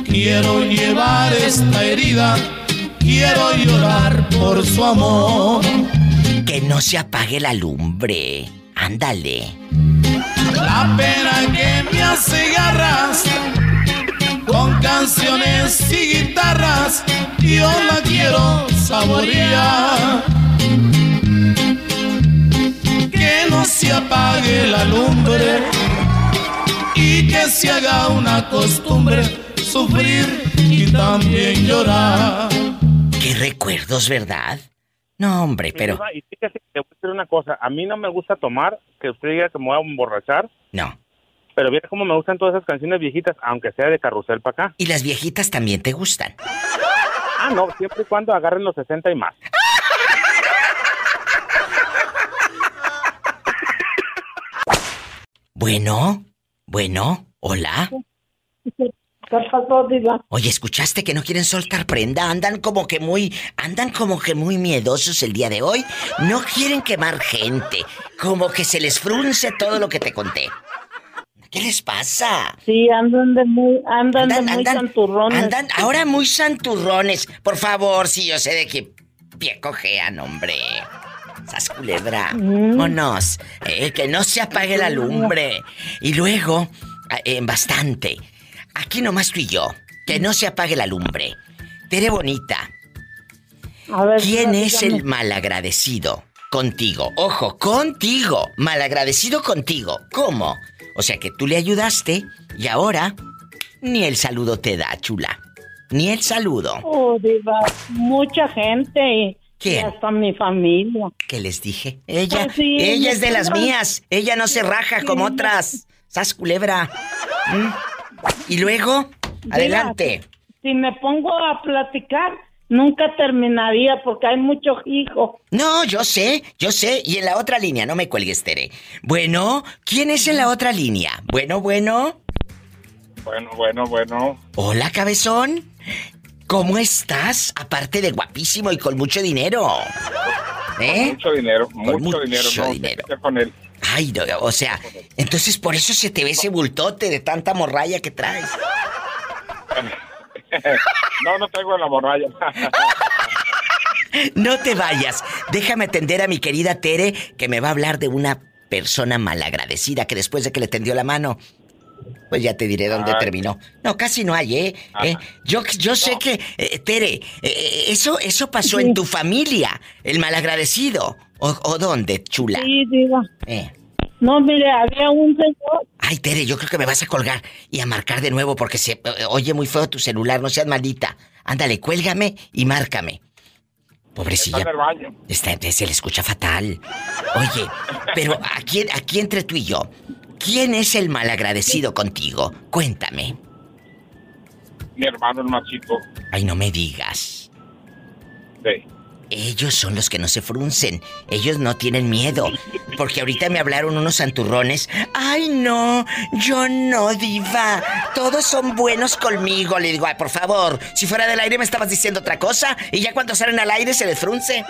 Quiero llevar esta herida. Quiero llorar por su amor. Que no se apague la lumbre. Ándale. La pena que me hace garras con canciones y guitarras, yo la quiero saborear. Que no se apague la lumbre y que se haga una costumbre sufrir y también llorar. Qué recuerdos, ¿verdad? No, hombre, pero... Y fíjese que te voy a decir una cosa. A mí no me gusta tomar, que usted diga que me voy a emborrachar. No. Pero mira cómo me gustan todas esas canciones viejitas, aunque sea de carrusel para acá. ¿Y las viejitas también te gustan? Ah, no, siempre y cuando agarren los 60 y más. Bueno, bueno, hola. ¿Qué pasó, Diva? Oye, ¿escuchaste que no quieren soltar prenda? Andan como que muy, andan como que muy miedosos el día de hoy. No quieren quemar gente. Como que se les frunce todo lo que te conté. ¿Qué les pasa? Sí, andan de muy, andan, de muy santurrones. Andan ahora muy santurrones. Por favor, si yo sé de qué pie cojean, hombre. Sas culebra. Vámonos. Eh, que no se apague la lumbre. Y luego, eh, bastante. Aquí nomás tú y yo. Que no se apague la lumbre. Tere bonita. A ver, ¿Quién dígame. es el malagradecido contigo? Ojo, contigo. Malagradecido contigo. ¿Cómo? O sea que tú le ayudaste y ahora ni el saludo te da, chula. Ni el saludo. Oh, Diva, mucha gente. ¿Quién? y hasta mi familia. ¿Qué les dije? Ella, Pues sí, ella es de las mías. Ella no se raja como otras. Sas culebra. ¿Mm? Y luego, adelante. Si me pongo a platicar, nunca terminaría porque hay muchos hijos. No, yo sé, yo sé. Y en la otra línea, no me cuelgues, Tere. Bueno, ¿quién es en la otra línea? Bueno, bueno. Bueno, bueno, bueno. Hola, cabezón. ¿Cómo estás? Aparte de guapísimo y con mucho dinero. ¿Eh? Mucho dinero, Con mucho, mucho dinero. No sé dinero. con él. Ay, no, o sea, entonces por eso se te ve ese bultote de tanta morralla que traes. no, no tengo la morralla. No te vayas. Déjame atender a mi querida Tere, que me va a hablar de una persona malagradecida que después de que le tendió la mano, pues ya te diré dónde Ay. terminó. No, casi no hay, ¿eh? ¿Eh? Yo, yo sé que, eh, Tere, eh, eso, eso pasó en tu familia, el malagradecido. ¿O, o dónde, chula? Sí, Diva. No, mire, había un señor. Ay, Tere, yo creo que me vas a colgar y a marcar de nuevo porque se eh, oye muy feo tu celular, no seas maldita. Ándale, cuélgame y márcame. Pobrecilla. Está en el baño. Está- se le escucha fatal. Oye, pero aquí, aquí entre tú y yo, ¿quién es el malagradecido contigo? Cuéntame. Mi hermano el más chico. Ay, no me digas. Sí. Ellos son los que no se fruncen. Ellos no tienen miedo. Porque ahorita me hablaron unos santurrones. Ay, no, yo no, diva. Todos son buenos conmigo. Le digo, ay, por favor, si fuera del aire me estabas diciendo otra cosa. Y ya cuando salen al aire se les frunce.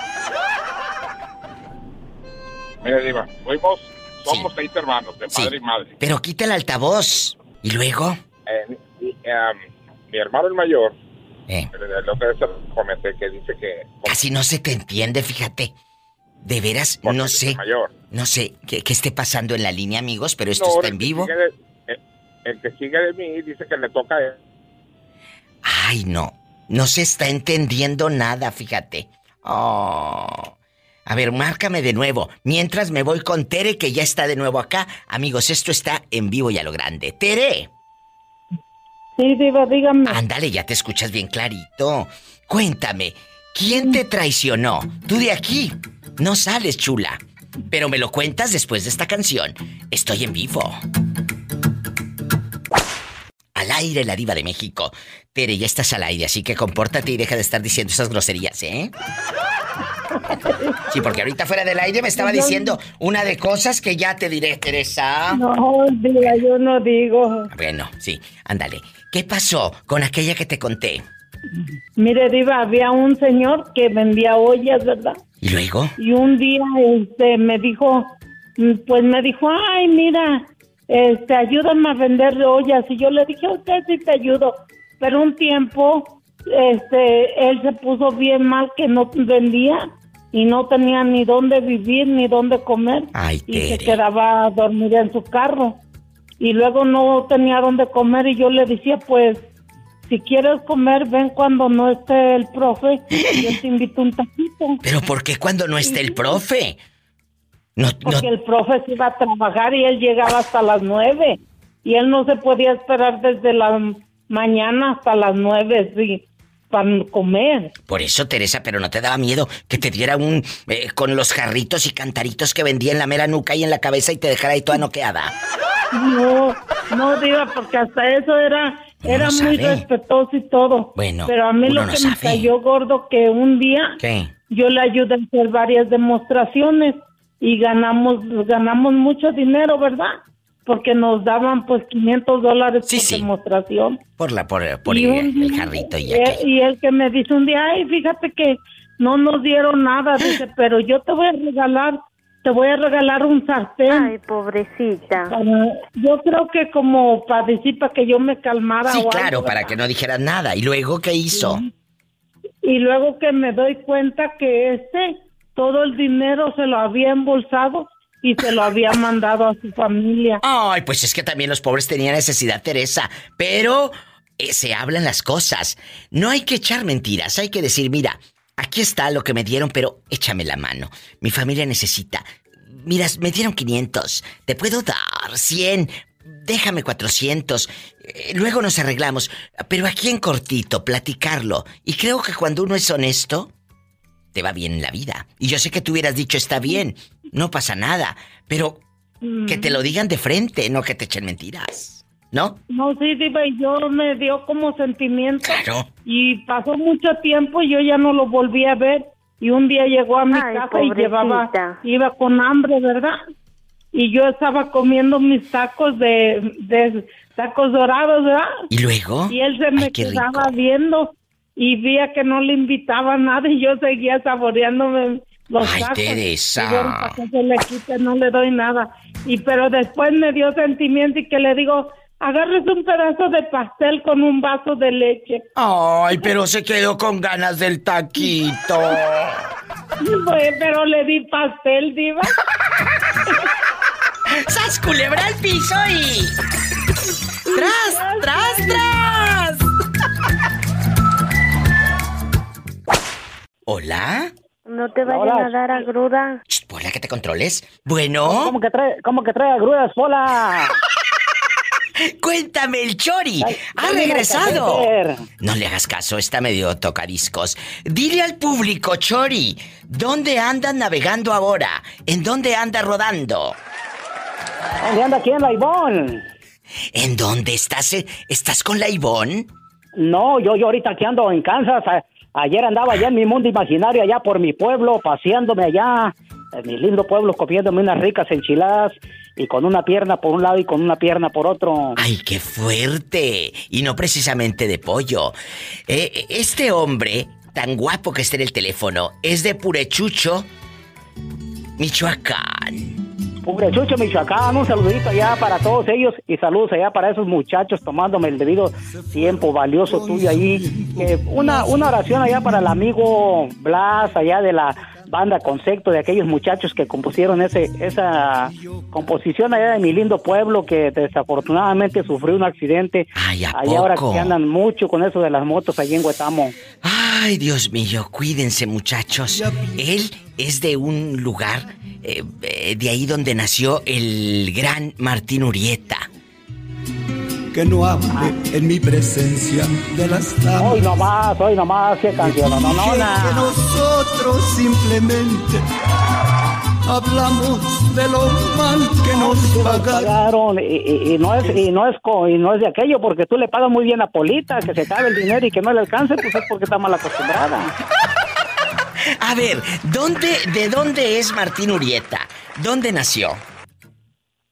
Mira, Diva, fuimos, somos seis hermanos, de padre y madre. Pero quita el altavoz. ¿Y luego? Eh, em, mi hermano el mayor, Eh. comenté que dice que Casi no se te entiende, fíjate. De veras, no sé. mayor. No sé qué, qué esté pasando en la línea, amigos, pero esto No, está en vivo. sigue de- el, el que sigue de mí dice que le toca a él. Ay, no. No se está entendiendo nada, fíjate. Oh. A ver, márcame de nuevo. Mientras me voy con Tere, que ya está de nuevo acá. Amigos, esto está en vivo y a lo grande. Tere. Sí, Diva, dígame. Ándale, ya te escuchas bien clarito. Cuéntame, ¿quién te traicionó? Tú de aquí no sales, chula. Pero me lo cuentas después de esta canción. Estoy en vivo. Al aire, la diva de México. Tere, ya estás al aire, así que compórtate y deja de estar diciendo esas groserías, ¿eh? Sí, porque ahorita fuera del aire me estaba diciendo una de cosas que ya te diré, Teresa. No, Diva, yo no digo. Bueno, sí, ándale. ¿Qué pasó con aquella que te conté? Mire, Diva, había un señor que vendía ollas, ¿verdad? ¿Y luego? Y un día este me dijo, mm, pues me dijo, ay, mira, este, ayúdame a vender ollas. Y yo le dije, ok, sí te ayudo. Pero un tiempo, este, él se puso bien mal que no vendía y no tenía ni dónde vivir ni dónde comer. Ay, y se quedaba a dormir en su carro. Y luego no tenía dónde comer y yo le decía, pues, si quieres comer, ven cuando no esté el profe y yo te invito un taquito. ¿Pero por qué cuando no está el profe? No, no, Porque el profe se iba a trabajar y él llegaba hasta las nueve. Y él no se podía esperar desde la mañana hasta las nueve, sí. Para comer. Por eso, Teresa, pero no te daba miedo que te diera un. eh, con los jarritos y cantaritos que vendía en la mera nuca y en la cabeza y te dejara ahí toda noqueada. No, no diga, porque hasta eso era era muy respetuoso y todo. Bueno, Pero a mí lo no que me cayó gordo que un día ¿Qué? yo le ayudé a hacer varias demostraciones y ganamos ganamos mucho dinero, ¿verdad? Porque nos daban pues 500 dólares por demostración. Por la, por, por Y el, el jarrito y Y, aquello. y el que me dice un día, ay, fíjate que no nos dieron nada, dice, pero yo te voy a regalar, te voy a regalar un sartén. Ay, pobrecita. yo creo que como para decir, para que yo me calmara. Sí, o algo, claro, para ¿verdad? que no dijeras nada. ¿Y luego qué hizo? Y luego que me doy cuenta que este, todo el dinero se lo había embolsado y se lo había mandado a su familia. Ay, pues es que también los pobres tenían necesidad, Teresa. Pero eh, se hablan las cosas. No hay que echar mentiras. Hay que decir, mira, aquí está lo que me dieron, pero échame la mano. Mi familia necesita. Mira, me dieron 500. Te puedo dar 100. Déjame 400. Eh, luego nos arreglamos. Pero aquí en cortito, platicarlo. Y creo que cuando uno es honesto, te va bien en la vida. Y yo sé que tú hubieras dicho, está bien, no pasa nada. Pero que te lo digan de frente, no que te echen mentiras. ¿No? No, sí, diva, y yo me dio como sentimiento. Claro. Y pasó mucho tiempo y yo ya no lo volví a ver. Y un día llegó a mi Ay, casa y llevaba, iba con hambre, ¿verdad? Y yo estaba comiendo mis tacos de, de tacos dorados, ¿verdad? ¿Y luego? Y él se me Ay, rico. viendo y veía que no le invitaba nada y yo seguía saboreándome los Ay, tacos. Teresa. Y bueno, para que se le quite, no le doy nada. Y pero después me dio sentimiento y que le digo, agarres un pedazo de pastel con un vaso de leche. Ay, pero se quedó con ganas del taquito. Pues, pero le di pastel, diva. ¡Sas culebra al piso y... ¡Tras, tras, tras! ¿Hola? No te vayan Hola. a dar agruda. Hola, que te controles. Bueno. ¿Cómo que trae, cómo que trae agruras, Pola? Cuéntame, el Chori. Ay, ¡Ha regresado! a. No le hagas caso, está medio tocadiscos. Dile al público, Chori, ¿dónde andas navegando ahora? ¿En dónde anda rodando? ¿Dónde anda aquí en la Ivón? ¿En dónde estás? eh? ¿Estás con la Ivón? No, yo, yo ahorita aquí ando en Kansas. Ayer andaba allá en mi mundo imaginario, allá por mi pueblo, paseándome allá, en mi lindo pueblo, comiéndome unas ricas enchiladas y con una pierna por un lado y con una pierna por otro. ¡Ay, qué fuerte! Y no precisamente de pollo. Eh, este hombre, tan guapo que está en el teléfono, es de Purechucho, Michoacán. Michoacán, un saludito allá para todos ellos y saludos allá para esos muchachos tomándome el debido tiempo valioso tuyo ahí. Eh, una, una oración allá para el amigo Blas, allá de la banda Concepto, de aquellos muchachos que compusieron ese, esa composición allá de mi lindo pueblo que desafortunadamente sufrió un accidente. Ay, ¿a allá ahora que andan mucho con eso de las motos allí en Huetamo. Ay, Dios mío, cuídense muchachos. Él es de un lugar, eh, eh, de ahí donde nació el gran Martín Urieta. Que no hable en mi presencia de las damas. Hoy nomás, hoy nomás, qué canción, no, no, no, Que nosotros simplemente hablamos de lo mal que nos pagaron. y, y- y no es y no es co- y no es de aquello porque tú le pagas muy bien a Polita que se acabe el dinero y que no le alcance pues es porque está mal acostumbrada A ver, ¿dónde, ¿de dónde es Martín Urieta? ¿Dónde nació?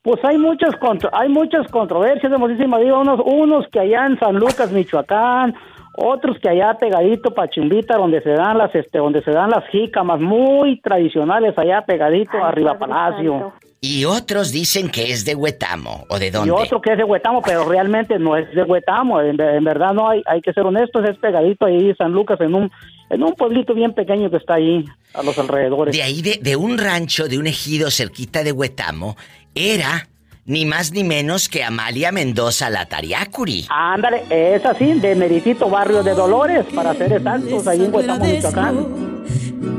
Pues hay muchas contro- hay muchas controversias hermosísima digo unos unos que allá en San Lucas Michoacán otros que allá pegadito Pachumbita donde se dan las este donde se dan las jícamas muy tradicionales allá pegadito arriba Palacio Y otros dicen que es de Huetamo, ¿o de dónde? Y otro que es de Huetamo, pero realmente no es de Huetamo. En, en verdad no hay, hay que ser honestos, es pegadito ahí San Lucas en un, en un pueblito bien pequeño que está ahí a los alrededores. De ahí, de, de un rancho, de un ejido cerquita de Huetamo, era ni más ni menos que Amalia Mendoza la Tariacuri. Ándale, es así, de Meritito Barrio de Dolores, para ser exactos, ahí en Huetamo, Michoacán.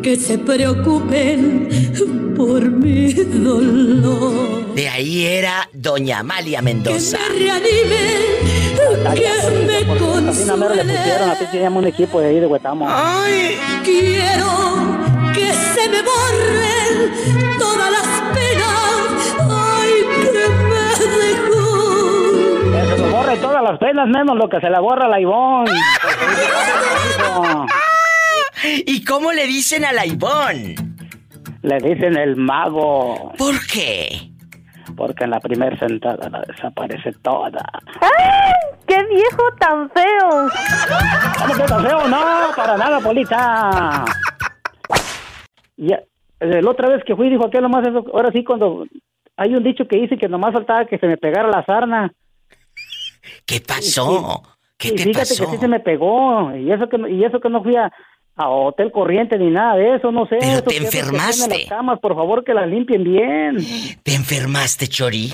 Que se preocupen por mi dolor. De ahí era Doña Amalia Mendoza. reanimen, que me así no me le pusieron, así se llama un equipo de ahí de Huetamo. Ay, quiero que se me borren todas las penas. Ay, que me dejó. Que se me borre todas las penas, menos lo que se le borra a la Ivonne. ¿Y cómo le dicen a la Ivonne? Le dicen el mago. ¿Por qué? Porque en la primera sentada la desaparece toda. ¡Ay! ¡Qué viejo tan feo! ¿Cómo que tan feo? No, para nada, Polita. Ya, eh, la otra vez que fui dijo que nomás eso, ahora sí cuando hay un dicho que dice que nomás faltaba que se me pegara la sarna. ¿Qué pasó? ¿Qué Y te fíjate pasó? que sí se me pegó y eso que no- y eso que no fui a, a hotel corriente ni nada de eso, no sé. Pero te que enfermaste. las camas, por favor que las limpien bien. ¿Te enfermaste, Chori?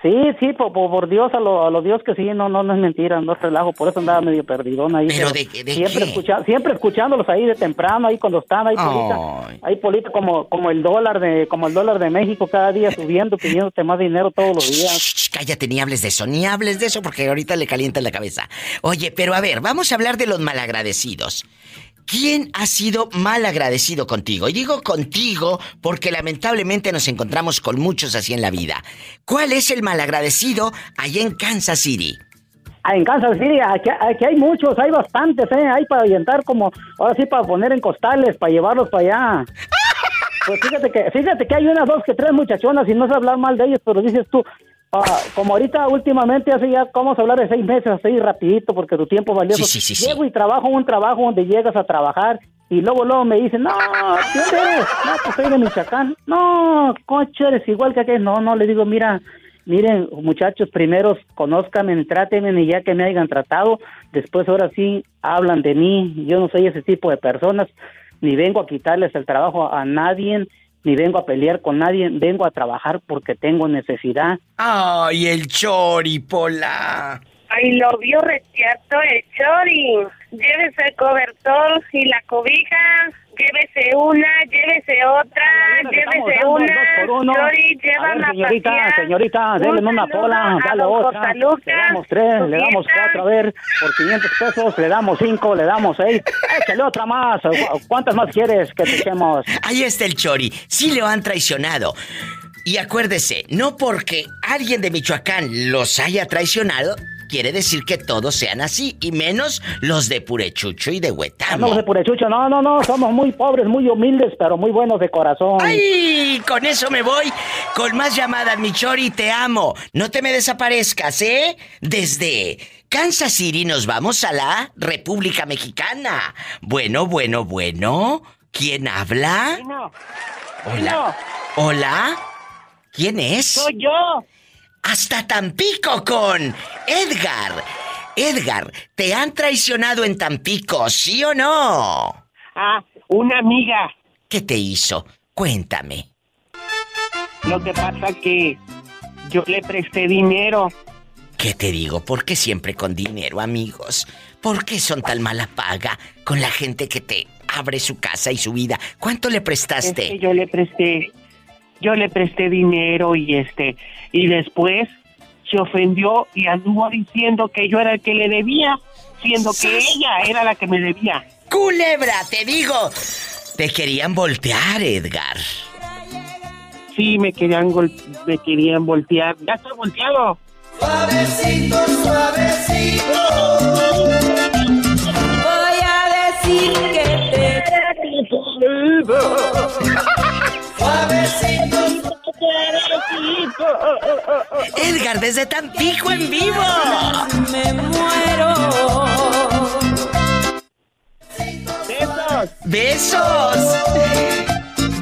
Sí, sí, por, por, Dios, a lo, a lo Dios que sí, no, no, no es mentira, no es relajo, por eso andaba medio perdidón ahí. ¿Pero de siempre, qué? escucha- siempre escuchándolos ahí de temprano, ahí cuando están, ahí polita, ahí polita como, como el dólar de, como el dólar de México cada día subiendo, pidiéndote más dinero todos los días. Cállate, ni hables de eso, ni hables de eso porque ahorita le calienta la cabeza. Oye, pero a ver, vamos a hablar de los malagradecidos. ¿Quién ha sido mal agradecido contigo? Y digo contigo porque lamentablemente nos encontramos con muchos así en la vida. ¿Cuál es el malagradecido allá en Kansas City? Ah, en Kansas City, aquí, aquí hay muchos, hay bastantes, ¿eh? Hay para aventar como, ahora sí, para poner en costales, para llevarlos para allá. Pues fíjate que, fíjate que hay unas dos que tres muchachonas y no sé hablar mal de ellas, pero dices tú, ah, como ahorita últimamente hace ya, vamos a hablar de seis meses así rapidito porque tu tiempo es valioso. Sí, sí, sí, sí. Llego y trabajo un trabajo donde llegas a trabajar y luego luego me dicen, no, ¿quién eres? No, pues soy de Michoacán. No, coche, eres igual que aquel. No, no, le digo, mira, miren, muchachos, primero conózcanme, trátenme y ya que me hayan tratado, después ahora sí hablan de mí. Yo no soy ese tipo de personas, ni vengo a quitarles el trabajo a nadie, ni vengo a pelear con nadie, vengo a trabajar porque tengo necesidad. ¡Ay, el Chori, Pola! Ay, lo vio rechazó el chori. Llévese el cobertor y la cobija. Llévese una, llévese otra, llévese una. dos por uno. Chori, A lleva ver, una señorita, pasear. señorita, denle una saludo pola, a dale otra. Josaluca, Le damos tres, le damos cuatro, a ver, por 500 pesos, le damos cinco, le damos seis. Échale otra más. ¿Cu- ¿Cuántas más quieres que te echemos? Ahí está el Chori. Sí lo han traicionado. Y acuérdese, no porque alguien de Michoacán los haya traicionado, quiere decir que todos sean así, y menos los de Purechucho y de Huetamo. No, de purechucho, no, no, no, somos muy pobres, muy humildes, pero muy buenos de corazón. ¡Ay! Con eso me voy. Con más llamadas, mi Chori, te amo. No te me desaparezcas, ¿eh? Desde Kansas City nos vamos a la República Mexicana. Bueno, bueno, bueno. ¿Quién habla? Hola. Hola. ¿Quién es? Soy yo. Hasta Tampico con Edgar. Edgar, ¿te han traicionado en Tampico, sí o no? Ah, una amiga. ¿Qué te hizo? Cuéntame. Lo que pasa que yo le presté dinero. ¿Qué te digo? ¿Por qué siempre con dinero, amigos? ¿Por qué son tan mala paga con la gente que te abre su casa y su vida? ¿Cuánto le Es prestaste? que yo le presté, yo le presté dinero y este, y después se ofendió y anduvo diciendo que yo era el que le debía, siendo que ella era la que me debía. ¡Culebra, te digo! Te querían voltear, Edgar. Sí, me querían gol- me querían voltear. Ya estoy volteado. Suavecito, suavecito. Voy a decir que te Suavecito, Edgar, desde Tampico en vivo. Me muero. ¡Besos! ¡Besos!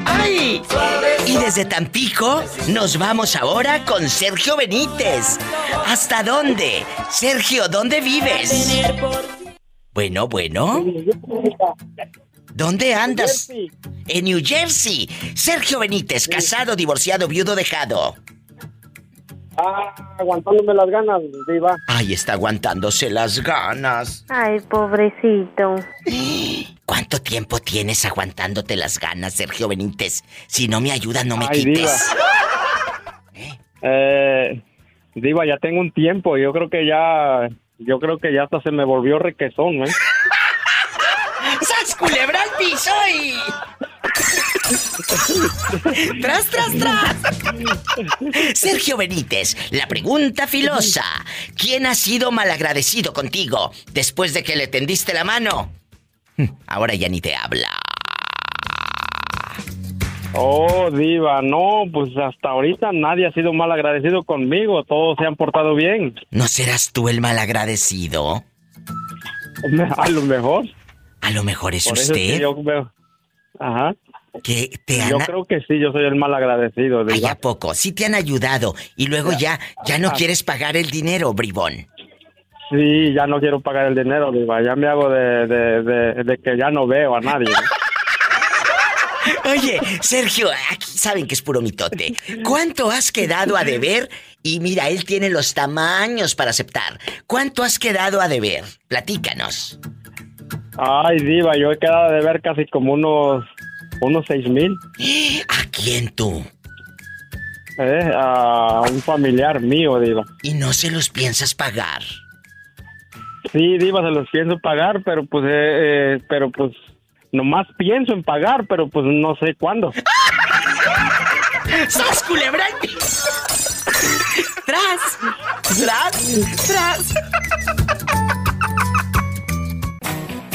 ¡Ay! Y desde Tampico nos vamos ahora con Sergio Benítez. ¿Hasta dónde? Sergio, ¿dónde vives? Bueno, bueno. ¿Dónde andas? En New Jersey. Sergio Benítez, casado, divorciado, viudo, dejado. Ah, aguantándome las ganas, Diva. Ay, está aguantándose las ganas. Ay, pobrecito. ¿Cuánto tiempo tienes aguantándote las ganas, Sergio Benítez? Si no me ayudas, no me Ay, quites. Eh, Diva, ya tengo un tiempo. Yo creo que ya yo creo que ya hasta se me volvió requesón, ¿eh? ¡Sas culebra al piso y... ¡Tras, tras, tras! Sergio Benítez, la pregunta filosa. ¿Quién ha sido malagradecido contigo después de que le tendiste la mano? Ahora ya ni te habla. Oh, diva, no, pues hasta ahorita nadie ha sido mal agradecido conmigo, todos se han portado bien. ¿No serás tú el malagradecido? A lo mejor. A lo mejor es Por es que usted. yo veo- Ajá. Que te Yo han... creo que sí, yo soy el mal agradecido, Ay. ¿a poco? Sí te han ayudado y luego ya, ya no quieres pagar el dinero, bribón. Sí, ya no quiero pagar el dinero, diva, ya me hago de, de, de, de que ya no veo a nadie. Oye, Sergio, aquí saben que es puro mitote. ¿Cuánto has quedado a deber? Y mira, él tiene los tamaños para aceptar. ¿Cuánto has quedado a deber? Platícanos. Ay, diva, yo he quedado de ver casi como unos, unos seis mil. ¿A quién tú? Eh, a un familiar mío, diva. ¿Y no se los piensas pagar? Sí, diva, se los pienso pagar, pero pues, eh, eh, pero pues, nomás pienso en pagar, pero pues no sé cuándo. ¡Sas culebra! ¡Tras! ¡Tras! ¡Tras!